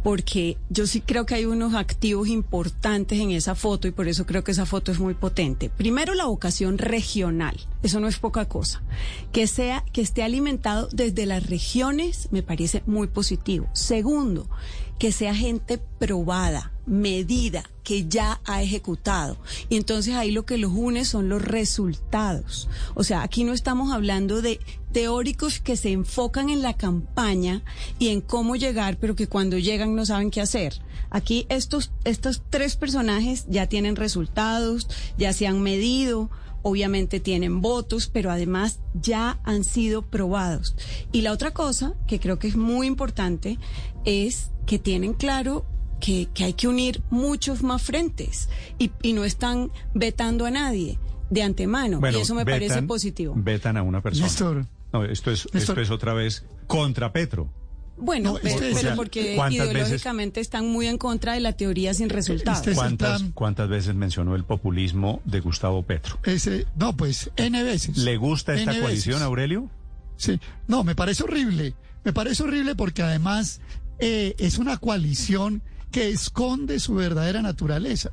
porque yo sí creo que hay unos activos importantes en esa foto y por eso creo que esa foto es muy potente. Primero, la vocación regional, eso no es poca cosa. Que sea, que esté alimentado desde las regiones me parece muy positivo. Segundo, que sea gente probada, medida, que ya ha ejecutado. Y entonces ahí lo que los une son los resultados. O sea, aquí no estamos hablando de teóricos que se enfocan en la campaña y en cómo llegar, pero que cuando llegan no saben qué hacer. Aquí estos, estos tres personajes ya tienen resultados, ya se han medido, obviamente tienen votos, pero además ya han sido probados. Y la otra cosa que creo que es muy importante es que tienen claro que, que hay que unir muchos más frentes y, y no están vetando a nadie de antemano. y eso me parece positivo. Vetan a una persona. Néstor. No, esto es, Néstor. esto es otra vez contra Petro. Bueno, No, pe- este- pero, o sea, porque ¿cuántas veces- ideológicamente están muy en contra de la teoría sin resultados. Este es ¿Cuántas, plan. ¿Cuántas veces mencionó el populismo de Gustavo Petro? Ese, no, pues N veces. ¿Le gusta esta N coalición, veces. Aurelio? Sí, no, me parece horrible. Me parece horrible porque además eh, es una coalición que esconde su verdadera naturaleza.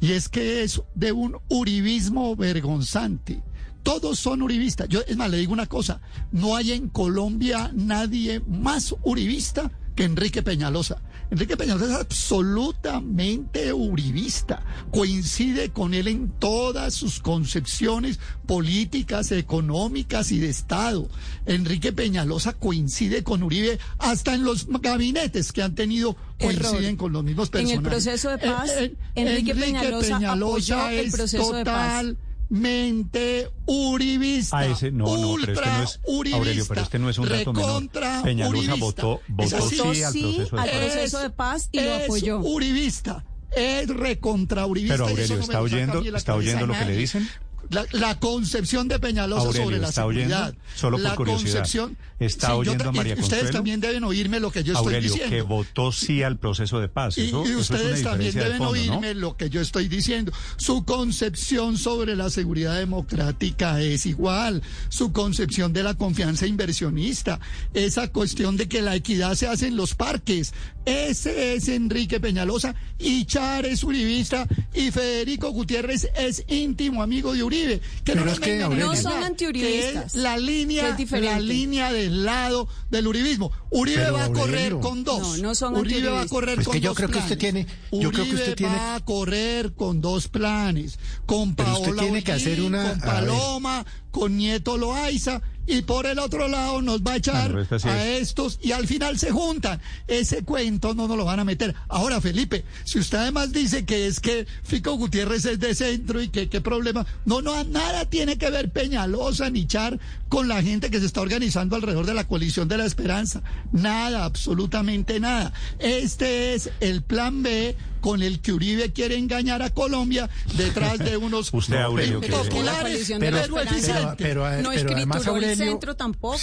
Y es que es de un uribismo vergonzante. Todos son uribistas. Yo, es más, le digo una cosa. No hay en Colombia nadie más uribista que Enrique Peñalosa. Enrique Peñalosa es absolutamente uribista. Coincide con él en todas sus concepciones políticas, económicas y de Estado. Enrique Peñalosa coincide con Uribe hasta en los gabinetes que han tenido coinciden Error. con los mismos En el personajes. proceso de paz, Eh, eh, Enrique Peñalosa apoyó el es proceso de paz. Totalmente uribista. A ese, no, no, pero este no es, ultra uribista, Aurelio, pero este no es un dato menor. recontra Peñalosa uribista. votó, votó así. sí al proceso de al paz. proceso de paz y lo es apoyó. uribista. Es recontra uribista. Pero Aurelio, ¿está lo oyendo, está oyendo lo que le dicen? La, la concepción de Peñalosa Aurelio, sobre la ¿está oyendo? seguridad. Solo por la curiosidad. concepción. ¿Está Sí, oyendo María Ustedes Consuelo? también deben oírme lo que yo estoy diciendo. que votó sí al proceso de paz. Y, Eso, y eso es una ustedes también de deben oírme lo que yo estoy diciendo. Su concepción sobre la seguridad democrática es igual. Su concepción de la confianza inversionista. Esa cuestión de que la equidad se hace en los parques. Ese es Enrique Peñalosa. Y Char es uribista. Y Federico Gutiérrez es íntimo amigo de Uribe. Que Pero nos es que, vengan a Aurelio- No son antiuribistas, que es La línea, la línea del lado del uribismo. Uribe Pero, va a correr Aurelio. con dos. No, no son Uribe va a correr Pues con que yo dos creo que usted planes. tiene- yo creo que usted Uribe tiene- va a correr con dos planes. Con Pero usted Paola tiene que hacer una- con. Paloma, con Nieto Loaiza y por el otro lado nos va a echar sí a es. estos y al final se juntan. Ese cuento no nos lo van a meter. Ahora, Felipe, si usted además dice que es que Fico Gutiérrez es de centro y que qué problema, no, no, nada tiene que ver Peñalosa ni Char con la gente que se está organizando alrededor de la coalición de la esperanza. Nada, absolutamente nada. Este es el plan B con el que Uribe quiere engañar a Colombia detrás de unos Usted, Aurelio, que- Es que la populares, la pero eficientes. pero, eh, no pero además escrituró el Aurelio- centro tampoco.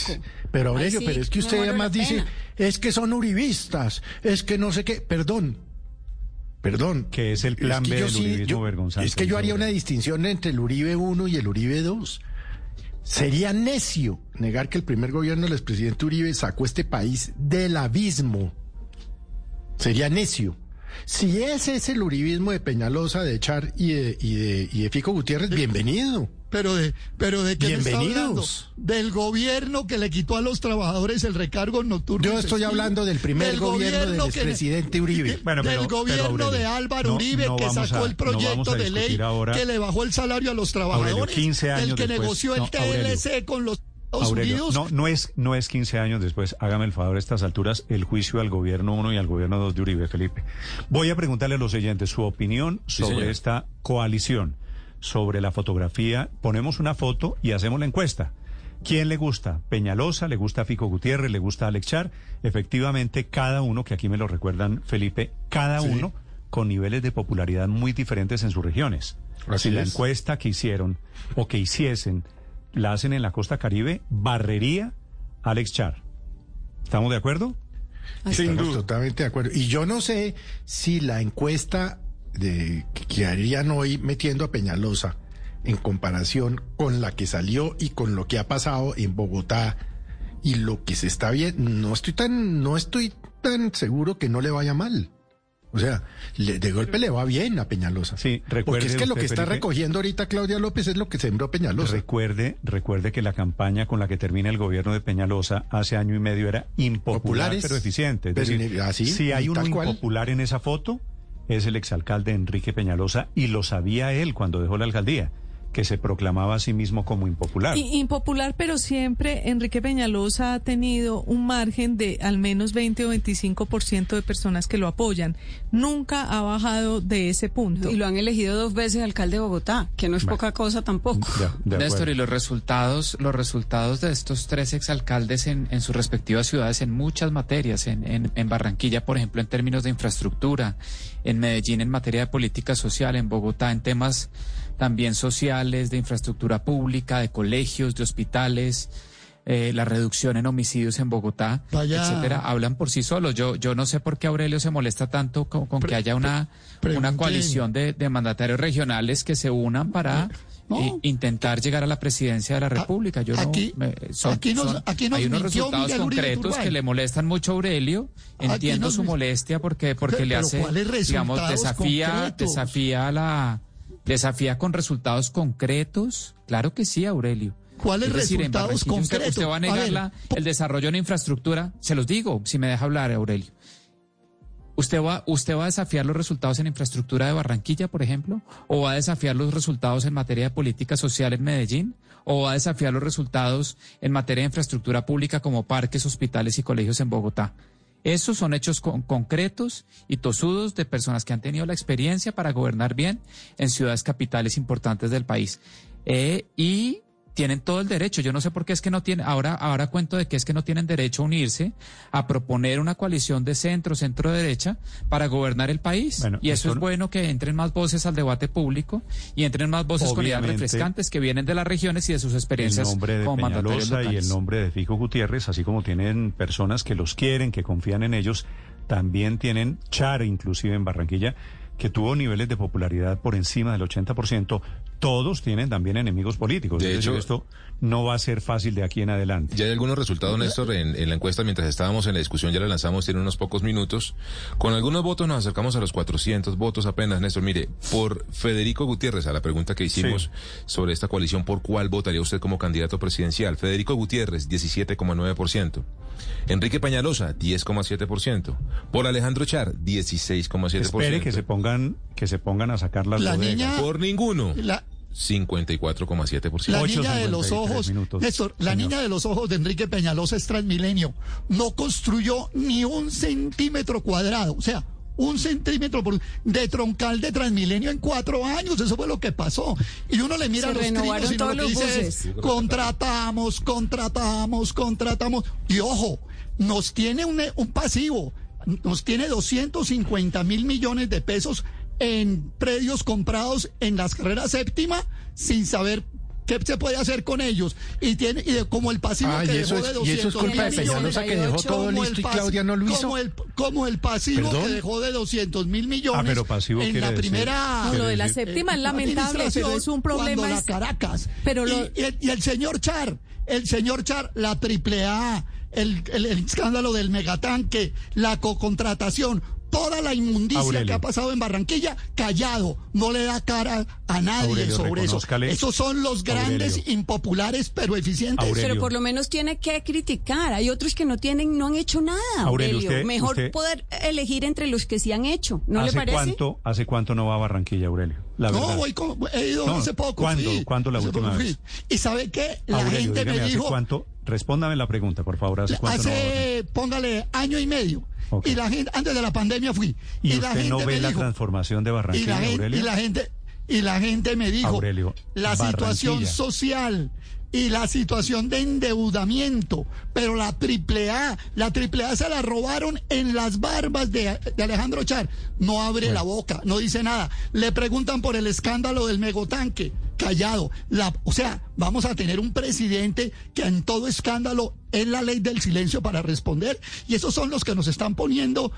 Pero Aurelio, Ay, sí, pero es que me usted además dice, es que son uribistas, es que no sé qué, perdón. Perdón. Que es el plan que B uribismo yo- vergonzante, Es que yo haría una distinción entre el Uribe 1 y el Uribe 2. Sería necio negar que el primer gobierno del expresidente Uribe sacó este país del abismo. Sería necio. Si ese es el uribismo de Peñalosa, de Char y de, y de, y de Fico Gutiérrez, bienvenido. Pero de, pero de qué me está hablando? Bienvenidos. Del gobierno que le quitó a los trabajadores el recargo nocturno. Yo estoy festivo. hablando del primer gobierno del que- expresidente Uribe. Bueno, pero- del pero, gobierno Aurelio, de Álvaro no- Uribe no que sacó a- el proyecto de ley ahora- que le bajó el salario a los trabajadores. Aurelio, 15 años el que después- negoció el no, Aurelio. TLC con los Aurelio, no, no es, no es 15 años después, hágame el favor a estas alturas, el juicio al gobierno 1 y al gobierno 2 de Uribe, Felipe. Voy a preguntarle a los oyentes su opinión sobre señor. esta coalición, sobre la fotografía. Ponemos una foto y hacemos la encuesta. ¿Quién le gusta? Peñalosa, le gusta Fico Gutiérrez, le gusta Alex Char. Efectivamente, cada uno, que aquí me lo recuerdan, Felipe, cada Sí. uno con niveles de popularidad muy diferentes en sus regiones. Así si la es. encuesta que hicieron o que hiciesen la hacen en la costa caribe, barrería Alex Char. ¿Estamos de acuerdo? Estamos totalmente de acuerdo. Y yo no sé si la encuesta de, que harían hoy metiendo a Peñalosa en comparación con la que salió y con lo que ha pasado en Bogotá y lo que se está viendo, no estoy tan, no estoy tan seguro que no le vaya mal. O sea, le- de golpe le va bien a Peñalosa. Sí, Porque es que lo que está Felipe- recogiendo ahorita Claudia López es lo que sembró Peñalosa. Recuerde, recuerde que la campaña con la que termina el gobierno de Peñalosa hace año y medio era impopular Populares, pero eficiente. Es pero decir, ine- así, si hay cual. impopular en esa foto, es el exalcalde Enrique Peñalosa y lo sabía él cuando dejó la alcaldía, que se proclamaba a sí mismo como impopular. I- Impopular, pero siempre Enrique Peñalosa ha tenido un margen de al menos 20 o 25% de personas que lo apoyan. Nunca ha bajado de ese punto. Y lo han elegido dos veces alcalde de Bogotá, que no es poca cosa tampoco. Néstor, y los resultados, los resultados de estos tres exalcaldes en, en sus respectivas ciudades en muchas materias, en, en, en Barranquilla, por ejemplo, en términos de infraestructura, en Medellín en materia de política social, en Bogotá en temas también sociales, de infraestructura pública, de colegios, de hospitales, eh, la reducción en homicidios en Bogotá, Vaya. etcétera, hablan por sí solos. Yo, yo no sé por qué Aurelio se molesta tanto con, con que haya una, una coalición de, de mandatarios regionales que se unan para eh, intentar llegar a la presidencia de la República. Yo no- aquí- me- son- aquí nos- son- aquí nos hay unos resultados Miguel concretos que le molestan mucho a Aurelio. Entiendo nos su molestia porque porque le hace ¿cuáles digamos desafía concretos? desafía la desafía con resultados concretos. Claro que sí, Aurelio. ¿Cuáles decir, resultados Barranquilla usted- concretos? Usted, va a A negar ver, la- el desarrollo en infraestructura. Se los digo, si me deja hablar, Aurelio. ¿Usted va, ¿Usted va a desafiar los resultados en infraestructura de Barranquilla, por ejemplo? ¿O va a desafiar los resultados en materia de política social en Medellín? ¿O va a desafiar los resultados en materia de infraestructura pública como parques, hospitales y colegios en Bogotá? Esos son hechos con- concretos y tosudos de personas que han tenido la experiencia para gobernar bien en ciudades capitales importantes del país. Eh, y tienen todo el derecho. Yo no sé por qué es que no tienen, ahora, ahora cuento de que es que no tienen derecho a unirse a proponer una coalición de centro, centro derecha para gobernar el país. Bueno, y eso es bueno que entren más voces al debate público y entren más voces con ideas refrescantes que vienen de las regiones y de sus el experiencias nombre de como mandatarios Peñalosa y el nombre de Fico Gutiérrez, así como tienen personas que los quieren, que confían en ellos, también tienen Char, inclusive en Barranquilla, que tuvo niveles de popularidad por encima del 80%. Todos tienen también enemigos políticos. De hecho- esto no va a ser fácil de aquí en adelante. Ya hay algunos resultados, Néstor, en, en la encuesta mientras estábamos en la discusión, ya la lanzamos, tiene unos pocos minutos. Con algunos votos nos acercamos a los 400 votos apenas, Néstor. Mire, por Federico Gutiérrez, a la pregunta que hicimos sobre esta coalición, ¿por cuál votaría usted como candidato presidencial? Federico Gutiérrez, 17,9%. Enrique Peñalosa, 10,7%. Por Alejandro Char, 16,7%. Espere que se pongan, que se pongan a sacar las La bodegas. niña- Por ninguno. La, 54,7%. La niña de los ojos, Néstor, la niña de los ojos de Enrique Peñalosa es Transmilenio. No construyó ni un centímetro cuadrado. O sea, un centímetro por, de troncal de Transmilenio en cuatro años. Eso fue lo que pasó. Y uno le mira Se a los renovaron y todos lo que los dice es, contratamos, contratamos, contratamos. Y ojo, nos tiene un, un pasivo, nos tiene 250 mil millones de pesos en predios comprados en las carreras séptima sin saber qué se puede hacer con ellos. Y tiene y de- como el pasivo Ah, que dejó de es- 200 y eso es culpa de mil millones, Peñalosa que dejó todo listo y Claudia no lo hizo. Como el, como el pasivo ¿Perdón? que dejó de 200 mil millones Ah, pero pasivo en la decir- primera... No, lo de la séptima es eh, lamentable, pero es un problema. Cuando la es- Caracas. Pero y, el, y el señor Char, el señor Char, la triple A, el, el- el escándalo del megatanque, la cocontratación, toda la inmundicia Aurelio. que ha pasado en Barranquilla, callado, no le da cara a nadie Aurelio, sobre eso. Esos son los grandes Aurelio. impopulares, pero eficientes. Aurelio. Pero por lo menos tiene que criticar. Hay otros que no tienen, no han hecho nada. Aurelio, Aurelio, usted- Mejor usted- poder elegir entre los que sí han hecho. ¿No ¿Hace le parece? Cuánto, ¿Hace cuánto no va a Barranquilla, Aurelio? La no, verdad. voy con- he ido No, hace poco. ¿cuándo? fui. ¿Cuándo la Hace última poco vez? Y sabe qué, la Aurelio, gente dígame, me ¿hace dijo, cuánto? Respóndame la pregunta, por favor. ¿Hace cuánto no va a Barranquilla? hace, póngale, año y medio. Y la gente, antes de la pandemia fui. ¿Y, la usted no gente ve me la dijo, transformación de y Barranquilla, la, gente, Aurelio? y la gente y la gente me dijo Aurelio, la situación social y la situación de endeudamiento, pero la triple A, la triple A se la robaron en las barbas de, de Alejandro Char. No abre la boca, no dice nada. Le preguntan por el escándalo del megotanque, callado. La, o sea, vamos a tener un presidente que en todo escándalo es la ley del silencio para responder y esos son los que nos están poniendo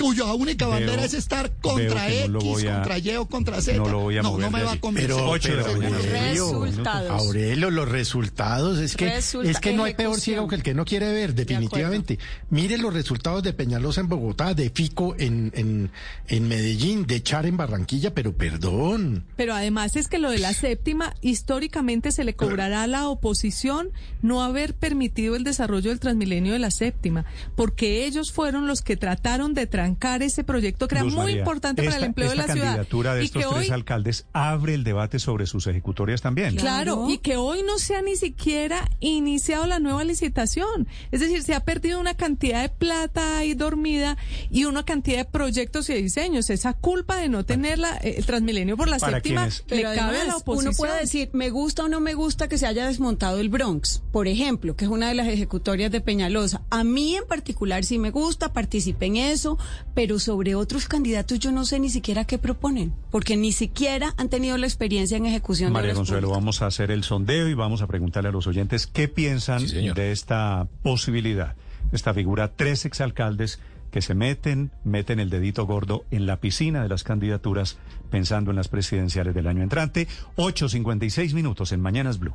cuya única Veo- bandera es estar contra no X, a- contra Y o contra Z. no lo voy a no, mover no me va a convencer. Pero, pero, Resultados. Aurelio, los resultados es que Resulta- es que no hay peor ciego que el que no quiere ver, definitivamente. Mire los resultados de Peñalosa en Bogotá, de Fico en, en, en Medellín, de Char en Barranquilla, pero perdón. Pero además es que lo de la séptima, históricamente se le cobrará a la oposición no haber permitido el desarrollo del Transmilenio de la séptima, porque ellos fueron los que trataron de trancar ese proyecto que era Luz muy María, importante para el empleo de la ciudad. candidatura de y estos que tres hoy, alcaldes abre el debate sobre sus ejecutorias también. Claro, y que hoy no se ha ni siquiera iniciado la nueva licitación. Es decir, se ha perdido una cantidad de plata ahí dormida y una cantidad de proyectos y diseños. Esa culpa de no tener la, eh, el Transmilenio por la Para séptima le Pero cabe a la oposición. uno puede decir, me gusta o no me gusta que se haya desmontado el Bronx, por ejemplo, que es una de las ejecutorias de Peñalosa. A mí en particular sí me gusta, participé en eso, pero sobre otros candidatos yo no sé ni siquiera qué proponen, porque ni siquiera han tenido la experiencia en ejecución de María obras Consuelo, públicas. vamos a hacer el sondeo y vamos a preguntarle a los oyentes qué piensan Sí, de esta posibilidad, esta figura, tres exalcaldes que se meten, meten el dedito gordo en la piscina de las candidaturas pensando en las presidenciales del año entrante. 8.56 minutos en Mañanas Blue.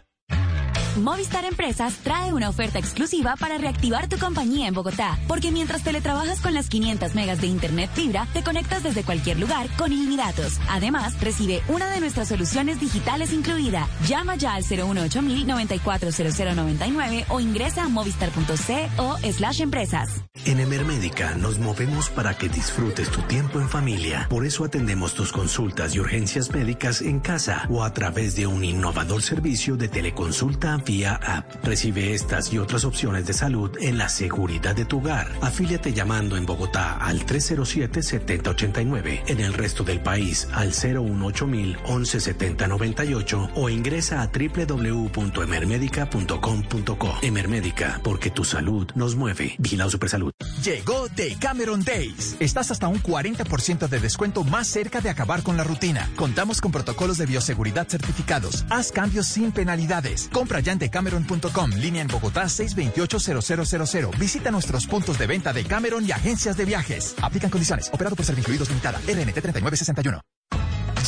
Movistar Empresas trae una oferta exclusiva para reactivar tu compañía en Bogotá, porque mientras teletrabajas con las 500 megas de internet fibra, te conectas desde cualquier lugar con ilimitados. Además, recibe una de nuestras soluciones digitales incluida. Llama ya al 018 940099 o ingresa a movistar.co slash empresas. En Emermédica nos movemos para que disfrutes tu tiempo en familia. Por eso atendemos tus consultas y urgencias médicas en casa o a través de un innovador servicio de teleconsulta vía app. Recibe estas y otras opciones de salud en la seguridad de tu hogar. Afíliate llamando en Bogotá al 307-7089, en el resto del país al 018 117098 o ingresa a www.emermedica.com.co. Emermédica, porque tu salud nos mueve. Vigilado Supersalud. Llegó Decameron Days. Estás hasta un 40% de descuento más cerca de acabar con la rutina. Contamos con protocolos de bioseguridad certificados. Haz cambios sin penalidades. Compra ya decameron.com, línea en Bogotá 628-0000. Visita nuestros puntos de venta de Cameron y agencias de viajes. Aplican condiciones. Operado por Servincluidos Limitada. RNT 3961.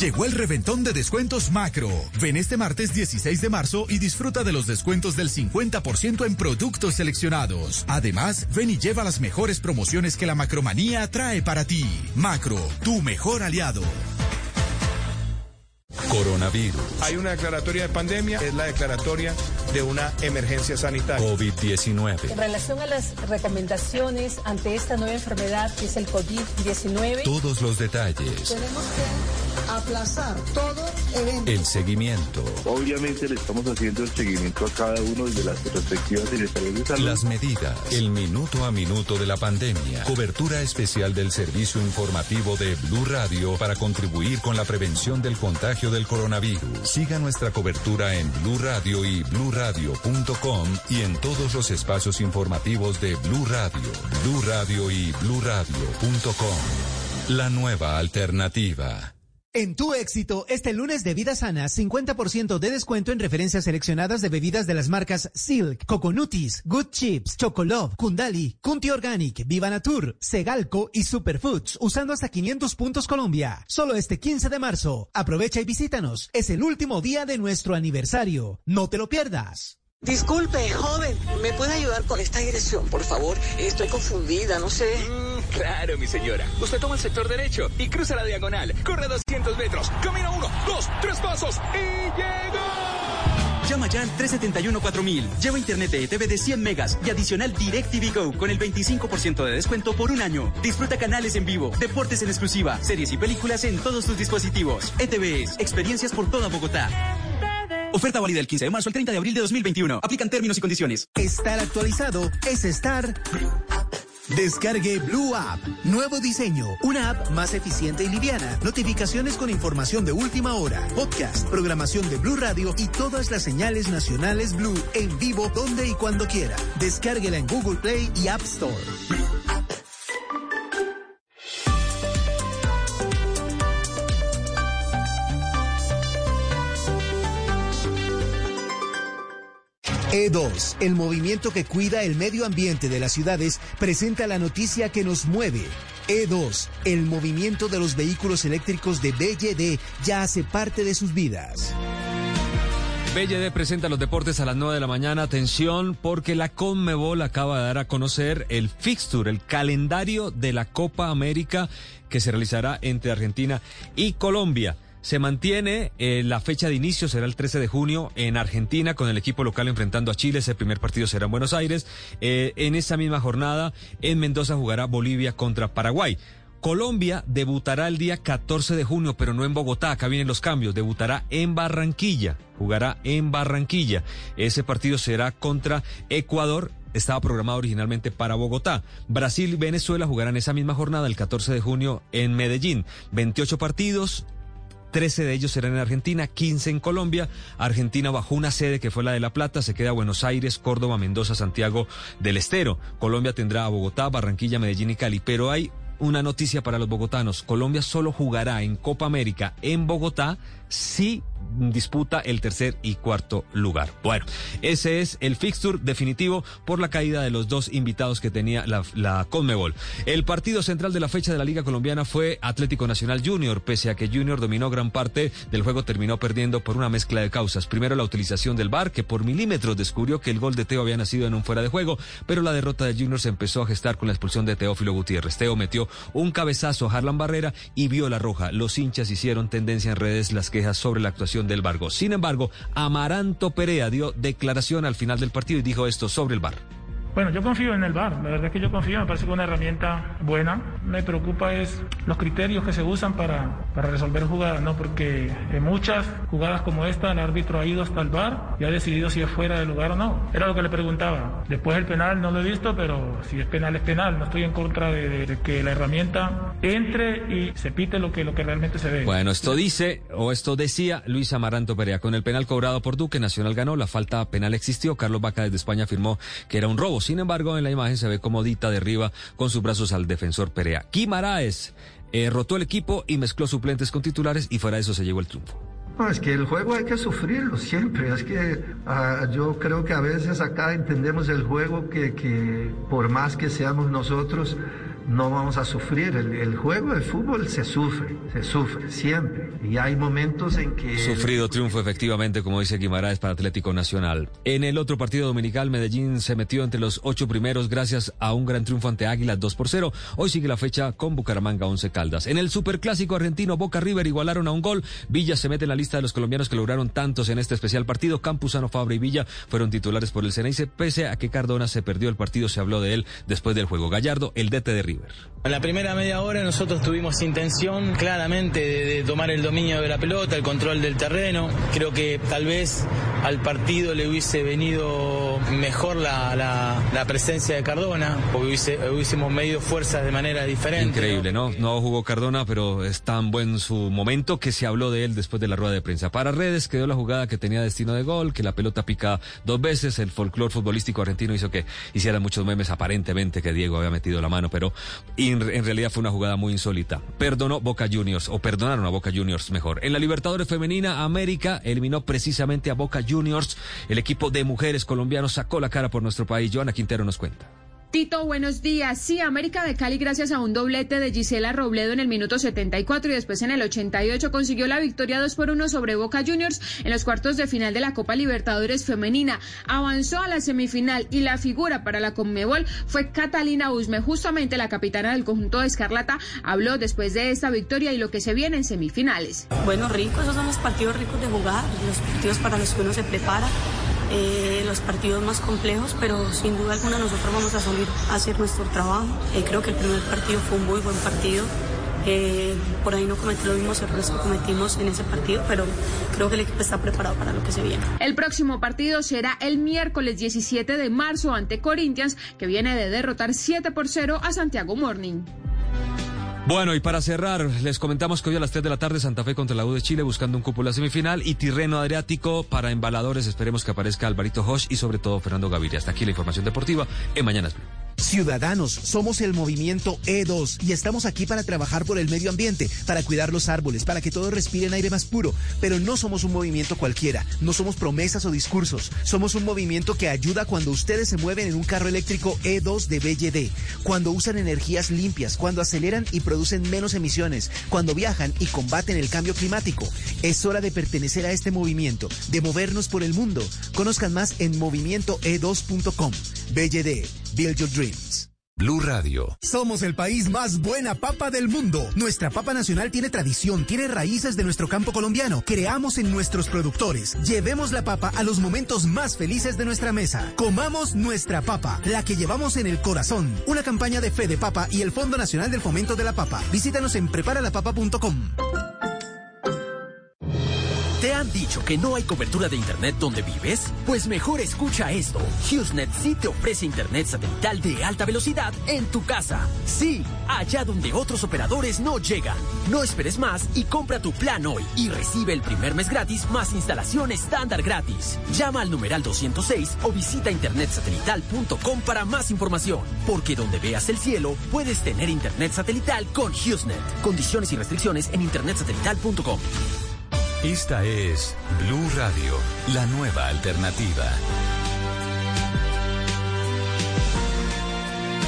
Llegó el reventón de descuentos macro. Ven este martes 16 de marzo y disfruta de los descuentos del 50% en productos seleccionados. Además, ven y lleva las mejores promociones que la macromanía trae para ti. Macro, tu mejor aliado. Coronavirus. Hay una declaratoria de pandemia, es la declaratoria de una emergencia sanitaria. COVID-19. En relación a las recomendaciones ante esta nueva enfermedad que es el COVID-19. Todos los detalles. Tenemos que aplazar todo evento. El seguimiento. Obviamente le estamos haciendo el seguimiento a cada uno de las respectivas direcciones de salud. Las medidas. El minuto a minuto de la pandemia. Cobertura especial del servicio informativo de Blue Radio para contribuir con la prevención del contagio del coronavirus. Siga nuestra cobertura en Blue Radio y bluradio.com y en todos los espacios informativos de Blue Radio, Blue Radio y bluradio.com. La nueva alternativa. En tu éxito, este lunes de Vida Sana, 50% de descuento en referencias seleccionadas de bebidas de las marcas Silk, Coconutis, Good Chips, Chocolove, Kundali, Kunti Organic, Viva Natur, Segalco y Superfoods, usando hasta 500 puntos Colombia. Solo este 15 de marzo. Aprovecha y visítanos. Es el último día de nuestro aniversario. No te lo pierdas. Disculpe, joven, ¿me puede ayudar con esta dirección, por favor? Estoy confundida, no sé. claro, mi señora. Usted toma el sector derecho y cruza la diagonal. Corre 200 metros. Camina uno, dos, tres pasos y llegó. Llama ya al 371-4000. Lleva internet de ETV de 100 megas y adicional DirecTV Go con el 25% de descuento por un año. Disfruta canales en vivo, deportes en exclusiva, series y películas en todos tus dispositivos. ETVs, experiencias por toda Bogotá. Oferta válida del 15 de marzo al 30 de abril de 2021. Aplican términos y condiciones. Estar actualizado es estar... Descargue Blue App. Nuevo diseño. Una app más eficiente y liviana. Notificaciones con información de última hora. Podcast, programación de Blue Radio y todas las señales nacionales Blue en vivo donde y cuando quiera. Descárguela en Google Play y App Store. E2, el movimiento que cuida el medio ambiente de las ciudades, presenta la noticia que nos mueve. E2, el movimiento de los vehículos eléctricos de BYD ya hace parte de sus vidas. BLD presenta los deportes a las 9 de la mañana. Atención, porque la Conmebol acaba de dar a conocer el fixture, el calendario de la Copa América que se realizará entre Argentina y Colombia. Se mantiene eh, la fecha de inicio, será el 13 de junio en Argentina con el equipo local enfrentando a Chile. Ese primer partido será en Buenos Aires. Eh, en esa misma jornada en Mendoza jugará Bolivia contra Paraguay. Colombia debutará el día 14 de junio, pero no en Bogotá. Acá vienen los cambios. Debutará en Barranquilla. Jugará en Barranquilla. Ese partido será contra Ecuador estaba programado originalmente para Bogotá. Brasil y Venezuela jugarán esa misma jornada el 14 de junio en Medellín. 28 partidos, 13 de ellos serán en Argentina, 15 en Colombia. Argentina bajó una sede que fue la de La Plata, se queda Buenos Aires, Córdoba, Mendoza, Santiago del Estero. Colombia tendrá a Bogotá, Barranquilla, Medellín y Cali, pero hay una noticia para los bogotanos. Colombia solo jugará en Copa América en Bogotá si disputa el tercer y cuarto lugar. Bueno, ese es el fixture definitivo por la caída de los dos invitados que tenía la, la Conmebol. El partido central de la fecha de la Liga Colombiana fue Atlético Nacional Junior, pese a que Junior dominó gran parte del juego, terminó perdiendo por una mezcla de causas. Primero la utilización del VAR, que por milímetros descubrió que el gol de Teo había nacido en un fuera de juego, pero la derrota de Junior se empezó a gestar con la expulsión de Teófilo Gutiérrez. Teo metió un cabezazo a Harlan Barrera y vio la roja. Los hinchas hicieron tendencia en redes las quejas sobre la actuación del Vargo. Sin embargo, Amaranto Perea dio declaración al final del partido y dijo esto sobre el VAR. Bueno, yo confío en el VAR, la verdad es que yo confío, me parece que es una herramienta buena. Me preocupa es los criterios que se usan para, para resolver jugadas, ¿no? Porque en muchas jugadas como esta el árbitro ha ido hasta el VAR y ha decidido si es fuera de lugar o no. Era lo que le preguntaba. Después el penal no lo he visto, pero si es penal es penal. No estoy en contra de, de- de que la herramienta entre y se pite lo que, lo que realmente se ve. Bueno, esto dice, o esto decía Luis Amaranto Perea. Con el penal cobrado por Duque, Nacional ganó, la falta penal existió. Carlos Vaca desde España afirmó que era un robo. Sin embargo, en la imagen se ve como Dita derriba con sus brazos al defensor Perea. Guimaraes eh, rotó el equipo y mezcló suplentes con titulares y fuera de eso se llevó el triunfo. No, es que el juego hay que sufrirlo siempre. Es que ah, yo creo que a veces acá entendemos el juego que, que por más que seamos nosotros, no vamos a sufrir. El, juego de fútbol se sufre, se sufre siempre. Y hay momentos en que... Sufrido triunfo efectivamente, como dice Guimaraes, para Atlético Nacional. En el otro partido dominical, Medellín se metió entre los ocho primeros gracias a un gran triunfo ante Águilas 2 por 0. Hoy sigue la fecha con Bucaramanga 11 Caldas. En el superclásico argentino, Boca River igualaron a un gol. Villa se mete en la lista de los colombianos que lograron tantos en este especial partido. Campuzano, Fabra y Villa fueron titulares por el Ceneice, pese a que Cardona se perdió el partido, se habló de él después del juego. Gallardo, el DT de River. En la primera media hora nosotros tuvimos intención claramente de, tomar el dominio de la pelota, el control del terreno. Creo que tal vez al partido le hubiese venido mejor la, presencia de Cardona, porque hubiese, hubiésemos medido fuerzas de manera diferente. Increíble, ¿no? ¿no? Jugó Cardona, pero es tan buen su momento que se habló de él después de la rueda de prensa. Para redes quedó la jugada que tenía destino de gol, que la pelota pica dos veces, el folclore futbolístico argentino hizo que hicieran muchos memes aparentemente que Diego había metido la mano, pero en, realidad fue una jugada muy insólita. Perdonó Boca Juniors, o perdonaron a Boca Juniors mejor. En la Libertadores Femenina, América eliminó precisamente a Boca Juniors. El equipo de mujeres colombianos sacó la cara por nuestro país. Joana Quintero nos cuenta. Tito, buenos días. Sí, América de Cali, gracias a un doblete de Gisela Robledo en el minuto 74 y después en el 88, consiguió la victoria 2 por 1 sobre Boca Juniors en los cuartos de final de la Copa Libertadores Femenina. Avanzó a la semifinal y la figura para la Conmebol fue Catalina Usme. Justamente la capitana del conjunto de Escarlata habló después de esta victoria y lo que se viene en semifinales. Bueno, rico, esos son los partidos ricos de jugar, los partidos para los que uno se prepara. Eh, los partidos más complejos, pero sin duda alguna nosotros vamos a salir hacer nuestro trabajo. Eh, creo que el primer partido fue un muy buen partido. Eh, por ahí no cometí los mismos errores que cometimos en ese partido, pero creo que el equipo está preparado para lo que se viene. El próximo partido será el miércoles 17 de marzo ante Corinthians, que viene de derrotar 7 por 0 a Santiago Morning. Bueno, y para cerrar, les comentamos que hoy a las 3 de la tarde Santa Fe contra la U de Chile buscando un cúpula semifinal y Tirreno Adriático para embaladores. Esperemos que aparezca Alvarito Hosh y sobre todo Fernando Gaviria. Hasta aquí la información deportiva en Mañanas Blue. Ciudadanos, somos el movimiento E2 y estamos aquí para trabajar por el medio ambiente, para cuidar los árboles, para que todos respiren aire más puro. Pero no somos un movimiento cualquiera, no somos promesas o discursos. Somos un movimiento que ayuda cuando ustedes se mueven en un carro eléctrico E2 de BYD, cuando usan energías limpias, cuando aceleran y producen menos emisiones, cuando viajan y combaten el cambio climático. Es hora de pertenecer a este movimiento, de movernos por el mundo. Conozcan más en movimientoe2.com. BYD. Build Your Blue Radio. Somos el país más buena papa del mundo. Nuestra papa nacional tiene tradición, tiene raíces de nuestro campo colombiano. Creamos en nuestros productores. Llevemos la papa a los momentos más felices de nuestra mesa. Comamos nuestra papa, la que llevamos en el corazón. Una campaña de Fede Papa y el Fondo Nacional del Fomento de la Papa. Visítanos en preparalapapa.com. ¿Te han dicho que no hay cobertura de Internet donde vives? Pues mejor escucha esto. HughesNet sí te ofrece Internet satelital de alta velocidad en tu casa. Sí, allá donde otros operadores no llegan. No esperes más y compra tu plan hoy y recibe el primer mes gratis más instalación estándar gratis. Llama al numeral 206 o visita internetsatelital.com para más información. Porque donde veas el cielo, puedes tener Internet satelital con HughesNet. Condiciones y restricciones en internetsatelital.com. Esta es Blue Radio, la nueva alternativa.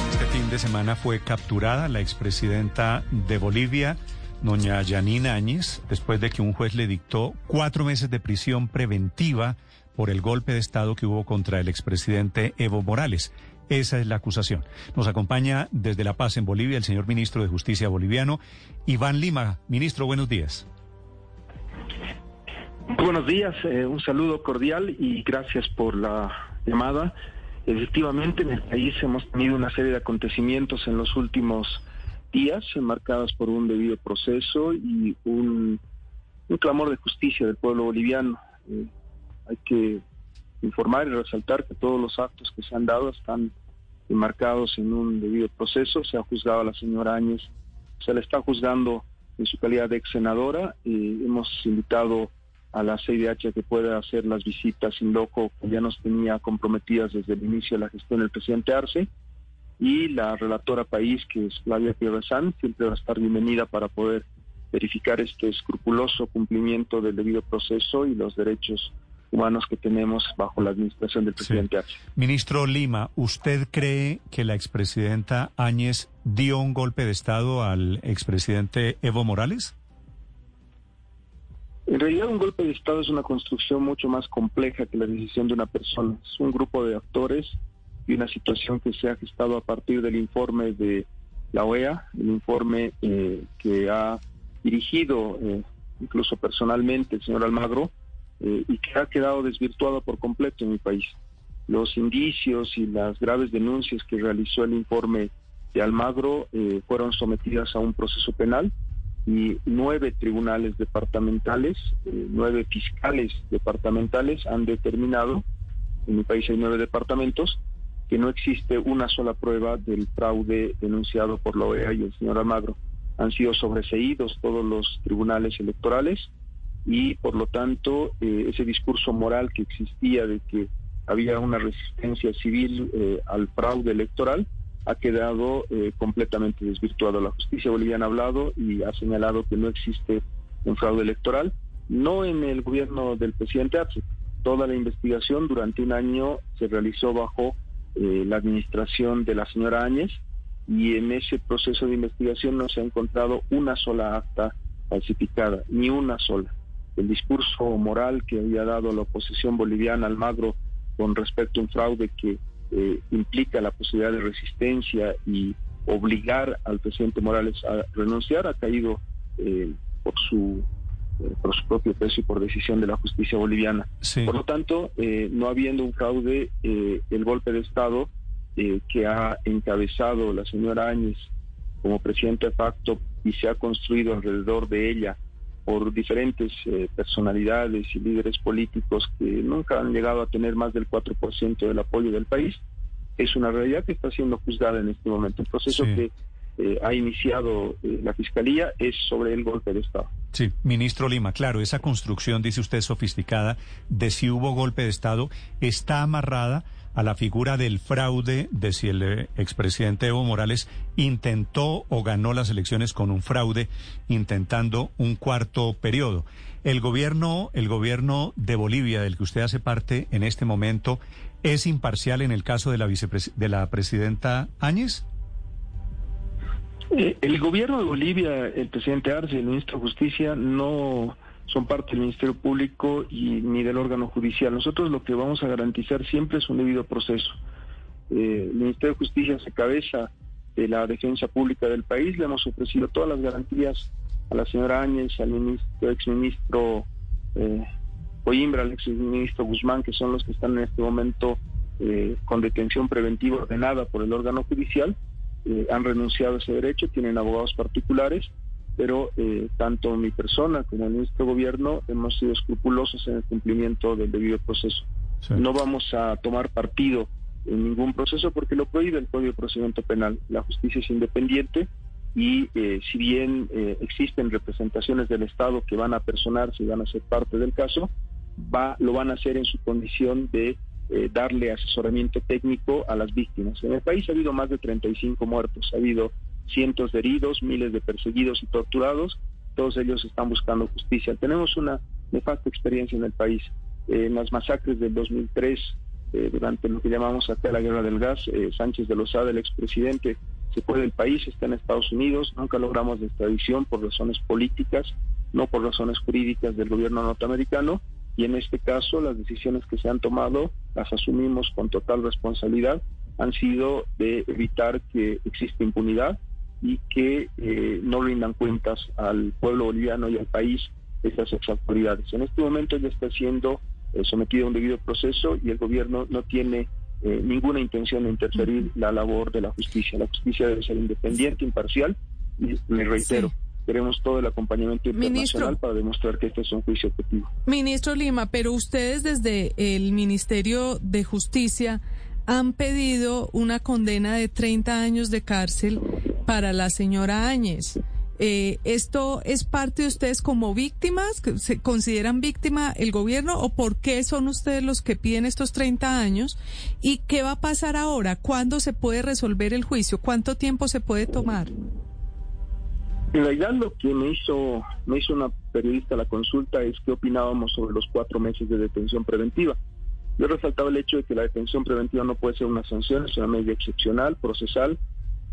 Este fin de semana fue capturada la expresidenta de Bolivia, doña Yanina Áñez, después de que un juez le dictó cuatro meses de prisión preventiva por el golpe de Estado que hubo contra el expresidente Evo Morales. Esa es la acusación. Nos acompaña desde La Paz en Bolivia el señor ministro de Justicia boliviano, Iván Lima. Ministro, buenos días. Buenos días, eh, un saludo cordial y gracias por la llamada. Efectivamente, en el país hemos tenido una serie de acontecimientos en los últimos días, marcados por un debido proceso y un, clamor de justicia del pueblo boliviano. Eh, hay que informar y resaltar que todos los actos que se han dado están enmarcados en un debido proceso. Se ha juzgado a la señora Áñez, se le está juzgando en su calidad de ex senadora. y hemos invitado a la CIDH que pueda hacer las visitas sin loco que ya nos tenía comprometidas desde el inicio de la gestión del presidente Arce. Y la relatora país, que es Flavia Pierrezán, siempre va a estar bienvenida para poder verificar este escrupuloso cumplimiento del debido proceso y los derechos humanos que tenemos bajo la administración del presidente Arce. Ministro Lima, ¿usted cree que la expresidenta Áñez dio un golpe de Estado al expresidente Evo Morales? En realidad un golpe de Estado es una construcción mucho más compleja que la decisión de una persona. Es un grupo de actores y una situación que se ha gestado a partir del informe de la OEA, el informe eh, que ha dirigido eh, incluso personalmente el señor Almagro eh, y que ha quedado desvirtuado por completo en mi país. Los indicios y las graves denuncias que realizó el informe de Almagro fueron sometidas a un proceso penal y nueve tribunales departamentales, nueve fiscales departamentales han determinado, en mi país hay nueve departamentos, que no existe una sola prueba del fraude denunciado por la OEA y el señor Almagro. Han sido sobreseídos todos los tribunales electorales y por lo tanto eh, ese discurso moral que existía de que había una resistencia civil eh, al fraude electoral ha quedado eh, completamente desvirtuado. La justicia boliviana ha hablado y ha señalado que no existe un fraude electoral, no en el gobierno del presidente Arce. Toda la investigación durante un año se realizó bajo eh, la administración de la señora Áñez y en ese proceso de investigación no se ha encontrado una sola acta falsificada, ni una sola. El discurso moral que había dado la oposición boliviana Almagro con respecto a un fraude que eh, implica la posibilidad de resistencia y obligar al presidente Morales a renunciar ha caído eh, por su eh, por su propio peso y por decisión de la justicia boliviana. Por lo tanto, eh, no habiendo un fraude, eh, el golpe de Estado que ha encabezado la señora Áñez como presidenta de facto y se ha construido alrededor de ella por diferentes personalidades y líderes políticos que nunca han llegado a tener más del 4% del apoyo del país, es una realidad que está siendo juzgada en este momento. El proceso que ha iniciado la Fiscalía es sobre el golpe de Estado. Sí, ministro Lima, claro, esa construcción, dice usted, sofisticada de si hubo golpe de Estado, está amarrada a la figura del fraude de si el eh, expresidente Evo Morales intentó o ganó las elecciones con un fraude intentando un cuarto periodo. El gobierno, el gobierno de Bolivia, del que usted hace parte en este momento, es imparcial en el caso de la de la presidenta Áñez. Eh, el gobierno de Bolivia, el presidente Arce el ministro de Justicia no son parte del Ministerio Público y ni del órgano judicial. Nosotros lo que vamos a garantizar siempre es un debido proceso. Eh, el Ministerio de Justicia se cabeza de la defensa pública del país. Le hemos ofrecido todas las garantías a la señora Áñez, al ministro, exministro eh, Coimbra, al exministro Guzmán, que son los que están en este momento eh, con detención preventiva ordenada por el órgano judicial eh, han renunciado a ese derecho, tienen abogados particulares, pero eh, tanto mi persona como de Gobierno hemos sido escrupulosos en el cumplimiento del debido proceso. No vamos a tomar partido en ningún proceso porque lo prohíbe el Código de Procedimiento Penal. La justicia es independiente y eh, si bien existen representaciones del Estado que van a personarse y van a ser parte del caso, va, lo van a hacer en su condición de eh, darle asesoramiento técnico a las víctimas. En el país ha habido más de 35 muertos, ha habido cientos de heridos, miles de perseguidos y torturados, todos ellos están buscando justicia. Tenemos una nefasta experiencia en el país. en las masacres del 2003, eh, durante lo que llamamos acá la guerra del gas, eh, Sánchez de Lozada, el expresidente, se fue del país, está en Estados Unidos, nunca logramos la extradición por razones políticas, no por razones jurídicas del gobierno norteamericano, y en este caso las decisiones que se han tomado las asumimos con total responsabilidad, han sido de evitar que exista impunidad y que eh, no rindan cuentas al pueblo boliviano y al país esas autoridades. En este momento ya está siendo eh, sometido a un debido proceso y el gobierno no tiene eh, ninguna intención de interferir la labor de la justicia. La justicia debe ser independiente, imparcial y le reitero queremos todo el acompañamiento internacional para demostrar que este es un juicio objetivo. Ministro Lima, pero ustedes desde el Ministerio de Justicia han pedido una condena de 30 años de cárcel para la señora Áñez. Eh, ¿Esto es parte de ustedes como víctimas? ¿Se consideran víctima el gobierno o por qué son ustedes los que piden estos 30 años? ¿Y qué va a pasar ahora? ¿Cuándo se puede resolver el juicio? ¿Cuánto tiempo se puede tomar? En realidad lo que me hizo, me hizo una periodista la consulta es qué opinábamos sobre los cuatro meses de detención preventiva. Yo resaltaba el hecho de que la detención preventiva no puede ser una sanción, es una medida excepcional, procesal,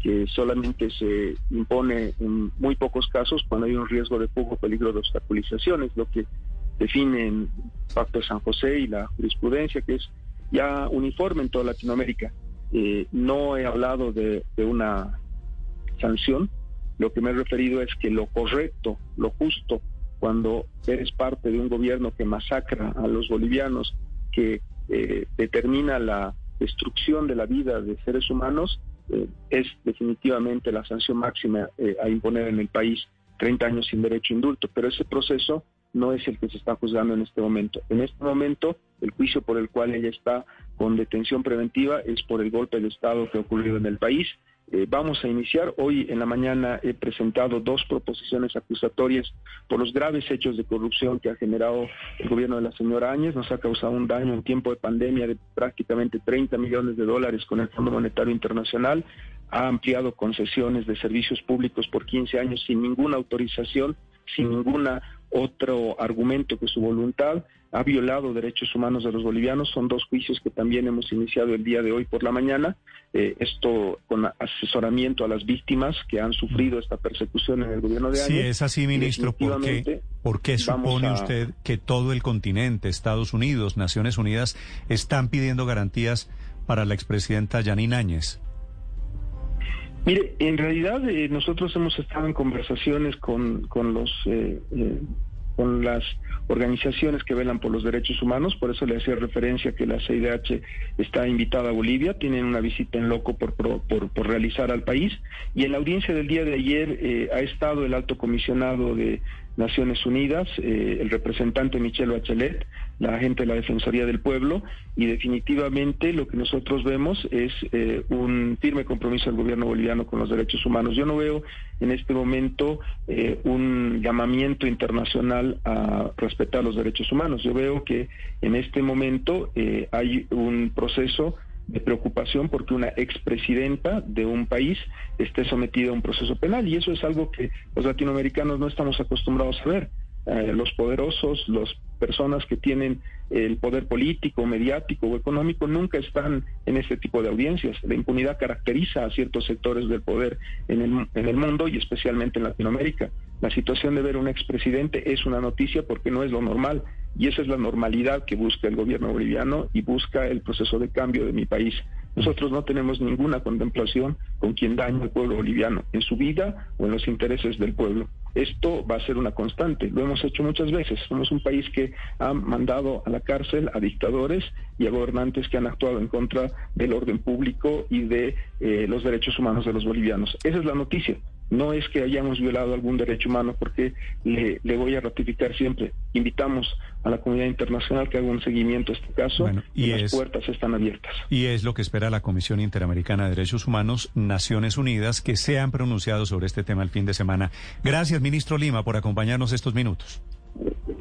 que solamente se impone en muy pocos casos cuando hay un riesgo de fuga peligro de obstaculización, es lo que define el Pacto de San José y la jurisprudencia, que es ya uniforme en toda Latinoamérica. Eh, no he hablado de, de una sanción, lo que me he referido es que lo correcto, lo justo, cuando eres parte de un gobierno que masacra a los bolivianos, que eh, determina la destrucción de la vida de seres humanos, eh, es definitivamente la sanción máxima eh, a imponer en el país 30 años sin derecho a indulto. Pero ese proceso no es el que se está juzgando en este momento. En este momento, el juicio por el cual ella está con detención preventiva es por el golpe de Estado que ha ocurrido en el país eh, vamos a iniciar. Hoy en la mañana he presentado dos proposiciones acusatorias por los graves hechos de corrupción que ha generado el gobierno de la señora Áñez. Nos ha causado un daño en tiempo de pandemia de prácticamente 30 millones de dólares con el Fondo Monetario Internacional. Ha ampliado concesiones de servicios públicos por 15 años sin ninguna autorización, sin ninguna otro argumento que su voluntad ha violado derechos humanos de los bolivianos. Son dos juicios que también hemos iniciado el día de hoy por la mañana. Eh, esto con asesoramiento a las víctimas que han sufrido esta persecución en el gobierno de Áñez. Si es así, ministro, ¿por qué, ¿por qué supone usted que todo el continente, Estados Unidos, Naciones Unidas, están pidiendo garantías para la expresidenta Yanine Áñez? Mire, en realidad eh, nosotros hemos estado en conversaciones con, con los eh, eh, con las organizaciones que velan por los derechos humanos, por eso le hacía referencia que la CIDH está invitada a Bolivia, tienen una visita en loco por, por, por, realizar al país, y en la audiencia del día de ayer ha estado el alto comisionado de Naciones Unidas, eh, el representante Michelle Bachelet, la agente de la Defensoría del Pueblo, y definitivamente lo que nosotros vemos es eh, un firme compromiso del gobierno boliviano con los derechos humanos. Yo no veo en este momento eh, un llamamiento internacional a respetar los derechos humanos. Yo veo que en este momento hay un proceso de preocupación porque una expresidenta de un país esté sometida a un proceso penal y eso es algo que los latinoamericanos no estamos acostumbrados a ver. Eh, los poderosos, las personas que tienen el poder político, mediático o económico nunca están en este tipo de audiencias. La impunidad caracteriza a ciertos sectores del poder en el, en el mundo y especialmente en Latinoamérica. La situación de ver un expresidente es una noticia porque no es lo normal y esa es la normalidad que busca el gobierno boliviano y busca el proceso de cambio de mi país. Nosotros no tenemos ninguna contemplación con quien dañe al pueblo boliviano en su vida o en los intereses del pueblo. Esto va a ser una constante, lo hemos hecho muchas veces. Somos un país que ha mandado a la cárcel a dictadores y a gobernantes que han actuado en contra del orden público y de eh, los derechos humanos de los bolivianos. Esa es la noticia. No es que hayamos violado algún derecho humano, porque le, voy a ratificar siempre. Invitamos a la comunidad internacional que haga un seguimiento a este caso y, las puertas están abiertas. Y es lo que espera la Comisión Interamericana de Derechos Humanos, Naciones Unidas, que se han pronunciado sobre este tema el fin de semana. Gracias, ministro Lima, por acompañarnos estos minutos.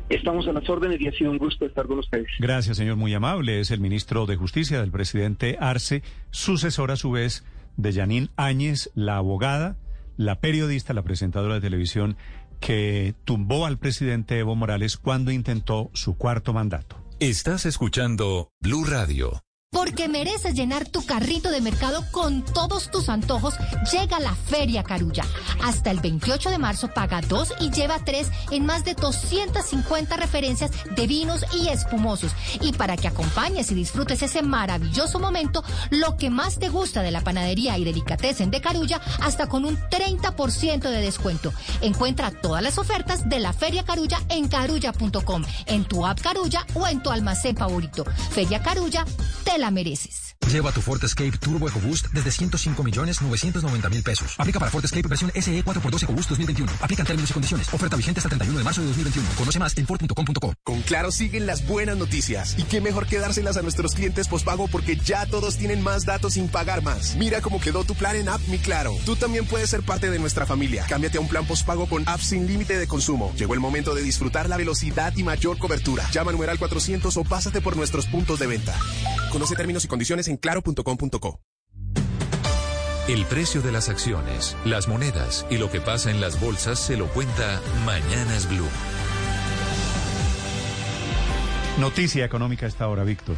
Estamos a las órdenes y ha sido un gusto estar con ustedes. Gracias, señor, muy amable. Es el ministro de Justicia del presidente Arce, sucesor a su vez de Yanín Áñez, la abogada la periodista, la presentadora de televisión que tumbó al presidente Evo Morales cuando intentó su cuarto mandato. Estás escuchando Blue Radio. Porque mereces llenar tu carrito de mercado con todos tus antojos, llega la Feria Carulla. Hasta el 28 de marzo paga dos y lleva tres en más de 250 referencias de vinos y espumosos. Y para que acompañes y disfrutes ese maravilloso momento, lo que más te gusta de la panadería y delicatessen de Carulla, hasta con un 30% de descuento. Encuentra todas las ofertas de la Feria Carulla en carulla.com, en tu app Carulla o en tu almacén favorito. Feria Carulla, te la mereces. Lleva tu Ford Escape Turbo EcoBoost desde 105 millones 990 mil pesos. Aplica para Ford Escape versión SE 4x2 EcoBoost 2021. Aplica en términos y condiciones. Oferta vigente hasta el 31 de marzo de 2021. Conoce más en Ford.com.co. Con Claro siguen las buenas noticias. Y qué mejor que dárselas a nuestros clientes postpago porque ya todos tienen más datos sin pagar más. Mira cómo quedó tu plan en App Mi Claro. Tú también puedes ser parte de nuestra familia. Cámbiate a un plan postpago con App sin límite de consumo. Llegó el momento de disfrutar la velocidad y mayor cobertura. Llama al numeral 400 o pásate por nuestros puntos de venta. Conoce términos y condiciones en claro.com.co. El precio de las acciones, las monedas y lo que pasa en las bolsas se lo cuenta Mañanas Blue. Noticia económica a esta hora, Víctor.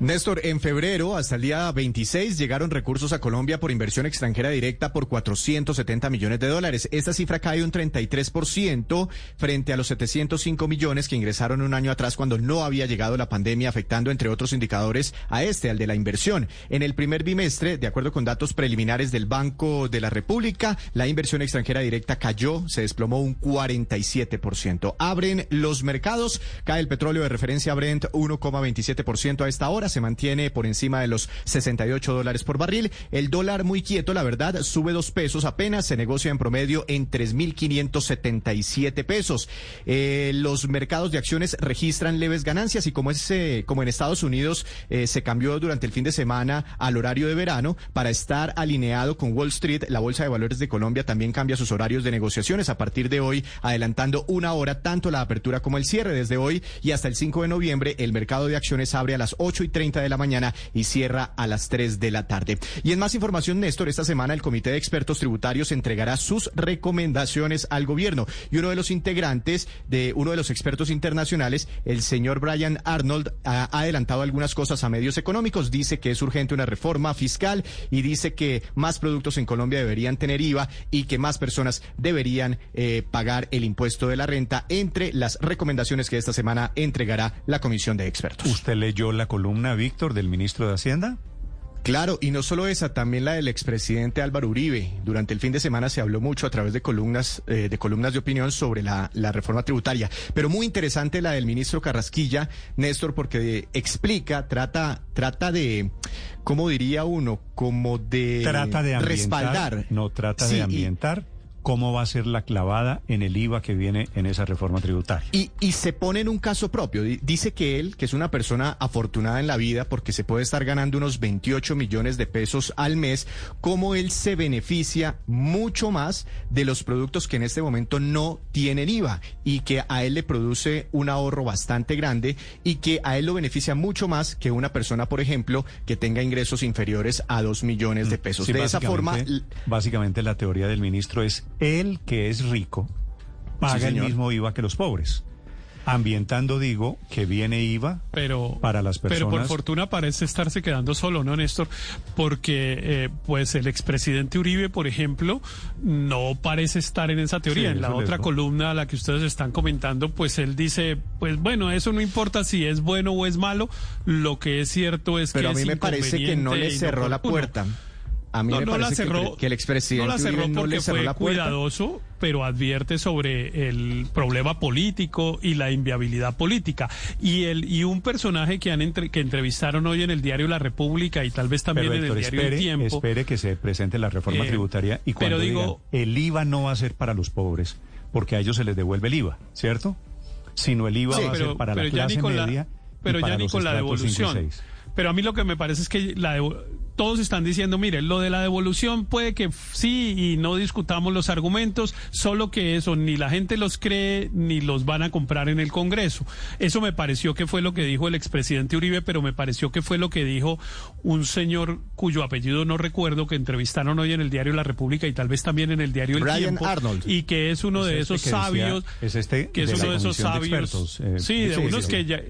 Néstor, en febrero hasta el día 26 llegaron recursos a Colombia por inversión extranjera directa por 470 millones de dólares. Esta cifra cae un 33% frente a los 705 millones que ingresaron un año atrás cuando no había llegado la pandemia afectando entre otros indicadores a este, al de la inversión. En el primer bimestre, de acuerdo con datos preliminares del Banco de la República, la inversión extranjera directa cayó, se desplomó un 47%. Abren los mercados, cae el petróleo de referencia Brent 1,27% a esta hora se mantiene por encima de los 68 dólares por barril. El dólar muy quieto, la verdad, sube dos pesos apenas, se negocia en promedio en 3.577 pesos. Eh, los mercados de acciones registran leves ganancias y como es eh, como en Estados Unidos eh, se cambió durante el fin de semana al horario de verano para estar alineado con Wall Street, la Bolsa de Valores de Colombia también cambia sus horarios de negociaciones a partir de hoy, adelantando una hora tanto la apertura como el cierre. Desde hoy y hasta el 5 de noviembre, el mercado de acciones abre a las 8 y 30 de la mañana y cierra a las 3 de la tarde. Y en más información, Néstor, esta semana el Comité de Expertos Tributarios entregará sus recomendaciones al gobierno y uno de los integrantes de uno de los expertos internacionales, el señor Brian Arnold, ha adelantado algunas cosas a medios económicos. Dice que es urgente una reforma fiscal y dice que más productos en Colombia deberían tener IVA y que más personas deberían eh, pagar el impuesto de la renta entre las recomendaciones que esta semana entregará la Comisión de Expertos. ¿Usted leyó la columna, Víctor, del ministro de Hacienda? Claro, y no solo esa, también la del expresidente Álvaro Uribe. Durante el fin de semana se habló mucho a través de columnas, eh, de columnas de opinión sobre la, la, reforma tributaria. Pero muy interesante la del ministro Carrasquilla, Néstor, porque explica, trata, trata de, ¿cómo diría uno? Como de, trata de respaldar. No trata sí, de ambientar. Cómo va a ser la clavada en el IVA que viene en esa reforma tributaria. Y, y se pone en un caso propio. Dice que él, que es una persona afortunada en la vida porque se puede estar ganando unos 28 millones de pesos al mes, cómo él se beneficia mucho más de los productos que en este momento no tienen IVA y que a él le produce un ahorro bastante grande y que a él lo beneficia mucho más que una persona, por ejemplo, que tenga ingresos inferiores a 2 millones de pesos. Sí, de esa forma... Básicamente la teoría del ministro es él que es rico paga sí, el mismo IVA que los pobres. Ambientando digo que viene IVA pero, para las personas. Pero por fortuna parece estarse quedando solo, ¿no, Néstor? Porque eh, pues el expresidente Uribe, por ejemplo, no parece estar en esa teoría. Sí, en la otra columna a la que ustedes están comentando, pues él dice, pues bueno, eso no importa si es bueno o es malo, lo que es cierto es pero que a mí es me parece que no le cerró la puerta. A mí no, me no parece la cerró, que, que, el expresidente no la cerró Uribe porque le cerró fue la cuidadoso, pero advierte sobre el problema político y la inviabilidad política. Y el y un personaje que han entre, que entrevistaron hoy en el diario La República y tal vez también pero, en Héctor, el diario espere, El Tiempo. Espere que se presente la reforma Eh, tributaria y cuando pero digo- digan, el IVA no va a ser para los pobres, porque a ellos se les devuelve el IVA, ¿cierto? Sino el IVA Sí, va a ser para la pero ya ni clase con la- media pero y ya para ni los con la devolución. Pero a mí lo que me parece es que la todos están diciendo, mire, lo de la devolución puede que sí y no discutamos los argumentos, solo que eso ni la gente los cree ni los van a comprar en el Congreso. Eso me pareció que fue lo que dijo el expresidente Uribe, pero me pareció que fue lo que dijo un señor cuyo apellido no recuerdo que entrevistaron hoy en el diario La República y tal vez también en el diario El Brian Tiempo Arnold. y que es uno Es de este esos que decía- sabios es este que es de uno la de esos de sabios Expertos, eh, sí, de sí, unos sí, que ya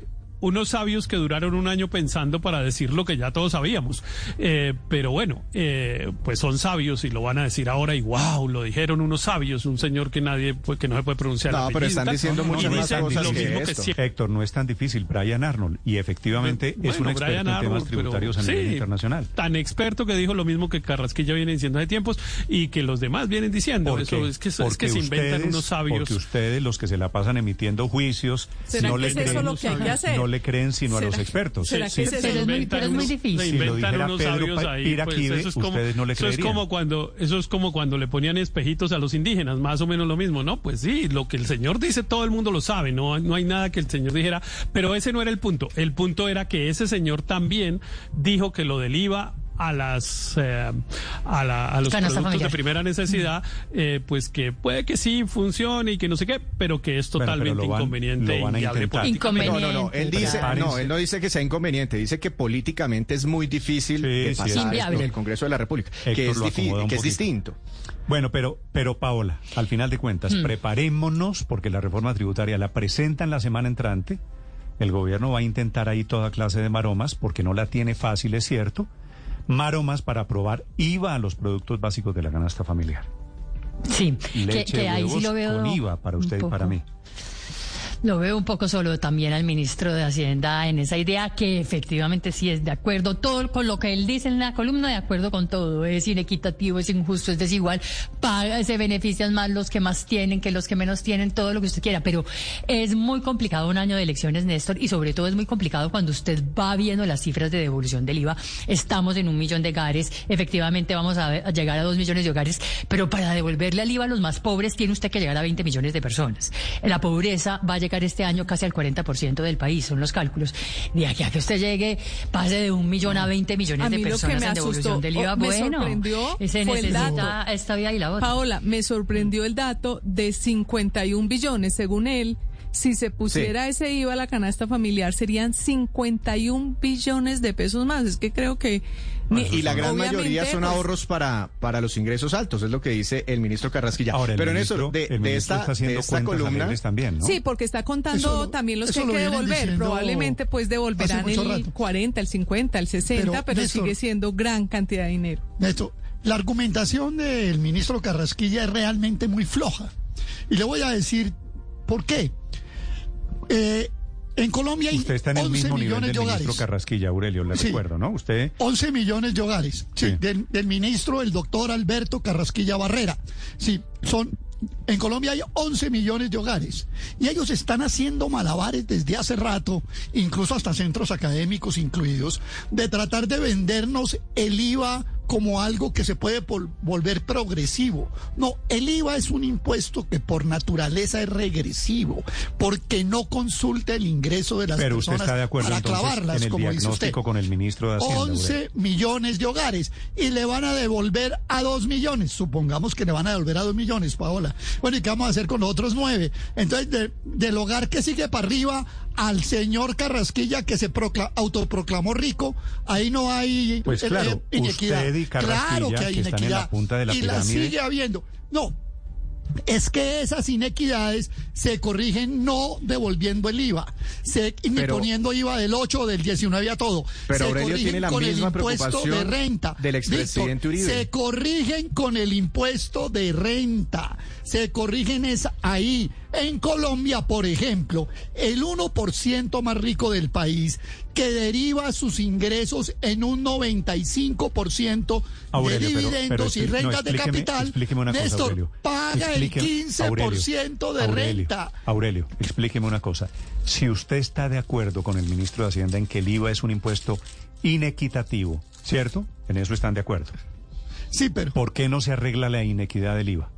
unos sabios que duraron un año pensando para decir lo que ya todos sabíamos. Eh, pero bueno, eh, pues son sabios y lo van a decir ahora y wow, lo dijeron unos sabios, un señor que nadie, pues, que no se puede pronunciar. No, pero están diciendo Y muchas más cosas lo que mismo esto. siempre. Héctor, no es tan difícil. Brian Arnold, y efectivamente es un experto Brian en temas Arnold, pero- tributarios a nivel sí, internacional. Tan experto que dijo lo mismo que Carrasquilla viene diciendo hace tiempos y que los demás vienen diciendo. Porque- Eso es que, es que porque se inventan ustedes- unos sabios. Porque ustedes, los que se la pasan emitiendo juicios, ¿Será no que le es eso lo que hay que hacer? Le creen sino a ¿Será- los expertos. Sí? Pero es muy- inventan pero es muy unos- difícil. se Si lo inventan dijera unos Pedro sabios Pa- ahí, Iraquive, pues eso es como, ustedes no le eso es como cuando eso es como cuando le ponían espejitos a los indígenas, más o menos lo mismo, ¿no? Pues sí, lo que el señor dice todo el mundo lo sabe, no no hay nada que el señor dijera, pero ese no era el punto. El punto era que ese señor también dijo que lo del IVA a las eh, a, la- a los Canasta productos familiar. de primera necesidad, eh, pues que puede que sí funcione y que no sé qué, pero que es Bueno, totalmente lo van- inconveniente lo van a intentar. políticamente. No, no, no. Él dice, no, él no dice que sea inconveniente, dice que políticamente es muy difícil sí, pasar esto en el Congreso de la República, que es, un que es distinto. Bueno, pero, pero Paola, al final de cuentas, Hmm. preparémonos porque la reforma tributaria la presentan la semana entrante. El gobierno va a intentar ahí toda clase de maromas porque no la tiene fácil, es cierto. Maromas para aprobar IVA a los productos básicos de la canasta familiar. Sí, que, Leche, que ahí sí huevos lo veo. con IVA para usted y para mí. Lo veo un poco solo también al ministro de Hacienda en esa idea que efectivamente sí es de acuerdo todo con lo que él dice en la columna, de acuerdo con todo. Es inequitativo, es injusto, es desigual. Paga, se benefician más los que más tienen que los que menos tienen, todo lo que usted quiera. Pero es muy complicado un año de elecciones, Néstor, y sobre todo es muy complicado cuando usted va viendo las cifras de devolución del IVA. Estamos en un millón de hogares, efectivamente vamos a, a llegar a dos millones de hogares, pero para devolverle al IVA a los más pobres tiene usted que llegar a 20 millones de personas. La pobreza va a llegar este año casi al 40% del país, son los cálculos. De aquí a que usted llegue, pase de un millón a 20 millones A de personas en devolución del IVA. o me bueno, sorprendió se necesita dato. esta vida y la otra. Paola, me sorprendió el dato de 51 billones. Según él, si se pusiera ese IVA a la canasta familiar, serían 51 billones de pesos más. Es que creo que... ni- Y la gran mayoría son pues, ahorros para, para los ingresos altos, es lo que dice el ministro Carrasquilla. Ahora, el Pero en eso, de, esta, está haciendo de esta cuentas columna... también, ¿no? Sí, porque está contando Eso también los que hay lo que devolver. diciendo Probablemente pues devolverán el rato. 40, el 50, el 60, pero, Pero, Néstor- sigue siendo gran cantidad de dinero. Néstor, la argumentación del ministro Carrasquilla es realmente muy floja. Y le voy a decir por qué. Eh, en Colombia hay Usted está en el 11 mismo nivel del de hogares. ministro Carrasquilla, Aurelio, le Sí. recuerdo, ¿no? Usted 11 millones de hogares. Sí, Sí. Del, del ministro, el doctor Alberto Carrasquilla Barrera. Sí, son. En Colombia hay 11 millones de hogares y ellos están haciendo malabares desde hace rato, incluso hasta centros académicos incluidos, de tratar de vendernos el IVA como algo que se puede volver progresivo. No, el IVA es un impuesto que por naturaleza es regresivo, porque no consulta el ingreso de las Pero usted personas está de acuerdo para entonces clavarlas, en el como dice usted. diagnóstico con el ministro de Hacienda. Aurelio. 11 millones de hogares y le van a devolver a 2 millones. Supongamos que le van a devolver a 2 millones, Paola. Bueno, ¿y qué vamos a hacer con los otros 9? Entonces, de- del hogar que sigue para arriba al señor Carrasquilla que se procla- autoproclamó rico, ahí no hay Pues eh, claro, eh, inequidad. usted y claro que hay que están en inequidad. la punta de la y la pirámide. sigue habiendo. No, es que esas inequidades se corrigen no devolviendo el IVA, se, ni poniendo IVA del 8 o del 19 a todo. Pero se Aurelio corrigen tiene la con el misma impuesto de renta. del expresidente Uribe. Se corrigen con el impuesto de renta. Se corrigen es ahí. En Colombia, por ejemplo, el 1% más rico del país que deriva sus ingresos en un 95% Aurelio, de dividendos pero y no, rentas de capital. explíqueme una cosa, Néstor, Aurelio. paga Explíqueme- el 15% de Aurelio, renta. Aurelio, explíqueme una cosa. Si usted está de acuerdo con el ministro de Hacienda en que el IVA es un impuesto inequitativo, ¿cierto? En eso están de acuerdo. Sí, pero... ¿Por qué no se arregla la inequidad del IVA?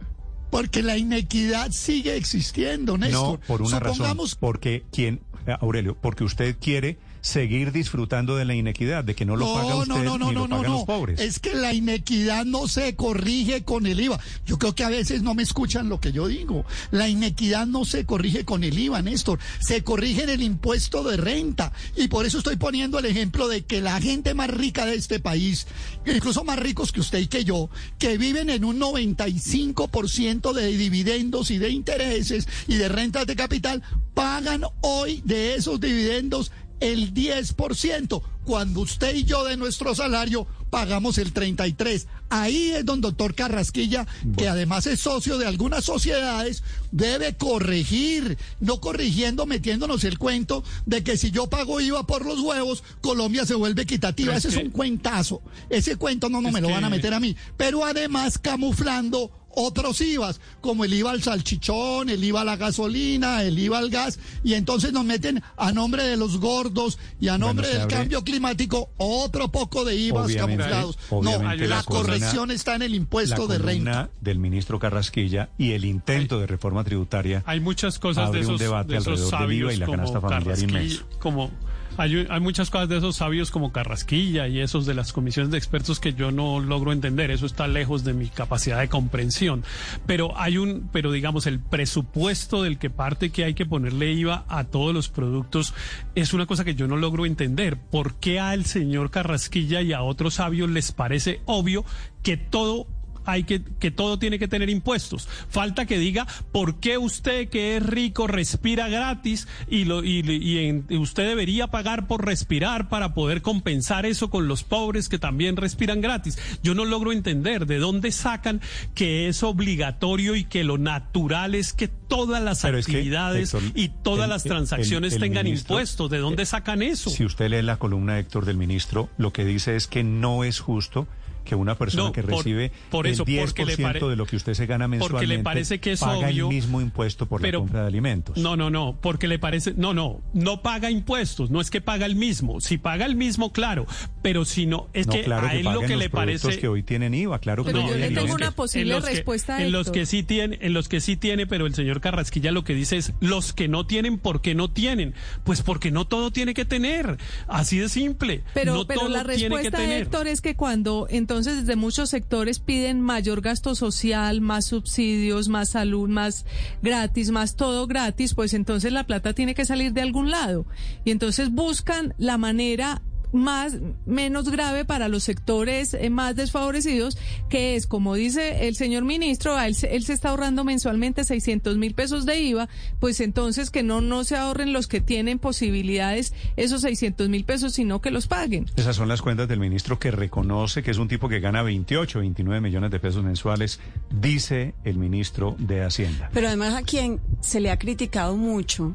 Porque la inequidad sigue existiendo, Néstor. No, por una Supongamos razón. Porque quien, eh, Aurelio, porque usted quiere seguir disfrutando de la inequidad, de que no lo paga usted no, no, no, ni no, lo no, pagan no. los pobres. Es que la inequidad no se corrige con el IVA. Yo creo que a veces no me escuchan lo que yo digo. La inequidad no se corrige con el IVA, Néstor. Se corrige en el impuesto de renta. Y por eso estoy poniendo el ejemplo de que la gente más rica de este país, incluso más ricos que usted y que yo, que viven en un 95% de dividendos y de intereses y de rentas de capital, pagan hoy de esos dividendos el 10%, cuando usted y yo de nuestro salario pagamos el 33%. Ahí es donde doctor Carrasquilla, que además es socio de algunas sociedades, debe corregir, no corrigiendo, metiéndonos el cuento de que si yo pago IVA por los huevos, Colombia se vuelve equitativa. Ese es un cuentazo. Ese cuento no, no Es me lo van a meter a mí. Pero además camuflando otros IVAs, como el IVA al salchichón, el IVA a la gasolina, el IVA al gas, y entonces nos meten a nombre de los gordos y a nombre se del abre- cambio climático otro poco de IVAs Obviamente, camuflados. obviamente no, la la columna- corrección está en el impuesto la de renta. del ministro Carrasquilla y el intento de reforma tributaria Hay muchas cosas abre de un esos, debate de esos alrededor del IVA y la canasta familiar inmenso. como hay, hay muchas cosas de esos sabios como Carrasquilla y esos de las comisiones de expertos que yo no logro entender. Eso está lejos de mi capacidad de comprensión. Pero hay un, pero digamos, el presupuesto del que parte que hay que ponerle IVA a todos los productos es una cosa que yo no logro entender. ¿Por qué al señor Carrasquilla y a otros sabios les parece obvio que todo hay que, que todo tiene que tener impuestos. Falta que diga por qué usted que es rico respira gratis y, lo, y, y, usted debería pagar por respirar para poder compensar eso con los pobres que también respiran gratis. Yo no logro entender de dónde sacan que es obligatorio y que lo natural es que todas las actividades y todas las transacciones tengan impuestos. ¿De dónde sacan eso? Si usted lee la columna, Héctor, del ministro, lo que dice es que no es justo que una persona que recibe por, eso, el 10% de lo que usted se gana mensualmente porque le parece que es paga obvio, el mismo impuesto por la compra de alimentos. No, no, no, porque le parece, no, no, no paga impuestos, no es que paga el mismo, si paga el mismo, claro, pero si no, es que a él lo que le parece que hoy tienen IVA, claro que no, yo le tengo una posible respuesta en los que sí tiene, en los que sí tiene, pero el señor Carrasquilla lo que dice es los que no tienen, ¿por qué no tienen? Pues porque no todo tiene que tener, así de simple. Pero, no pero todo la respuesta, tiene que Héctor, es que cuando entonces desde muchos sectores piden mayor gasto social, más subsidios, más salud, más gratis, más todo gratis, pues entonces la plata tiene que salir de algún lado. Y entonces buscan la manera más menos grave para los sectores eh, más desfavorecidos, que es, como dice el señor ministro, él, él se está ahorrando mensualmente 600 mil pesos de IVA, pues entonces que no, no se ahorren los que tienen posibilidades esos 600 mil pesos, sino que los paguen. Esas son las cuentas del ministro que reconoce que es un tipo que gana 28, 29 millones de pesos mensuales, dice el ministro de Hacienda. Pero además a quien se le ha criticado mucho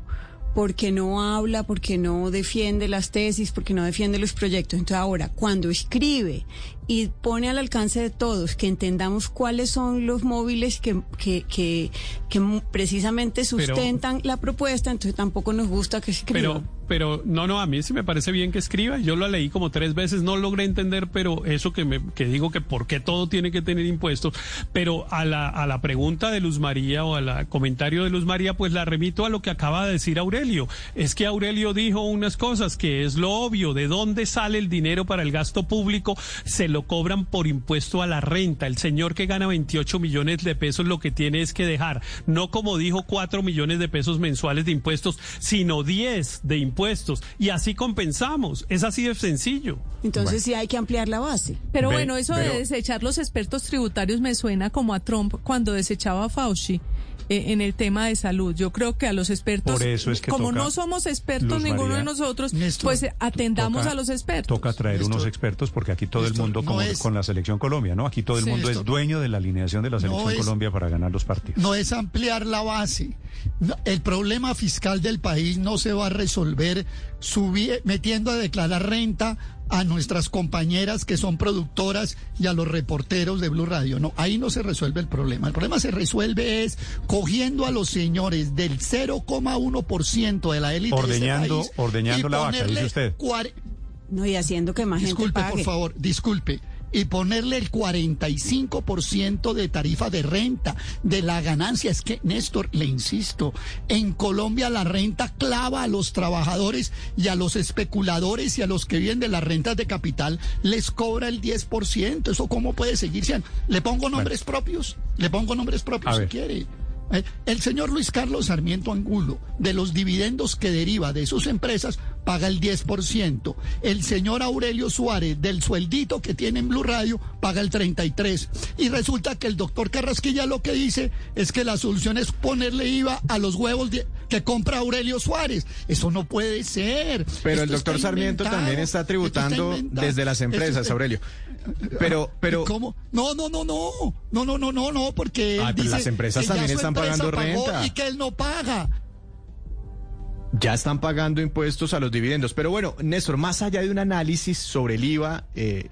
porque no habla, porque no defiende las tesis, porque no defiende los proyectos. Entonces ahora, cuando escribe y pone al alcance de todos que entendamos cuáles son los móviles que, que, que, precisamente sustentan la propuesta, entonces tampoco nos gusta que escriba pero no, no, a mí sí me parece bien que escriba. Yo lo leí como tres veces, no logré entender, pero eso que, me, que digo que por qué todo tiene que tener impuestos. Pero a la, a la pregunta de Luz María o al comentario de Luz María, pues la remito a lo que acaba de decir Aurelio. Es que Aurelio dijo unas cosas que es lo obvio, de dónde sale el dinero para el gasto público, se lo cobran por impuesto a la renta. El señor que gana 28 millones de pesos lo que tiene es que dejar, no como dijo, 4 millones de pesos mensuales de impuestos, sino 10 de impuestos y así compensamos. Es así de sencillo. Entonces sí hay que ampliar la base. Pero bueno, eso de desechar los expertos tributarios me suena como a Trump cuando desechaba a Fauci. Eh, en el tema de salud. Yo creo que a los expertos, como no somos expertos ninguno de nosotros, pues atendamos a los expertos. Toca traer unos expertos porque aquí todo el mundo, como con la selección Colombia, ¿no? Aquí todo el mundo es dueño de la alineación de la selección Colombia para ganar los partidos. No es ampliar la base. el problema fiscal del país no se va a resolver metiendo a declarar renta a nuestras compañeras que son productoras y a los reporteros de Blue Radio. No, ahí no se resuelve el problema. El problema se resuelve es cogiendo a los señores del 0,1% de la élite ordeñando, de ordeñando la vaca, dice usted. No, y haciendo que más disculpe, gente por favor, disculpe y ponerle el 45% de tarifa de renta de la ganancia. Es que, Néstor, le insisto, en Colombia la renta clava a los trabajadores y a los especuladores y a los que viven de las rentas de capital les cobra el 10%. ¿Eso cómo puede seguir? ¿Le pongo nombres propios? ¿Le pongo nombres propios si quiere? Eh, el señor Luis Carlos Sarmiento Angulo, de los dividendos que deriva de sus empresas, paga el 10%. El señor Aurelio Suárez, del sueldito que tiene en Blue Radio, paga el 33%. Y resulta que el doctor Carrasquilla lo que dice es que la solución es ponerle IVA a los huevos que compra Aurelio Suárez. Eso no puede ser. Pero el doctor Sarmiento también está tributando desde las empresas, Aurelio. Pero, pero. ¿Cómo? No, no, no, no. No, no, no, no, no, porque. Ah, las empresas también están pagando renta. Y que él no paga. Ya están pagando impuestos a los dividendos. Pero bueno, Néstor, más allá de un análisis sobre el IVA, eh,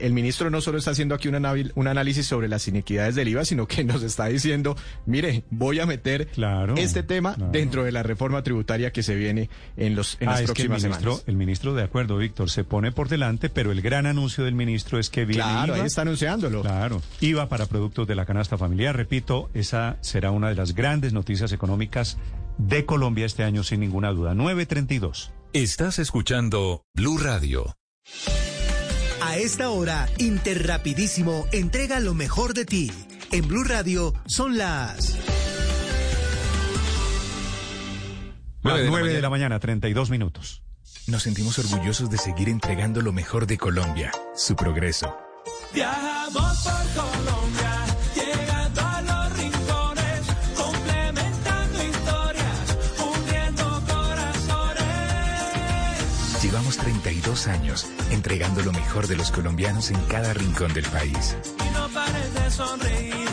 el, ministro no solo está haciendo aquí un, un, análisis sobre las inequidades del IVA, sino que nos está diciendo, mire, voy a meter este tema dentro de la reforma tributaria que se viene en, los, en las ah, próximas el ministro, semanas. El ministro, de acuerdo, Víctor, se pone por delante, pero el gran anuncio del ministro es que viene claro, IVA. ahí está anunciándolo. Claro, IVA para productos de la canasta familiar. Repito, esa será una de las grandes noticias económicas de Colombia este año sin ninguna duda. 932. Estás escuchando Blue Radio. A esta hora, Interrapidísimo entrega lo mejor de ti. En Blue Radio son las... Las 9 de la mañana, 32 minutos. Nos sentimos orgullosos de seguir entregando lo mejor de Colombia, su progreso. Viajamos por Colombia, Llevamos 32 años entregando lo mejor de los colombianos en cada rincón del país. Y no pares de sonreír,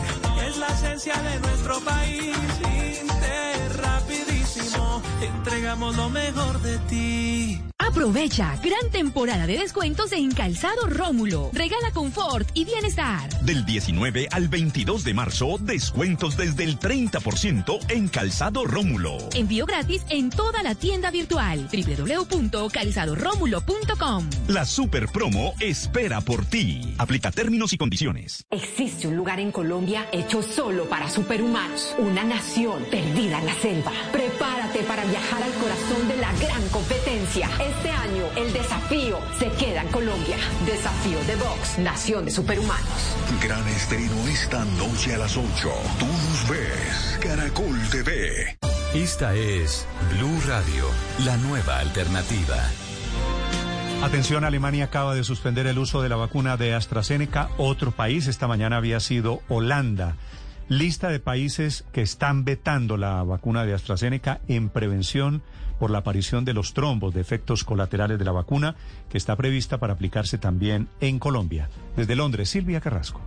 es la esencia de nuestro país. Interrapidísimo, entregamos lo mejor de ti. Aprovecha gran temporada de descuentos en Calzado Rómulo. Regala confort y bienestar. Del 19 al 22 de marzo, descuentos desde el 30% en Calzado Rómulo. Envío gratis en toda la tienda virtual www.calzadoromulo.com. La super promo espera por ti. Aplica términos y condiciones. Existe un lugar en Colombia hecho solo para superhumanos. Una nación perdida en la selva. Prepárate para viajar al corazón de la gran competencia. Este año el desafío se queda en Colombia. Desafío de Vox, Nación de Superhumanos. Gran estreno esta noche a las 8. Tú nos ves. Caracol TV. Esta es Blue Radio, la nueva alternativa. Atención, Alemania acaba de suspender el uso de la vacuna de AstraZeneca. Otro país esta mañana había sido Holanda. Lista de países que están vetando la vacuna de AstraZeneca en prevención por la aparición de los trombos de efectos colaterales de la vacuna, que está prevista para aplicarse también en Colombia. Desde Londres, Silvia Carrasco.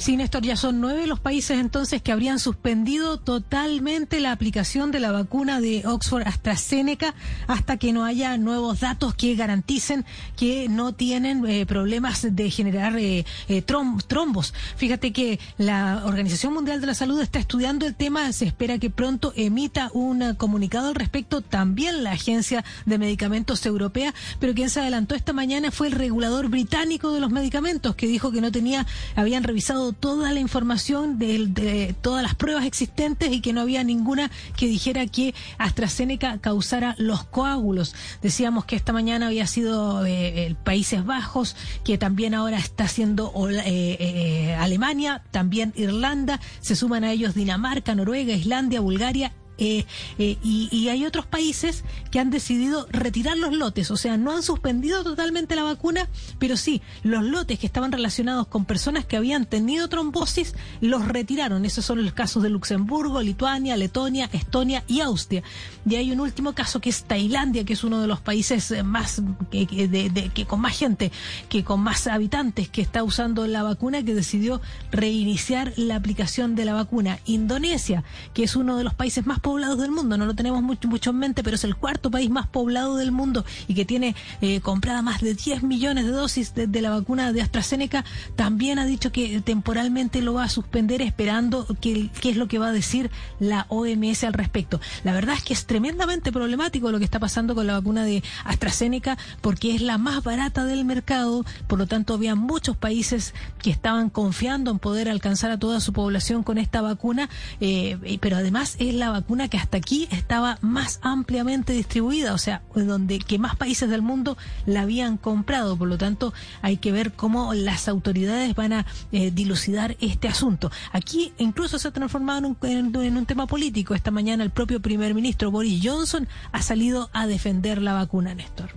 Sí, Néstor, ya son nueve los países entonces que habrían suspendido totalmente la aplicación de la vacuna de Oxford AstraZeneca hasta que no haya nuevos datos que garanticen que no tienen eh, problemas de generar eh, eh, trom- trombos. Fíjate que la Organización Mundial de la Salud está estudiando el tema, se espera que pronto emita un comunicado al respecto, también la Agencia de Medicamentos Europea, pero quien se adelantó esta mañana fue el regulador británico de los medicamentos que dijo que no tenía, habían revisado toda la información de, todas las pruebas existentes y que no había ninguna que dijera que AstraZeneca causara los coágulos. Decíamos que esta mañana había sido eh, Países Bajos, que también ahora está siendo eh, eh, Alemania, también Irlanda, se suman a ellos Dinamarca, Noruega, Islandia, Bulgaria eh, eh, y, hay otros países que han decidido retirar los lotes, o sea, no han suspendido totalmente la vacuna, pero sí, los lotes que estaban relacionados con personas que habían tenido trombosis, los retiraron. Esos son los casos de Luxemburgo, Lituania, Letonia, Estonia y Austria. Y hay un último caso que es Tailandia, que es uno de los países eh, más, que, con más gente, que con más habitantes que está usando la vacuna, que decidió reiniciar la aplicación de la vacuna. Indonesia, que es uno de los países más poblados del mundo, no lo tenemos mucho, en mente, pero es el cuarto país más poblado del mundo y que tiene eh, comprada más de 10 millones de dosis de, la vacuna de AstraZeneca, también ha dicho que temporalmente lo va a suspender esperando qué es lo que va a decir la OMS al respecto. La verdad es que es tremendamente problemático lo que está pasando con la vacuna de AstraZeneca porque es la más barata del mercado, por lo tanto había muchos países que estaban confiando en poder alcanzar a toda su población con esta vacuna, eh, pero además es la vacuna que hasta aquí estaba más ampliamente distribuida, o sea, donde que más países del mundo la habían comprado, por lo tanto hay que ver cómo las autoridades van a eh, dilucidar este asunto. Aquí incluso se ha transformado en un, en- en un tema político. Esta mañana el propio primer ministro Boris Johnson ha salido a defender la vacuna, Néstor.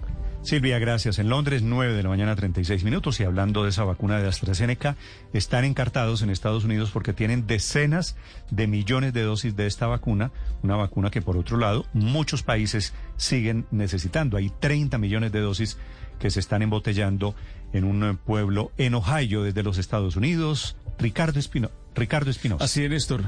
Silvia, gracias. En Londres, 9 de la mañana, 36 minutos. Y hablando de esa vacuna de AstraZeneca, están encartados en Estados Unidos porque tienen decenas de millones de dosis de esta vacuna. Una vacuna que, por otro lado, muchos países siguen necesitando. Hay 30 millones de dosis que se están embotellando en un pueblo en Ohio desde los Estados Unidos. Ricardo Espino, Ricardo Espinosa. Así es, Néstor.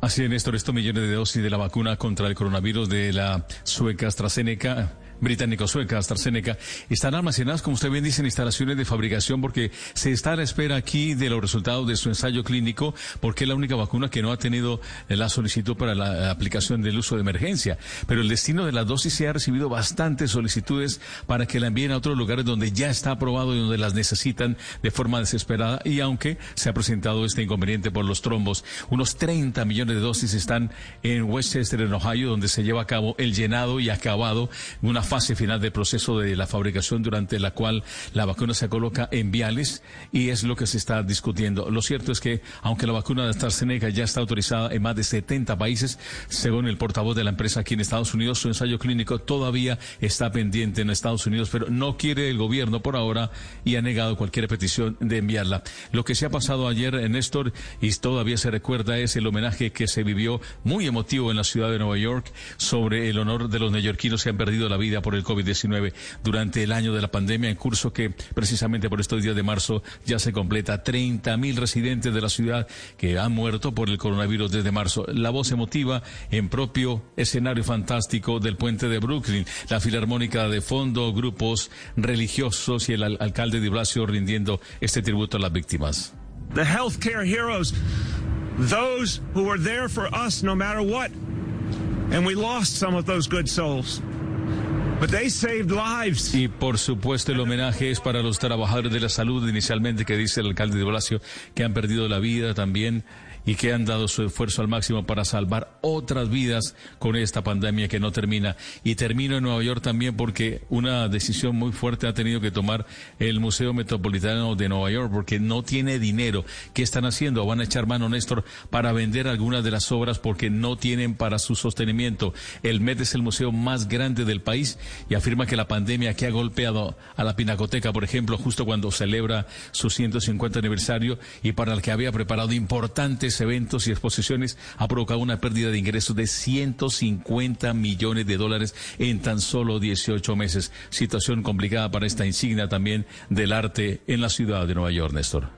Así es, Néstor. Estos millones de dosis de la vacuna contra el coronavirus de la sueca AstraZeneca británico-sueca AstraZeneca están almacenadas, como usted bien dice, en instalaciones de fabricación porque se está a la espera aquí de los resultados de su ensayo clínico porque es la única vacuna que no ha tenido la solicitud para la aplicación del uso de emergencia. Pero el destino de la dosis se ha recibido bastantes solicitudes para que la envíen a otros lugares donde ya está aprobado y donde las necesitan de forma desesperada y aunque se ha presentado este inconveniente por los trombos, unos 30 millones de dosis están en Westchester, en Ohio, donde se lleva a cabo el llenado y acabado, una fase final del proceso de la fabricación durante la cual la vacuna se coloca en viales y es lo que se está discutiendo. Lo cierto es que, aunque la vacuna de AstraZeneca ya está autorizada en más de 70 países, según el portavoz de la empresa aquí en Estados Unidos, su ensayo clínico todavía está pendiente en Estados Unidos, pero no quiere el gobierno por ahora y ha negado cualquier petición de enviarla. Lo que se ha pasado ayer, en Néstor, y todavía se recuerda, es el homenaje que se vivió muy emotivo en la ciudad de Nueva York sobre el honor de los neoyorquinos que han perdido la vida por el COVID-19 durante el año de la pandemia en curso que precisamente por estos días de marzo ya se completa 30 mil residentes de la ciudad que han muerto por el coronavirus desde marzo. La voz emotiva en propio escenario fantástico del puente de Brooklyn, la filarmónica de fondo, grupos religiosos y el al- alcalde de Blasio rindiendo este tributo a las víctimas. the healthcare heroes, those who were there for us no matter what. And we lost some of those good souls. But they saved lives. Y por supuesto el homenaje es para los trabajadores de la salud inicialmente que dice el alcalde de Blasio que han perdido la vida también y que han dado su esfuerzo al máximo para salvar otras vidas con esta pandemia que no termina. Y termino en Nueva York también porque una decisión muy fuerte ha tenido que tomar el Museo Metropolitano de Nueva York porque no tiene dinero. ¿Qué están haciendo? Van a echar mano, Néstor, para vender algunas de las obras porque no tienen para su sostenimiento. El Met es el museo más grande del país y afirma que la pandemia que ha golpeado a la Pinacoteca, por ejemplo, justo cuando celebra su 150 aniversario y para el que había preparado importantes eventos y exposiciones, ha provocado una pérdida de ingresos de 150 millones de dólares en tan solo 18 meses. Situación complicada para esta insignia también del arte en la ciudad de Nueva York, Néstor.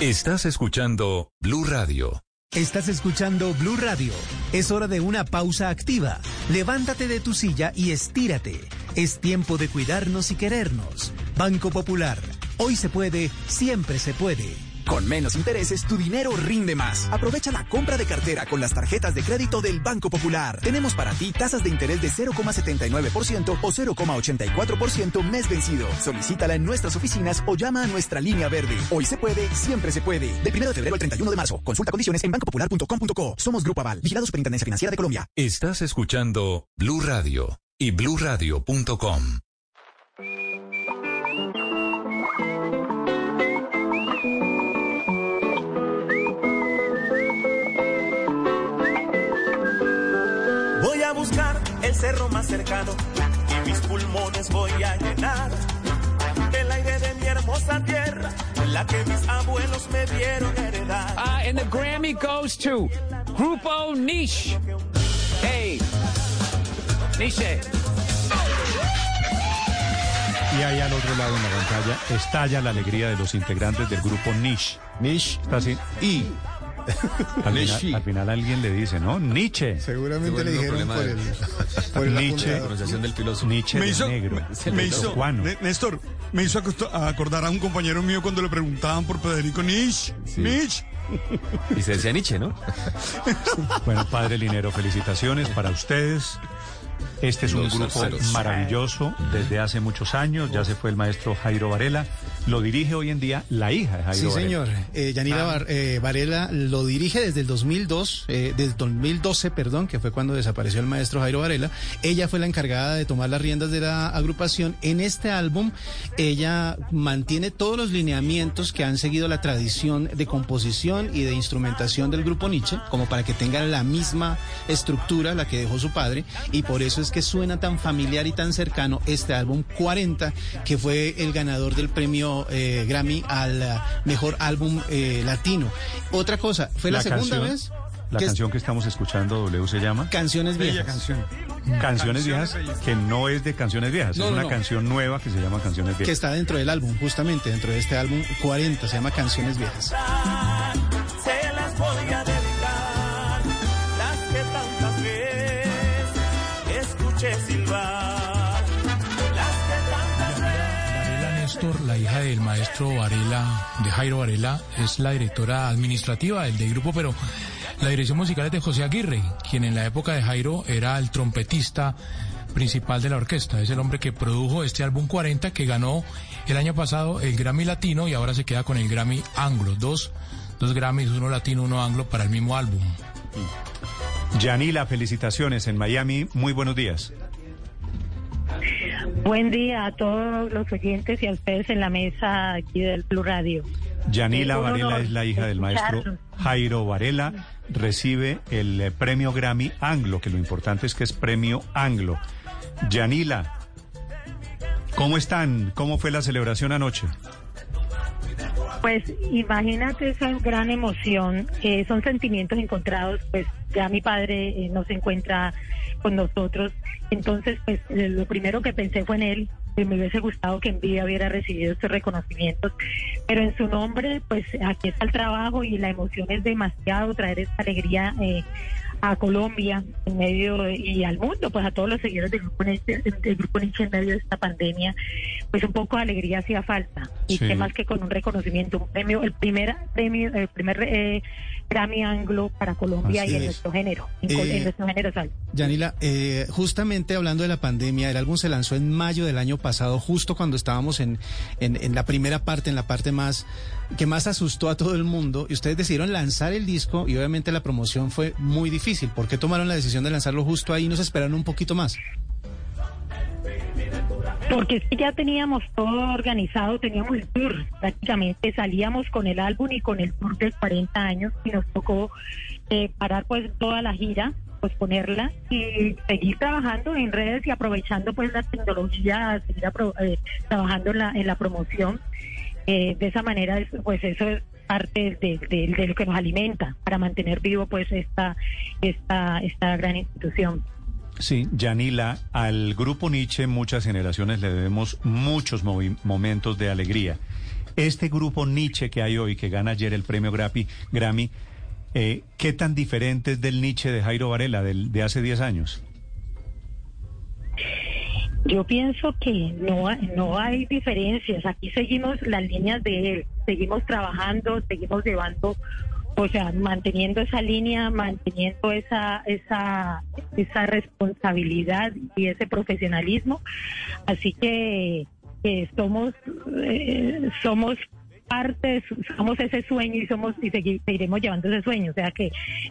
Estás escuchando Blue Radio. Estás escuchando Blue Radio. Es hora de una pausa activa. Levántate de tu silla y estírate. Es tiempo de cuidarnos y querernos. Banco Popular. Hoy se puede, siempre se puede. Con menos intereses, tu dinero rinde más. Aprovecha la compra de cartera con las tarjetas de crédito del Banco Popular. Tenemos para ti tasas de interés de 0,79% o 0,84% mes vencido. Solicítala en nuestras oficinas o llama a nuestra línea verde. Hoy se puede, siempre se puede. Del 1 de febrero al 31 de marzo. Consulta condiciones en bancopopular.com.co. Somos Grupo Aval, vigilado Superintendencia Financiera de Colombia. Estás escuchando Blue Radio y bluradio.com. cerro más cercano y mis pulmones voy a llenar. El aire de mi hermosa tierra, la que mis abuelos me dieron heredar. Uh, and the Grammy goes to Grupo Niche. Hey, Niche. Y ahí al otro lado en la pantalla estalla la alegría de los integrantes del grupo Niche. Niche. Está así. Y. Al final, al final alguien le dice, ¿no? Nietzsche. Seguramente le dijeron por el, por el Nietzsche. pronunciación del filósofo. Nietzsche me de hizo, negro. me hizo, Néstor, me hizo acordar a un compañero mío cuando le preguntaban por Federico Nietzsche. Nietzsche. Y se decía Nietzsche, ¿no? bueno, padre Linero, felicitaciones para ustedes. Este es un grupo maravilloso desde hace muchos años. Ya se fue el maestro Jairo Varela. Lo dirige hoy en día la hija de Jairo Sí, Varela. señor. Eh, Yanira Ah. Var- eh, Varela lo dirige desde el 2002, eh, desde el 2012, perdón, que fue cuando desapareció el maestro Jairo Varela. Ella fue la encargada de tomar las riendas de la agrupación. En este álbum, ella mantiene todos los lineamientos que han seguido la tradición de composición y de instrumentación del grupo Nietzsche, como para que tengan la misma estructura, la que dejó su padre, y por eso es que suena tan familiar y tan cercano este álbum 40, que fue el ganador del premio eh, Grammy al eh, mejor álbum eh, latino. Otra cosa, fue la, segunda canción- vez La que es- canción que estamos escuchando, W, se llama Canciones Bella Viejas. canción. Canciones Viejas, que no es de Canciones Viejas, No, es no, una no. canción nueva que se llama Canciones que Viejas. está dentro del álbum, justamente dentro de este álbum 40, se llama Canciones Viejas. Se las hija del maestro Varela, de Jairo Varela, es la directora administrativa del, del grupo, pero la dirección musical es de José Aguirre, quien en la época de Jairo era el trompetista principal de la orquesta. Es el hombre que produjo este álbum 40 que ganó el año pasado el Grammy Latino y ahora se queda con el Grammy Anglo. Dos, dos Grammys, uno latino, uno anglo para el mismo álbum. Yanila, felicitaciones en Miami. Muy buenos días. Buen día a todos los oyentes y a ustedes en la mesa aquí del Blue Radio. Yanila un Varela es la hija del maestro. Jairo Varela. Recibe el eh, premio Grammy Anglo, que lo importante es que es premio Anglo. Yanila, ¿cómo están? ¿Cómo fue la celebración anoche? Pues imagínate esa gran emoción, eh, son sentimientos encontrados, pues ya mi padre eh, no se encuentra con nosotros, entonces pues eh, lo primero que pensé fue en él, que me hubiese gustado que en vida hubiera recibido estos reconocimientos, pero en su nombre pues aquí está el trabajo y la emoción es demasiado traer esta alegría eh, a Colombia en medio y al mundo, pues a todos los seguidores del grupo del grupo Nietzsche en medio de esta pandemia, pues un poco de alegría hacía falta. Y Sí. qué más que con un reconocimiento, un premio, el primer premio, el primer eh, Grammy Anglo para Colombia Así y en es. nuestro género, en, Eh, en nuestro género salsa. Yanila, eh, justamente hablando de la pandemia, el álbum se lanzó en mayo del año pasado, justo cuando estábamos en, en, en la primera parte, en la parte más que más asustó a todo el mundo, y ustedes decidieron lanzar el disco y obviamente la promoción fue muy difícil. ¿Por qué tomaron la decisión de lanzarlo justo ahí y no se esperaron un poquito más? Porque es que ya teníamos todo organizado, teníamos el tour, prácticamente salíamos con el álbum y con el tour de 40 años y nos tocó eh, parar pues toda la gira, pues ponerla y seguir trabajando en redes y aprovechando pues la tecnología, seguir eh, trabajando en la, en la promoción. Eh, de esa manera, es- pues eso es parte de, de- de lo que nos alimenta para mantener vivo pues esta, esta, esta gran institución. Sí, Yanila, al grupo Nietzsche muchas generaciones le debemos muchos momentos de alegría. Este grupo Nietzsche que hay hoy, que gana ayer el premio Grammy, eh, ¿qué tan diferente es del Nietzsche de Jairo Varela, de hace 10 años? Yo pienso que no, no hay diferencias. Aquí seguimos las líneas de él, seguimos trabajando, seguimos llevando, o sea, manteniendo esa línea, manteniendo esa, esa, esa responsabilidad y ese profesionalismo. Así que, somos, eh, somos parte, somos ese sueño y somos y segui- seguiremos llevando ese sueño. O sea que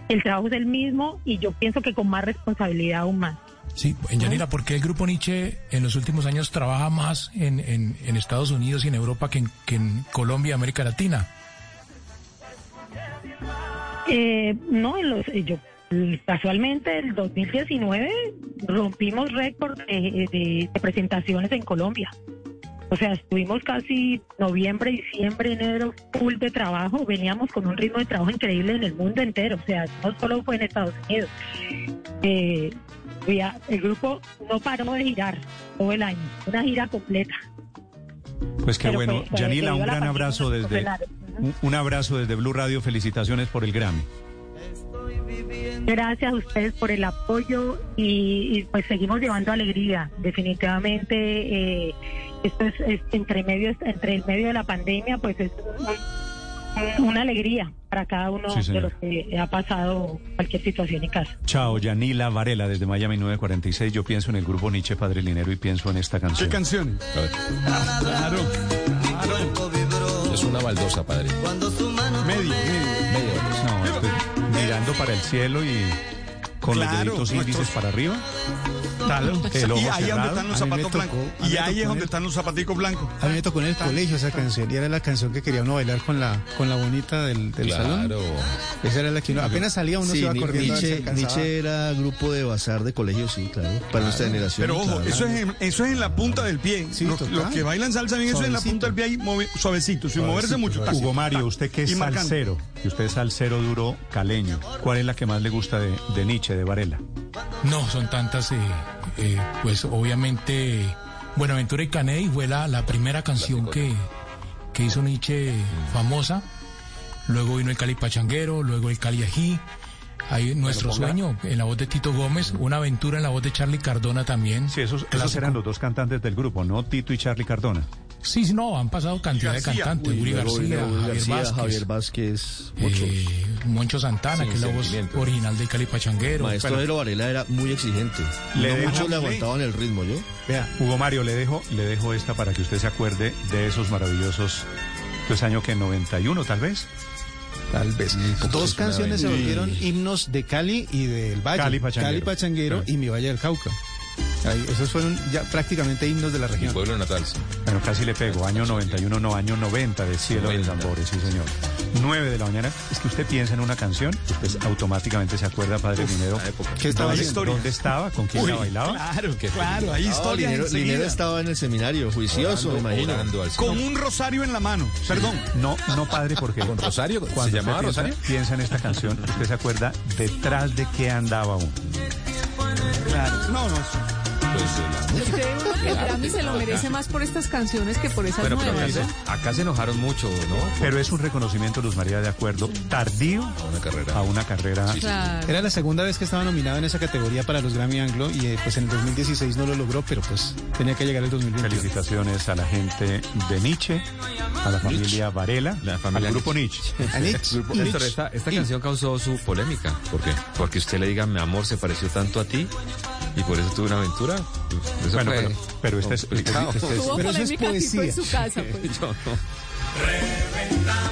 el trabajo es el mismo y yo pienso que con más responsabilidad aún más. Sí, en Yanira, ¿por qué el grupo Nietzsche en los últimos años trabaja más en, en- en Estados Unidos y en Europa que en, que en Colombia y América Latina? Eh, no, en los, eh, yo casualmente el 2019 rompimos récord de, de- de presentaciones en Colombia. O sea, estuvimos casi noviembre, diciembre, enero full de trabajo. Veníamos con un ritmo de trabajo increíble en el mundo entero. O sea, no solo fue en Estados Unidos. Eh, el grupo no paró de girar todo el año, una gira completa. Pues qué Pero bueno. fue- fue Yanila, un gran abrazo desde. Un, un abrazo desde Blue Radio. Felicitaciones por el Grammy. Gracias a ustedes por el apoyo y, y, pues seguimos llevando alegría. Definitivamente eh, esto es, es entre medio entre el medio de la pandemia, pues es un- una alegría para cada uno Sí, de los que ha pasado cualquier situación en casa. Chao, Yanila Varela desde Miami 946. Yo pienso en el grupo Nietzsche Padre Linero y pienso en esta canción. ¿Qué canción? Claro. Es una baldosa, padre. Medio, medio. No, estoy mirando para el cielo y con los Claro, deditos nuestros- índices para arriba. Claro. El ojo Y ahí cerrado. donde están los zapatos tocó- blancos. Y ahí es donde están los zapaticos blancos. A mí me tocó en el colegio esa canción y era la canción que quería uno bailar con la con la bonita del, del Claro. salón. Esa era la que uno, apenas salía uno se Sí, iba corriendo. Nietzsche. Nietzsche era grupo de bazar de colegio, sí, claro. Para nuestra generación. Pero ojo, claro. eso es, en, eso es en la punta del pie. los, total. los que bailan salsa bien, eso es en la punta del pie ahí, suavecito, sin moverse mucho. Hugo Mario, tac, usted que es y salsero, y usted es salsero duro caleño, ¿cuál es la que más le gusta de, de Nietzsche, de Varela? No, son tantas, eh, eh, pues obviamente Buenaventura y Caney fue la, la primera canción que, que hizo Nietzsche famosa. Luego vino el Cali Pachanguero, luego el Cali Ají. Ahí nuestro sueño en la voz de Tito Gómez, una aventura en la voz de Charlie Cardona también. Sí, esos, esos eran los dos cantantes del grupo, ¿no? Tito y Charlie Cardona. Sí, sí, no, han pasado cantidad de cantantes. Uri García, Javier García, Vázquez. Javier Vázquez, eh, Moncho Santana, que es la voz original del Cali Pachanguero. Maestro Jairo Varela era muy exigente. Le no dejo- le aguantaban el ritmo, ¿yo? Vea, Hugo Mario, le dejo, le dejo esta para que usted se acuerde de esos maravillosos, pues año que 91 tal vez. Tal vez. Dos canciones se volvieron himnos de Cali y del Valle. Cali Pachanguero. Cali Pachanguero y Mi Valle del Cauca. Ahí, esos fueron ya prácticamente himnos de la región. Mi pueblo natal. Bueno, casi le pego. Año 91, no, año 90 de Cielo de Tambores, sí, señor. 9 de la mañana. Es que usted piensa en una canción, usted automáticamente se acuerda, Padre Linero. ¿Qué estaba ¿Dónde, haciendo? ¿Dónde estaba? ¿Con quién Uy, la bailaba? Claro, claro, ahí historia Linero, estaba en el seminario, juicioso, me imagino. Con un rosario en la mano. Perdón. No, no, padre, porque. ¿Con Rosario? ¿Se Cuando llamaba usted piensa- Rosario? Piensa en esta canción, usted se acuerda detrás de qué andaba uno. Claro. No, no. Pues que el Grammy se lo merece más por estas canciones que por esas Bueno, pero acá nuevas. se, acá se enojaron mucho, ¿no? Pero es un reconocimiento, Luz María, de acuerdo, tardío A una carrera. a una carrera. Claro. Era la segunda vez que estaba nominado en esa categoría para los Grammy Anglo y eh, pues en el 2016 no lo logró, pero pues tenía que llegar el 2020. Felicitaciones a la gente de Nietzsche, a la familia Varela, La familia al grupo Nietzsche. Grupo- esta, esta canción causó su polémica. ¿Por qué? Porque usted le diga, mi amor se pareció tanto a ti y por eso tuve una aventura. Eso Bueno, fue pero, pero este es, este es- Tuvo Pero eso es polémica aquí fue en su casa, pues. Yo no. Esta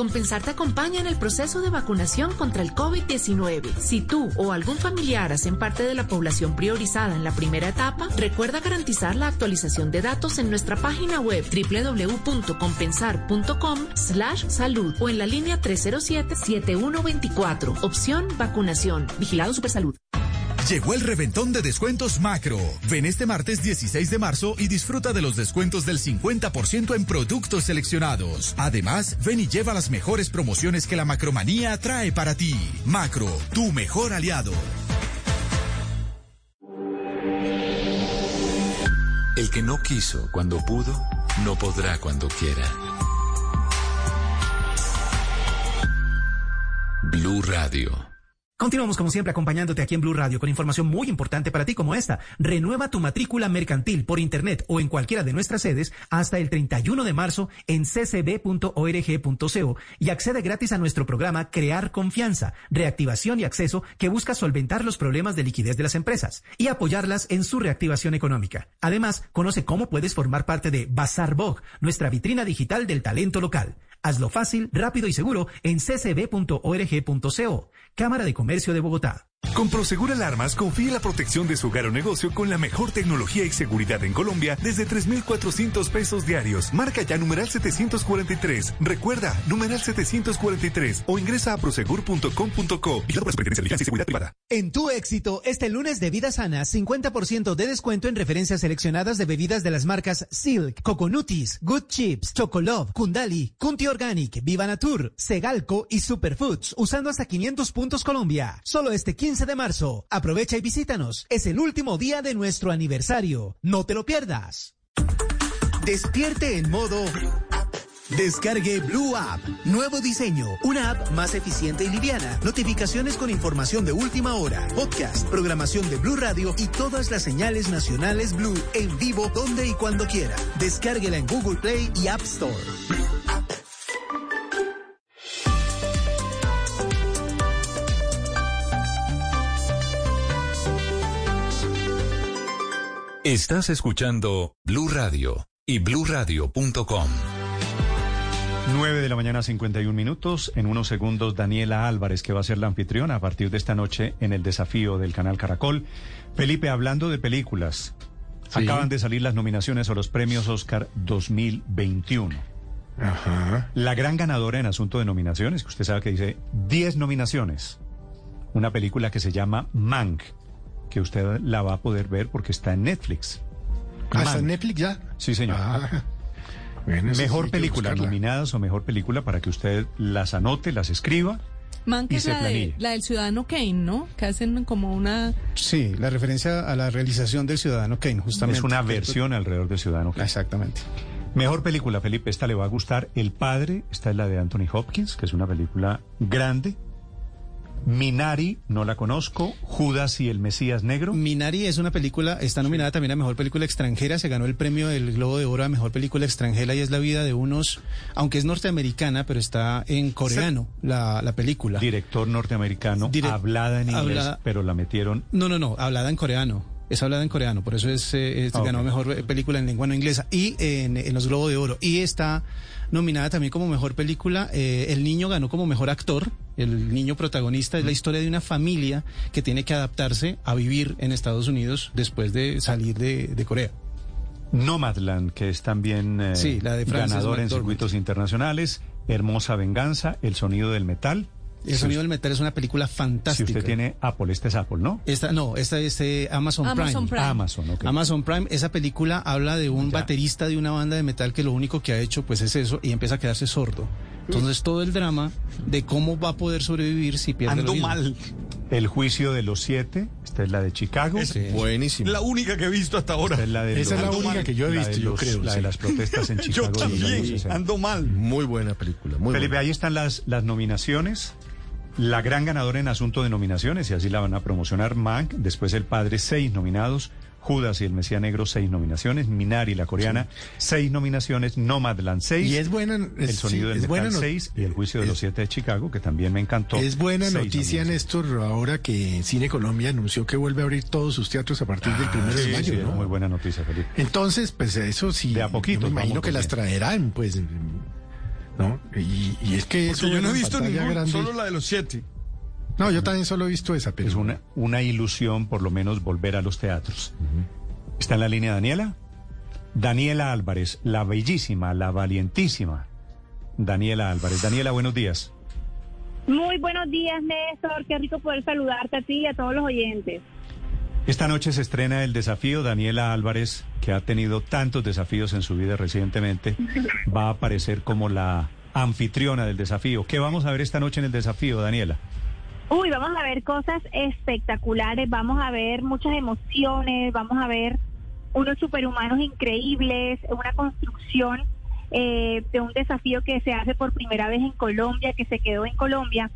Compensar te acompaña en el proceso de vacunación contra el COVID-19. Si tú o algún familiar hacen parte de la población priorizada en la primera etapa, recuerda garantizar la actualización de datos en nuestra página web www.compensar.com slash salud o en la línea 307-7124. Opción vacunación. Vigilado Supersalud. Llegó el reventón de descuentos macro. Ven este martes 16 de marzo y disfruta de los descuentos del 50% en productos seleccionados. Además, ven y lleva las mejores promociones que la macromanía trae para ti. Macro, tu mejor aliado. El que no quiso cuando pudo, no podrá cuando quiera. Blue Radio. Continuamos como siempre acompañándote aquí en Blue Radio con información muy importante para ti como esta. Renueva tu matrícula mercantil por internet o en cualquiera de nuestras sedes hasta el 31 de marzo en ccb.org.co y accede gratis a nuestro programa Crear Confianza, Reactivación y Acceso que busca solventar los problemas de liquidez de las empresas y apoyarlas en su reactivación económica. Además, conoce cómo puedes formar parte de Bazar Bog, nuestra vitrina digital del talento local. Hazlo fácil, rápido y seguro en ccb.org.co. Cámara de Comercio de Bogotá. Con Prosegur Alarmas confíe la protección de su hogar o negocio con la mejor tecnología y seguridad en Colombia desde 3,400 pesos diarios. Marca ya numeral 743. Recuerda, numeral 743 o ingresa a prosegur.com.co y la y Seguridad Privada. En tu éxito, este lunes de Vida Sana, 50% de descuento en referencias seleccionadas de bebidas de las marcas Silk, Coconutis, Good Chips, Chocolove, Kundali, Kunti Organic, Viva Natur, Segalco y Superfoods, usando hasta 500 puntos Colombia. Solo este 15 de marzo. Aprovecha y visítanos. Es el último día de nuestro aniversario. No te lo pierdas. Despierte en modo Descargue Blue App. Nuevo diseño. Una app más eficiente y liviana. Notificaciones con información de última hora. Podcast, programación de Blue Radio y todas las señales nacionales Blue en vivo donde y cuando quiera. Descárguela en Google Play y App Store. Estás escuchando Blue Radio y bluradio.com. 9 de la mañana, 51 minutos. En unos segundos, Daniela Álvarez, que va a ser la anfitriona a partir de esta noche en el desafío del canal Caracol. Felipe, hablando de películas, Sí. acaban de salir las nominaciones a los premios Oscar 2021. Ajá. La gran ganadora en asunto de nominaciones, que usted sabe que dice 10 nominaciones. Una película que se llama Mank, que usted la va a poder ver porque está en Netflix. Ah, ¿está en. Netflix ya? Sí, señor. Ah, mejor sí película, nominadas o mejor película para que usted las anote, las escriba. Man, que Y es se la, de, la del ciudadano Kane, ¿no? Que hacen como una... Sí, la referencia a la realización del ciudadano Kane, justamente. Es una versión alrededor del Ciudadano Kane. Exactamente. Mejor película, Felipe, esta le va a gustar. El Padre, esta es la de Anthony Hopkins, que es una película grande. Minari, no la conozco. Judas y el Mesías Negro. Minari es una película, está nominada también a Mejor Película Extranjera, se ganó el premio del Globo de Oro a Mejor Película Extranjera y es la vida de unos, aunque es norteamericana, pero está en coreano la, la película. Director norteamericano, Dire- hablada en inglés, hablada- pero la metieron. No, no, no, hablada en coreano. Es hablada en coreano, por eso es, eh, es- Ah, ganó mejor eh, película en lengua no inglesa y en, en los Globos de Oro. Y está nominada también como mejor película. eh, el niño ganó como mejor actor. El niño protagonista es la historia de una familia que tiene que adaptarse a vivir en Estados Unidos después de salir de, de Corea. Nomadland, que es también eh, Sí, la de ganador en circuitos internacionales. Hermosa Venganza, El Sonido del Metal. El sonido del metal es una película Si fantástica. usted tiene Apple, este es Apple, ¿no? Esta, no, esta es eh, Amazon, Amazon Prime. Amazon, ok. Amazon Prime, esa película habla de un Ya. baterista de una banda de metal que lo único que ha hecho pues es eso y empieza a quedarse sordo. Entonces todo el drama de cómo va a poder sobrevivir si pierde el Ando oído. mal. El Juicio de los Siete, esta es la de Chicago. Es Buenísimo. la única que he visto hasta ahora. Esta es la de Esa es la los- única que yo he visto, yo los- creo, La sí. de las protestas en Yo Chicago. los años también, 60. ando mal. Muy buena película, muy Felipe, buena. ahí están las, las nominaciones. La gran ganadora en asunto de nominaciones, y así la van a promocionar Mank, después El Padre, seis nominados, Judas y el Mesías Negro, seis nominaciones, Minari, la coreana, seis nominaciones, Nomadland, seis. Y es buena, El sonido sí, del es metal, seis, y El Juicio de los Siete de Chicago, que también me encantó. Es buena noticia. Néstor, ahora que Cine Colombia anunció que vuelve a abrir todos sus teatros a partir del primero Sí, de mayo, sí, ¿no? muy buena noticia, Felipe. Entonces, pues eso sí. De a poquito me imagino que las traerán, pues. ¿No? Y, y es que eso yo no he visto grande- solo la de los siete. No, yo también solo he visto esa, pero. Es una, una ilusión, por lo menos, volver a los teatros. ¿Está en la línea Daniela? Daniela Álvarez, la bellísima, la valientísima. Daniela Álvarez. Daniela, buenos días. Muy buenos días, Néstor. Qué rico poder saludarte a ti y a todos los oyentes. Esta noche se estrena el desafío. Daniela Álvarez, que ha tenido tantos desafíos en su vida recientemente, va a aparecer como la anfitriona del desafío. ¿Qué vamos a ver esta noche en el desafío, Daniela? Uy, vamos a ver cosas espectaculares, vamos a ver muchas emociones, vamos a ver unos superhumanos increíbles, una construcción eh, de un desafío que se hace por primera vez en Colombia, que se quedó en Colombia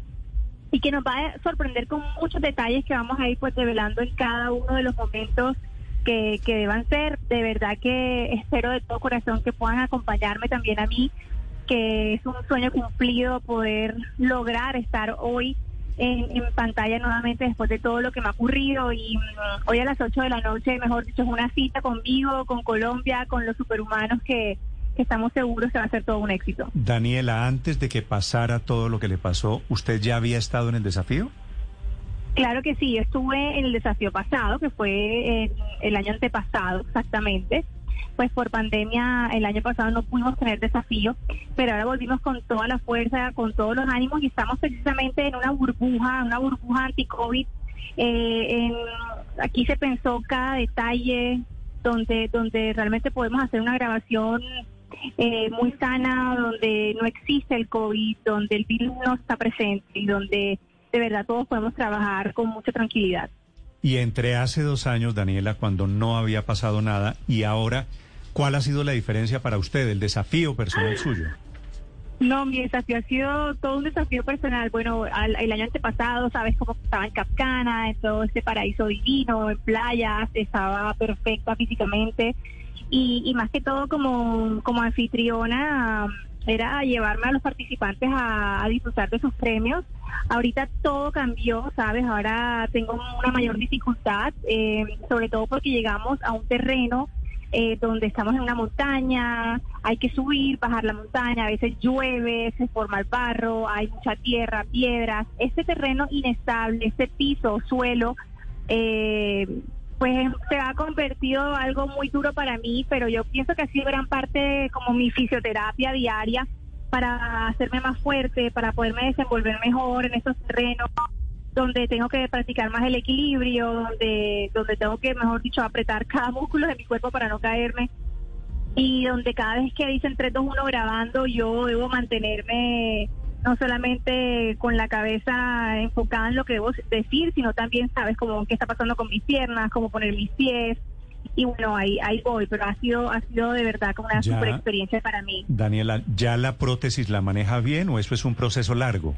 y que nos va a sorprender con muchos detalles que vamos a ir pues revelando en cada uno de los momentos que, que deban ser. De verdad que espero de todo corazón que puedan acompañarme también a mí, que es un sueño cumplido poder lograr estar hoy en, en pantalla nuevamente después de todo lo que me ha ocurrido y mm, hoy a las 8 de la noche, mejor dicho, es una cita conmigo, con Colombia, con los superhumanos que, que estamos seguros que va a ser todo un éxito. Daniela, antes de que pasara todo lo que le pasó, ¿usted ya había estado en el desafío? Claro que sí, yo estuve en el desafío pasado, que fue en el año antepasado exactamente. Pues por pandemia el año pasado no pudimos tener desafío, pero ahora volvimos con toda la fuerza, con todos los ánimos y estamos precisamente en una burbuja, una burbuja anti-COVID. Eh, en- aquí se pensó cada detalle donde, donde realmente podemos hacer una grabación eh, muy sana, donde no existe el COVID, donde el virus no está presente y donde de verdad todos podemos trabajar con mucha tranquilidad. Y entre hace dos años, Daniela, cuando no había pasado nada, y ahora, ¿cuál ha sido la diferencia para usted, el desafío personal suyo? No, mi desafío ha sido todo un desafío personal. Bueno, al- el año antepasado, sabes cómo estaba en Capcana, en todo este paraíso divino, en playas, estaba perfecta físicamente y, y más que todo como, como anfitriona era llevarme a los participantes a, a disfrutar de sus premios. Ahorita todo cambió, ¿sabes? Ahora tengo una mayor dificultad, eh, sobre todo porque llegamos a un terreno eh, donde estamos en una montaña, hay que subir, bajar la montaña, a veces llueve, se forma el barro, hay mucha tierra, piedras. Este terreno inestable, este piso, suelo, eh, pues se ha convertido algo muy duro para mí, pero yo pienso que ha sido gran parte como mi fisioterapia diaria para hacerme más fuerte, para poderme desenvolver mejor en estos terrenos donde tengo que practicar más el equilibrio, donde, donde tengo que, mejor dicho, apretar cada músculo de mi cuerpo para no caerme. Y donde cada vez que dicen 3, 2, 1 grabando, yo debo mantenerme no solamente con la cabeza enfocada en lo que debo decir, sino también, sabes, como qué está pasando con mis piernas, cómo poner mis pies, y bueno, ahí, ahí voy, pero ha sido, ha sido de verdad como una Ya. super experiencia para mí. Daniela, ¿ya la prótesis la maneja bien o eso es un proceso largo?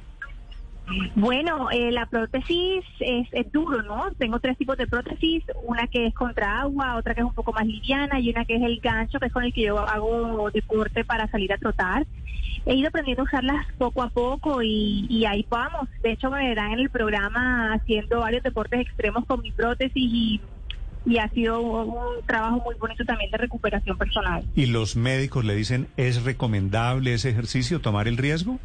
Bueno, eh, la prótesis es, duro, ¿no? Tengo tres tipos de prótesis, una que es contra agua, otra que es un poco más liviana y una que es el gancho, que es con el que yo hago deporte para salir a trotar. He ido aprendiendo a usarlas poco a poco y, y ahí vamos. De hecho, me verán en el programa haciendo varios deportes extremos con mi prótesis y, y ha sido un trabajo muy bonito también de recuperación personal. ¿Y los médicos le dicen, es recomendable ese ejercicio, tomar el riesgo?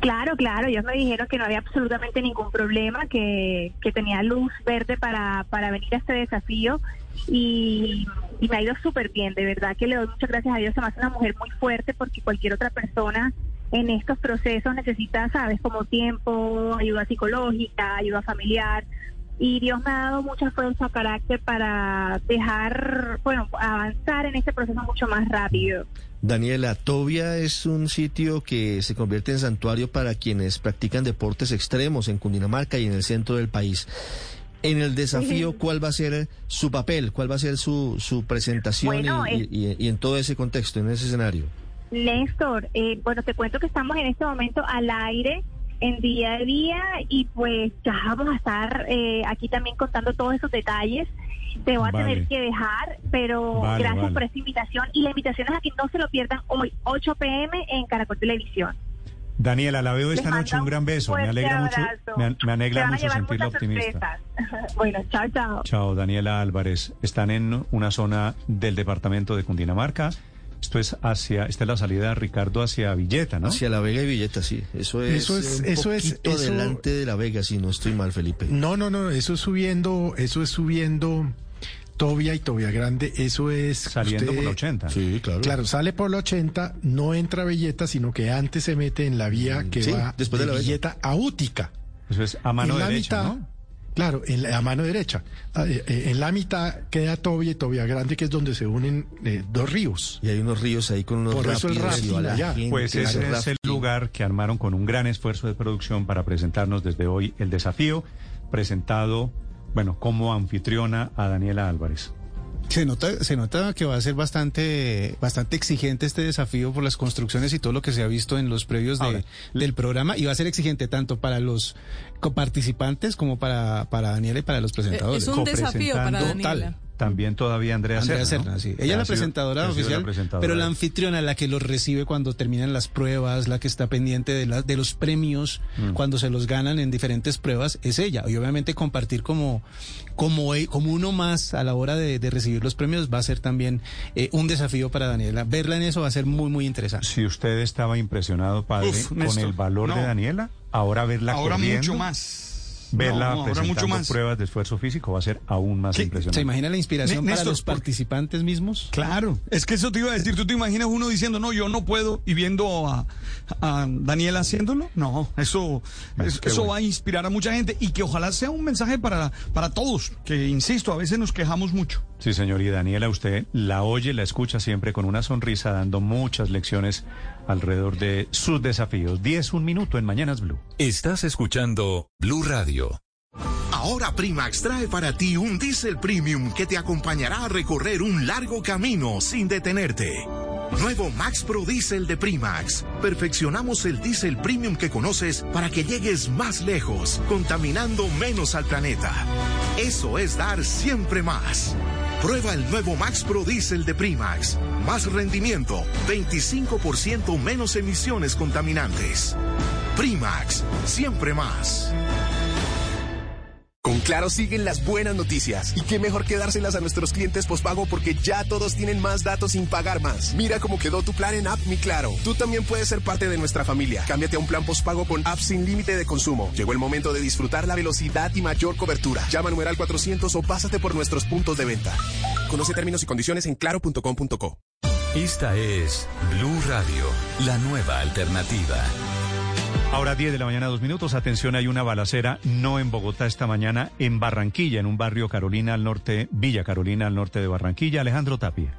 Claro, claro, ellos me dijeron que no había absolutamente ningún problema, que, que tenía luz verde para, para venir a este desafío y, me ha ido súper bien, de verdad que le doy muchas gracias a Dios, hace una mujer muy fuerte porque cualquier otra persona en estos procesos necesita, sabes, como tiempo, ayuda psicológica, ayuda familiar y Dios me ha dado mucha fuerza, carácter para dejar, bueno, avanzar en este proceso mucho más rápido. Daniela, Tobia es un sitio que se convierte en santuario para quienes practican deportes extremos en Cundinamarca y en el centro del país. En el desafío, ¿cuál va a ser su papel? ¿Cuál va a ser su, su presentación Bueno, y, es- y- y en todo ese contexto, en ese escenario? Néstor, eh, bueno, te cuento que estamos en este momento al aire en día a día y pues ya vamos a estar eh, aquí también contando todos esos detalles. Te voy a Vale. tener que dejar, pero Vale, gracias vale. por esta invitación y la invitación es a que no se lo pierdan hoy, 8 pm en Caracol Televisión. Daniela, la veo esta Les noche, un gran beso. Me alegra mucho, me, me alegra mucho sentirla optimista. sorpresas. bueno, chao, chao. Chao, Daniela Álvarez. Están en una zona del departamento de Cundinamarca. Esto es hacia, esta es la salida, Ricardo, hacia Villeta, ¿no? Hacia La Vega y Villeta, sí. Eso es, Eso es- un eso es- eso- delante de La Vega, si no estoy mal, Felipe. No, no, no, eso es subiendo, eso es subiendo Tobia y Tobia Grande, eso es... Saliendo por la 80. Sí, claro. Claro, sale por la 80, no entra a Villeta, sino que antes se mete en la vía que sí, va después de la. Villeta a Útica. Eso es a mano En la derecha, mitad, ¿no? Claro, en la a mano derecha. Ah, eh, eh, En la mitad queda Tobia y Tobia Grande, que es donde se unen eh, dos ríos. Y hay unos ríos ahí con unos Por eso el rafting la allá. gente, Pues ese es el lugar que armaron con un gran esfuerzo de producción para presentarnos desde hoy el desafío, presentado, bueno, como anfitriona a Daniela Álvarez. Se nota, se nota que va a ser bastante, bastante exigente este desafío por las construcciones y todo lo que se ha visto en los previos de- Ahora, del programa y va a ser exigente tanto para los coparticipantes como para, para Daniela y para los presentadores. Es un desafío para Daniela. También todavía Andrea, Andrea Serna, Serna, ¿no? sí. Ella es la presentadora sido oficial, la presentadora. pero la anfitriona, la que los recibe cuando terminan las pruebas, la que está pendiente de, la- de los premios Mm. cuando se los ganan en diferentes pruebas, es ella. Y obviamente compartir como, como, e- como uno más a la hora de, de recibir los premios va a ser también eh, un desafío para Daniela. Verla en eso va a ser muy, muy interesante. Si usted estaba impresionado, padre, Uf, con Néstor, el valor no. de Daniela, ahora verla Ahora corriendo, mucho más. Verla No, presentando mucho más. pruebas de esfuerzo físico va a ser aún más impresionante. ¿Se imagina la inspiración para los porque- participantes mismos? Claro, es que eso te iba a decir. ¿Tú te imaginas uno diciendo, no, yo no puedo y viendo a, a Daniela haciéndolo? No, eso, Es es- que eso bueno. va a inspirar a mucha gente y que ojalá sea un mensaje para, para todos, que insisto, a veces nos quejamos mucho. Sí, señor. Y Daniela, usted la oye, la escucha siempre con una sonrisa, dando muchas lecciones alrededor de sus desafíos. 10, un minuto en Mañanas Blue. Estás escuchando Blue Radio. Ahora Primax trae para ti un diésel premium que te acompañará a recorrer un largo camino sin detenerte. Nuevo Max Pro Diesel de Primax. Perfeccionamos el diésel premium que conoces para que llegues más lejos, contaminando menos al planeta. Eso es dar siempre más. Prueba el nuevo Max Pro Diesel de Primax. Más rendimiento, 25% menos emisiones contaminantes. Primax, siempre más. Con Claro siguen las buenas noticias. Y qué mejor que dárselas a nuestros clientes pospago porque ya todos tienen más datos sin pagar más. Mira cómo quedó tu plan en App Mi Claro. Tú también puedes ser parte de nuestra familia. Cámbiate a un plan pospago con app sin límite de consumo. Llegó el momento de disfrutar la velocidad y mayor cobertura. Llama al numeral 400 o pásate por nuestros puntos de venta. Conoce términos y condiciones en claro.com.co. Esta es Blue Radio, la nueva alternativa. Ahora 10 de la mañana, dos minutos. Atención, hay una balacera, no en Bogotá esta mañana, en Barranquilla, en un barrio Carolina al norte, Villa Carolina al norte de Barranquilla. Alejandro Tapia.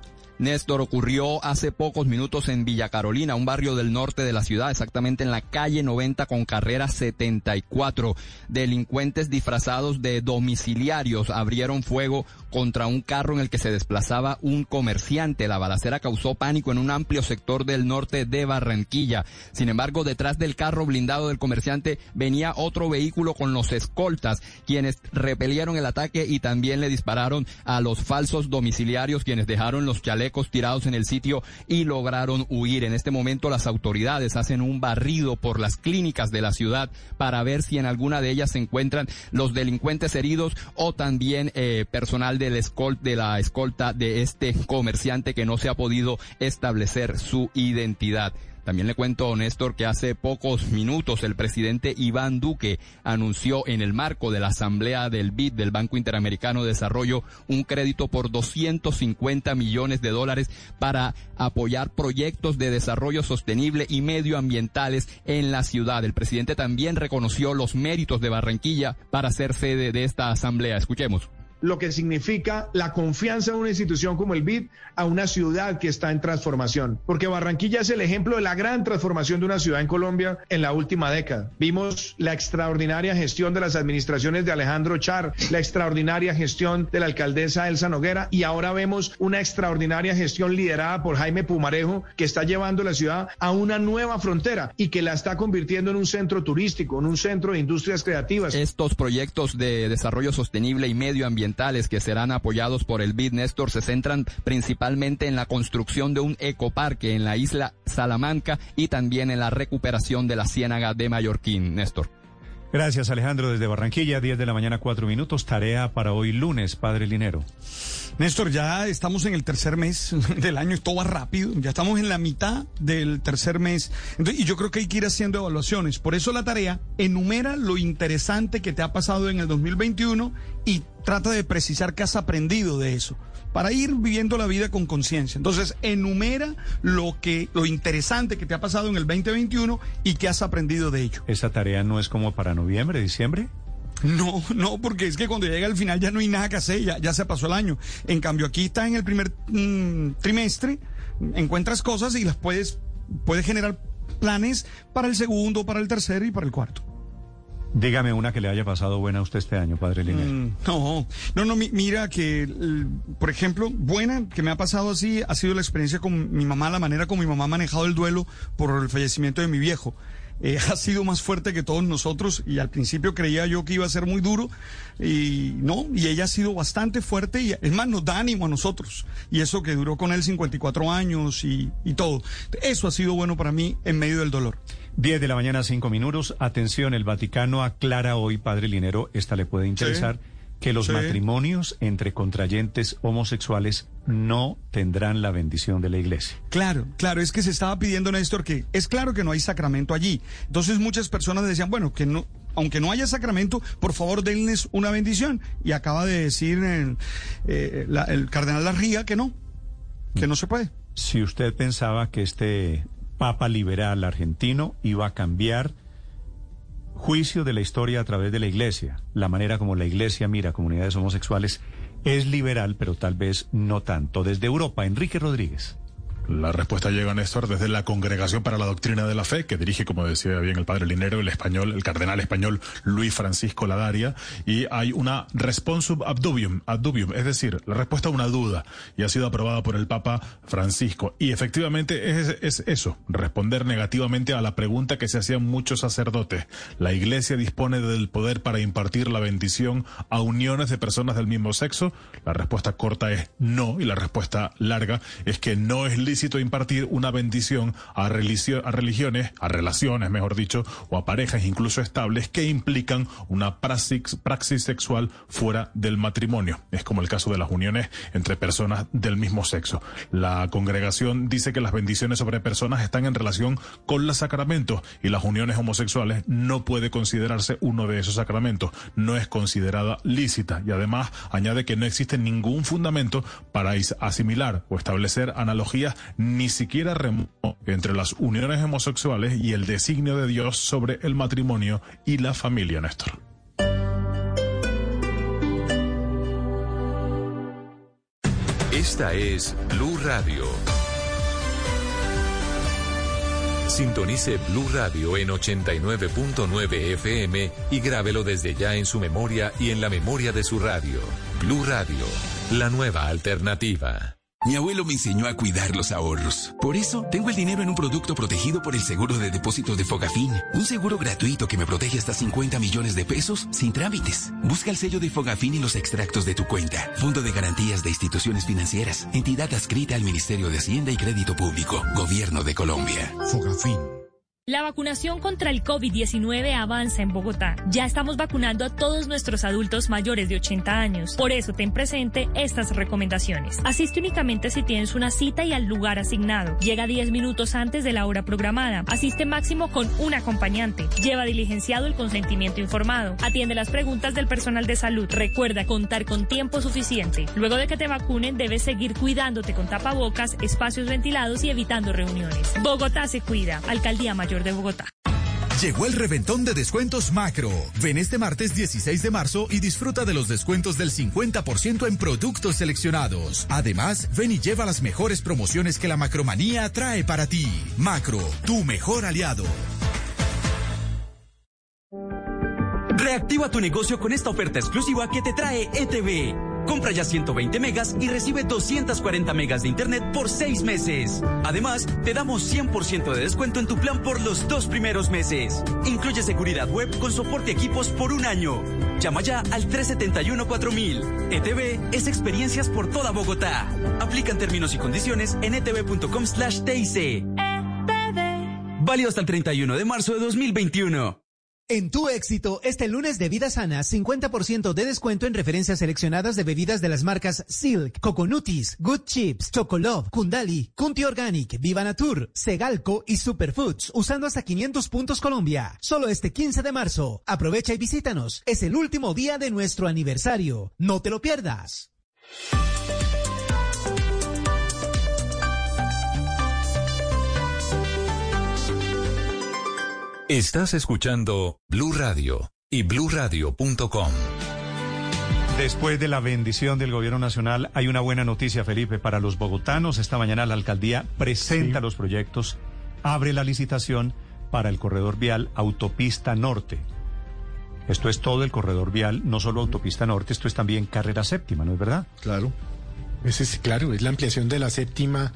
Néstor, ocurrió hace pocos minutos en Villa Carolina, un barrio del norte de la ciudad, exactamente en la calle 90 con carrera 74. Delincuentes disfrazados de domiciliarios abrieron fuego contra un carro en el que se desplazaba un comerciante. La balacera causó pánico en un amplio sector del norte de Barranquilla. Sin embargo, detrás del carro blindado del comerciante venía otro vehículo con los escoltas, quienes repelieron el ataque y también le dispararon a los falsos domiciliarios, quienes dejaron los chalecos tirados en el sitio y lograron huir. En este momento las autoridades hacen un barrido por las clínicas de la ciudad para ver si en alguna de ellas se encuentran los delincuentes heridos o también eh, personal del de la escolta de este comerciante que no se ha podido establecer su identidad. También le cuento, Néstor, que hace pocos minutos el presidente Iván Duque anunció en el marco de la asamblea del BID, del Banco Interamericano de Desarrollo, un crédito por 250 millones de dólares para apoyar proyectos de desarrollo sostenible y medioambientales en la ciudad. El presidente también reconoció los méritos de Barranquilla para ser sede de esta asamblea. Escuchemos lo que significa la confianza en una institución como el BID a una ciudad que está en transformación. Porque Barranquilla es el ejemplo de la gran transformación de una ciudad en Colombia en la última década. Vimos la extraordinaria gestión de las administraciones de Alejandro Char, la extraordinaria gestión de la alcaldesa Elsa Noguera y ahora vemos una extraordinaria gestión liderada por Jaime Pumarejo que está llevando la ciudad a una nueva frontera y que la está convirtiendo en un centro turístico, en un centro de industrias creativas. Estos proyectos de desarrollo sostenible y que serán apoyados por el BID Néstor se centran principalmente en la construcción de un ecoparque en la isla Salamanca y también en la recuperación de la ciénaga de Mallorquín. Néstor. Gracias Alejandro desde Barranquilla, 10 de la mañana, 4 minutos. Tarea para hoy lunes, Padre Linero. Néstor, ya estamos en el tercer mes del año, esto va rápido, ya estamos en la mitad del tercer mes. y yo creo que hay que ir haciendo evaluaciones. Por eso la tarea, enumera lo interesante que te ha pasado en el 2021 y trata de precisar qué has aprendido de eso para ir viviendo la vida con conciencia. Entonces, enumera lo que lo interesante que te ha pasado en el 2021 y qué has aprendido de ello. ¿Esa tarea no es como para noviembre, diciembre? No, no, porque es que cuando llega el final ya no hay nada que hacer, ya, ya se pasó el año. En cambio, aquí está en el primer mm, trimestre, encuentras cosas y las puedes, puedes generar planes para el segundo, para el tercero y para el cuarto. Dígame una que le haya pasado buena a usted este año, padre Linero. Mm, no, no, no, mira que, por ejemplo, buena que me ha pasado así ha sido la experiencia con mi mamá, la manera como mi mamá ha manejado el duelo por el fallecimiento de mi viejo. Eh, ha sido más fuerte que todos nosotros y al principio creía yo que iba a ser muy duro y no, y ella ha sido bastante fuerte y es más, nos da ánimo a nosotros y eso que duró con él 54 años y, y todo. Eso ha sido bueno para mí en medio del dolor. 10 de la mañana, 5 minutos. Atención, el Vaticano aclara hoy, Padre Linero, esta le puede interesar, que los matrimonios entre contrayentes homosexuales no tendrán la bendición de la iglesia. Claro, claro, es que se estaba pidiendo, Néstor, que es claro que no hay sacramento allí. Entonces muchas personas decían, bueno, que no, aunque no haya sacramento, por favor denles una bendición. Y acaba de decir el, eh, el cardenal Larría que no, que no se puede. Si usted pensaba que este Papa liberal argentino iba a cambiar juicio de la historia a través de la iglesia. La manera como la iglesia mira comunidades homosexuales es liberal, pero tal vez no tanto. Desde Europa, Enrique Rodríguez. La respuesta llega, Néstor, desde la Congregación para la Doctrina de la Fe, que dirige, como decía bien el padre Linero, el español, el cardenal español Luis Francisco Ladaria, y hay una responsum abdubium, abdubium, es decir, la respuesta a una duda, y ha sido aprobada por el Papa Francisco. Y efectivamente es, es eso, responder negativamente a la pregunta que se hacían muchos sacerdotes. ¿La Iglesia dispone del poder para impartir la bendición a uniones de personas del mismo sexo? La respuesta corta es no, y la respuesta larga es que no es lícito impartir una bendición a, a religiones, a relaciones, mejor dicho, o a parejas incluso estables que implican una praxis, praxis sexual fuera del matrimonio. Es como el caso de las uniones entre personas del mismo sexo. La congregación dice que las bendiciones sobre personas están en relación con los sacramentos y las uniones homosexuales no puede considerarse uno de esos sacramentos. No es considerada lícita y además añade que no existe ningún fundamento para asimilar o establecer analogías ni siquiera remoto entre las uniones homosexuales y el designio de Dios sobre el matrimonio y la familia, Néstor. Esta es Blue Radio. Sintonice Blue Radio en 89.9 FM y grábelo desde ya en su memoria y en la memoria de su radio. Blue Radio, la nueva alternativa. Mi abuelo me enseñó a cuidar los ahorros. Por eso, tengo el dinero en un producto protegido por el seguro de depósito de Fogafín. Un seguro gratuito que me protege hasta 50 millones de pesos sin trámites. Busca el sello de Fogafín y los extractos de tu cuenta. Fondo de Garantías de Instituciones Financieras. Entidad adscrita al Ministerio de Hacienda y Crédito Público. Gobierno de Colombia. Fogafín. La vacunación contra el COVID-19 avanza en Bogotá. Ya estamos vacunando a todos nuestros adultos mayores de 80 años. Por eso ten presente estas recomendaciones. Asiste únicamente si tienes una cita y al lugar asignado. Llega 10 minutos antes de la hora programada. Asiste máximo con un acompañante. Lleva diligenciado el consentimiento informado. Atiende las preguntas del personal de salud. Recuerda contar con tiempo suficiente. Luego de que te vacunen debes seguir cuidándote con tapabocas, espacios ventilados y evitando reuniones. Bogotá se cuida. Alcaldía Mayor de Bogotá. Llegó el reventón de descuentos macro. Ven este martes 16 de marzo y disfruta de los descuentos del 50% en productos seleccionados. Además, ven y lleva las mejores promociones que la macromanía trae para ti. Macro, tu mejor aliado. Reactiva tu negocio con esta oferta exclusiva que te trae ETV. Compra ya 120 megas y recibe 240 megas de internet por 6 meses. Además, te damos 100% de descuento en tu plan por los dos primeros meses. Incluye seguridad web con soporte equipos por un año. Llama ya al 371-4000. ETV es experiencias por toda Bogotá. Aplican términos y condiciones en etv.com slash TIC. Válido hasta el 31 de marzo de 2021. En tu éxito, este lunes de Vida Sana, 50% de descuento en referencias seleccionadas de bebidas de las marcas Silk, Coconutis, Good Chips, Chocolove, Kundali, Kunti Organic, Viva Natur, Segalco y Superfoods, usando hasta 500 puntos Colombia. Solo este 15 de marzo. Aprovecha y visítanos. Es el último día de nuestro aniversario. No te lo pierdas. Estás escuchando Blue Radio y bluradio.com. Después de la bendición del gobierno nacional, hay una buena noticia, Felipe, para los bogotanos. Esta mañana la alcaldía presenta los proyectos, abre la licitación para el corredor vial Autopista Norte. Esto es todo el corredor vial, no solo Autopista Norte, esto es también carrera séptima, ¿no es verdad? Claro. Ese es claro, es la ampliación de la séptima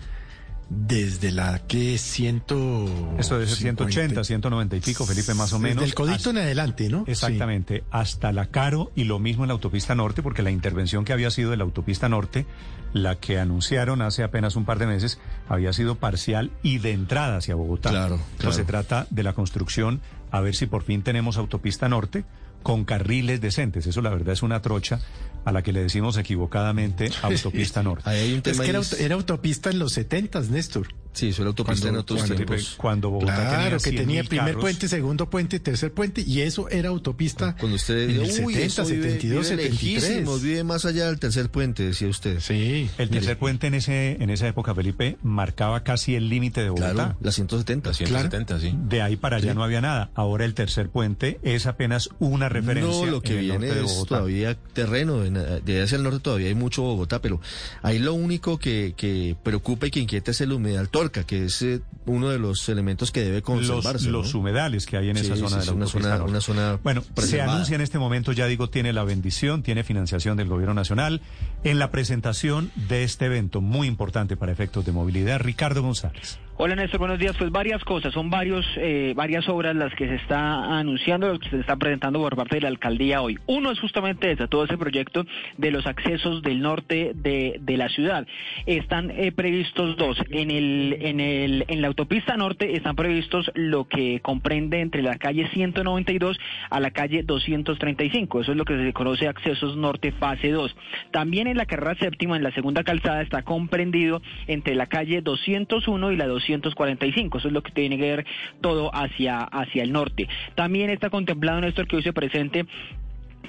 desde la que ciento... Esto debe ser 180, 190 y pico, Felipe, más o menos. Del codito en adelante, ¿no? Exactamente, hasta la Caro y lo mismo en la autopista norte, porque la intervención que había sido de la autopista norte, la que anunciaron hace apenas un par de meses, había sido parcial y de entrada hacia Bogotá. Claro, Entonces claro. se trata de la construcción, a ver si por fin tenemos autopista norte con carriles decentes. Eso la verdad es una trocha a la que le decimos equivocadamente autopista norte. Ahí hay un Es que era, auto- era autopista en los setentas, Néstor. Sí, eso era autopista en otros cuando- tiempos. Cuando Bogotá Claro, tenía que 100.000 tenía primer carros. puente, segundo puente, tercer puente, y eso era autopista Cuando usted en el uy, 70, eso vive, 72, vive 73. lejísimos, vive más allá del tercer puente, decía usted. Sí. El tercer puente en ese en esa época, Felipe, marcaba casi el límite de Bogotá. Claro, la 170. La 170, sí. De ahí para allá no había nada. Ahora el tercer puente es apenas una referencia. No, lo que en el viene norte de es Bogotá. todavía terreno. en- de allá hacia el norte todavía hay mucho Bogotá, pero ahí lo único que, que preocupa y que inquieta es el humedal Torca, que es eh, uno de los elementos que debe conservarse. los ¿no? humedales que hay en Sí, esa zona sí, de la una zona, norte. una zona Bueno, se anuncia en este momento, ya digo, tiene la bendición, tiene financiación del gobierno nacional en la presentación de este evento muy importante para efectos de movilidad. Ricardo González. Hola Néstor, buenos días. Pues varias cosas, son varios, eh, varias obras las que se está anunciando, las que se está presentando por parte de la alcaldía hoy. Uno es justamente ese, todo ese proyecto de los accesos del norte de, de la ciudad. Están eh, previstos dos. En el, en el, en la autopista norte están previstos lo que comprende entre la calle 192 a la calle 235. Eso es lo que se conoce accesos norte fase 2. También en la carrera séptima, en la segunda calzada, está comprendido entre la calle 201 y la 245. Eso es lo que tiene que ver todo hacia, hacia el norte. También está contemplado, Néstor, que hoy se presente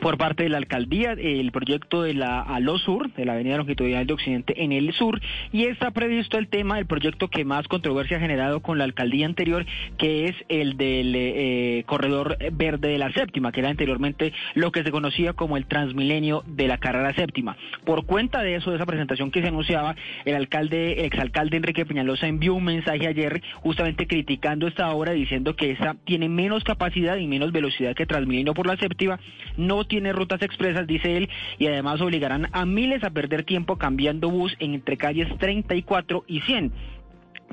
por parte de la alcaldía el proyecto de la Alo Sur, de la Avenida Longitudinal de Occidente en el sur, y está previsto el tema del proyecto que más controversia ha generado con la alcaldía anterior, que es el del eh, corredor verde de la séptima, que era anteriormente lo que se conocía como el Transmilenio de la carrera séptima. Por cuenta de eso, de esa presentación que se anunciaba, el alcalde, exalcalde Enrique Peñalosa envió un mensaje ayer justamente criticando esta obra, diciendo que esa tiene menos capacidad y menos velocidad que Transmilenio por la séptima, no tiene rutas expresas, dice él, y además obligarán a miles a perder tiempo cambiando bus entre calles 34 y 100.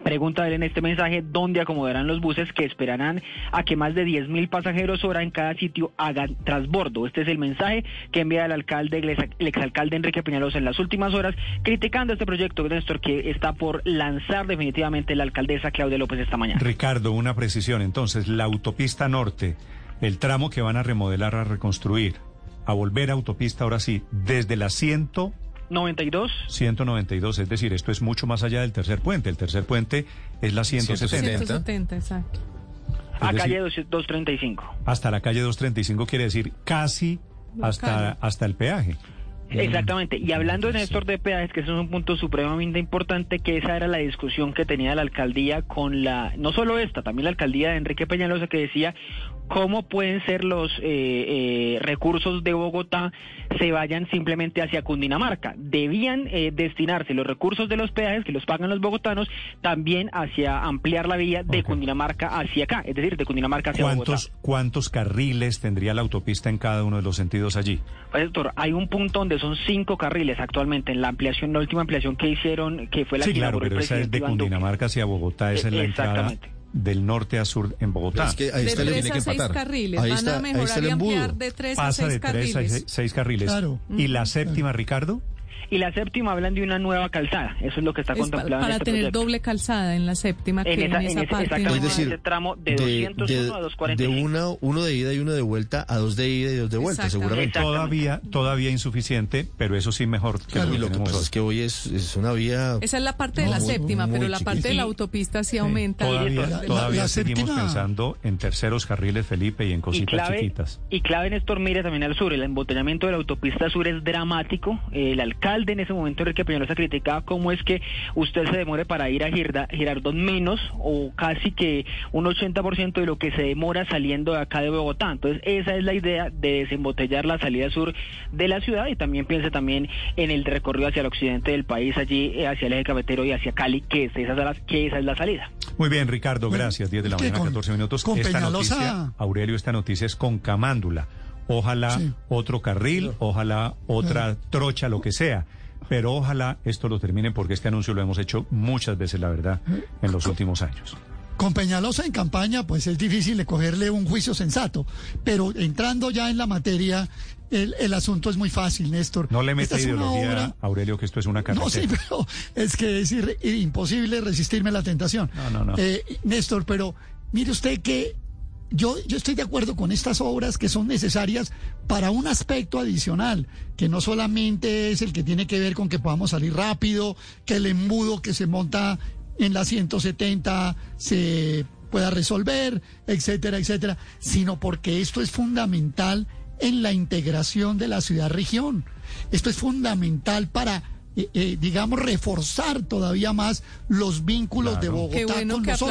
Pregunta él en este mensaje dónde acomodarán los buses que esperarán a que más de 10.000 pasajeros hora en cada sitio hagan transbordo. Este es el mensaje que envía el alcalde, el exalcalde Enrique Peñalosa en las últimas horas, criticando este proyecto, Néstor, que está por lanzar definitivamente la alcaldesa Claudia López esta mañana. Ricardo, una precisión. Entonces, la autopista norte, el tramo que van a remodelar, a reconstruir, a volver a autopista ahora sí, desde la 100 92. 192, es decir, esto es mucho más allá del tercer puente. El tercer puente es la 170. 170, exacto. A calle 235. Hasta la calle 235 quiere decir casi hasta, hasta el peaje. Exactamente. Y hablando, Néstor, de peajes, que eso es un punto supremamente importante, que esa era la discusión que tenía la alcaldía con la, no solo esta, también la alcaldía de Enrique Peñalosa, que decía cómo pueden ser los eh, eh, recursos de Bogotá se vayan simplemente hacia Cundinamarca. Debían eh, destinarse los recursos de los peajes que los pagan los bogotanos también hacia ampliar la vía de Cundinamarca hacia acá, es decir, de Cundinamarca hacia ¿Cuántos, Bogotá. ¿Cuántos carriles tendría la autopista en cada uno de los sentidos allí? Pues, doctor, hay un punto donde son cinco carriles actualmente en la ampliación, la última ampliación que hicieron, que fue la sí, que claro, pero esa es de. Cundinamarca hacia Bogotá, esa es la Eh, entrada exactamente. Del norte a sur en Bogotá. Es que ahí está de tres a seis carriles. Ahí Van está- a ahí mejorar está el y ampliar embudo. de tres a Pasa seis de tres a seis carriles. Claro. ¿Y la séptima, Ricardo? Y la séptima hablan de una nueva calzada, eso es lo que está Es contemplado en para este tener proyecto. doble calzada en la séptima, que En en, esa- en esa ese- parte. Es decir, ese tramo de 201 a 245. de una, uno de ida y uno de vuelta a dos de ida y dos de vuelta, seguramente. Todavía, todavía insuficiente, pero eso sí mejor que Claro, lo y que lo que pasa es que hoy es, es una vía... Esa es la parte de No, la muy- séptima, muy pero la parte de la autopista sí aumenta. Todavía, La- la- todavía la seguimos séptima- pensando en terceros carriles, Felipe, y en Y cositas clave, chiquitas. y clave, Néstor, mire también al sur, el embotellamiento de la autopista sur es dramático. El alcalde en ese momento, Enrique Peñalosa, criticaba cómo es que usted se demore para ir a Girda, Girardot menos o casi que un 80% de lo que se demora saliendo de acá de Bogotá. Entonces, esa es la idea de desembotellar la salida sur de la ciudad y también piense también en el recorrido hacia el occidente del país, allí eh, hacia el eje cafetero y hacia Cali, que esa es la, que esa es la salida. Muy bien, Ricardo, gracias. 10 de la mañana, con- 14 minutos. con esta Peñalosa- noticia, Aurelio, esta noticia es con Camándula. Ojalá otro carril, ojalá otra trocha, lo que sea. Pero ojalá esto lo terminen porque este anuncio lo hemos hecho muchas veces, la verdad, en los últimos años. Con Peñalosa en campaña, pues es difícil de cogerle un juicio sensato. Pero entrando ya en la materia, el, el asunto es muy fácil, Néstor. No le meta ideología, obra- Aurelio, que esto es una carretera. No, sí, pero es que es irre- imposible resistirme a la tentación. No, no, no. Eh, Néstor, pero mire usted que yo, yo estoy de acuerdo con estas obras que son necesarias para un aspecto adicional, que no solamente es el que tiene que ver con que podamos salir rápido, que el embudo que se monta en la 170 se pueda resolver, etcétera, etcétera, sino porque esto es fundamental en la integración de la ciudad-región. Esto es fundamental para, eh, eh, digamos, reforzar todavía más los vínculos de Bogotá Qué bueno con que los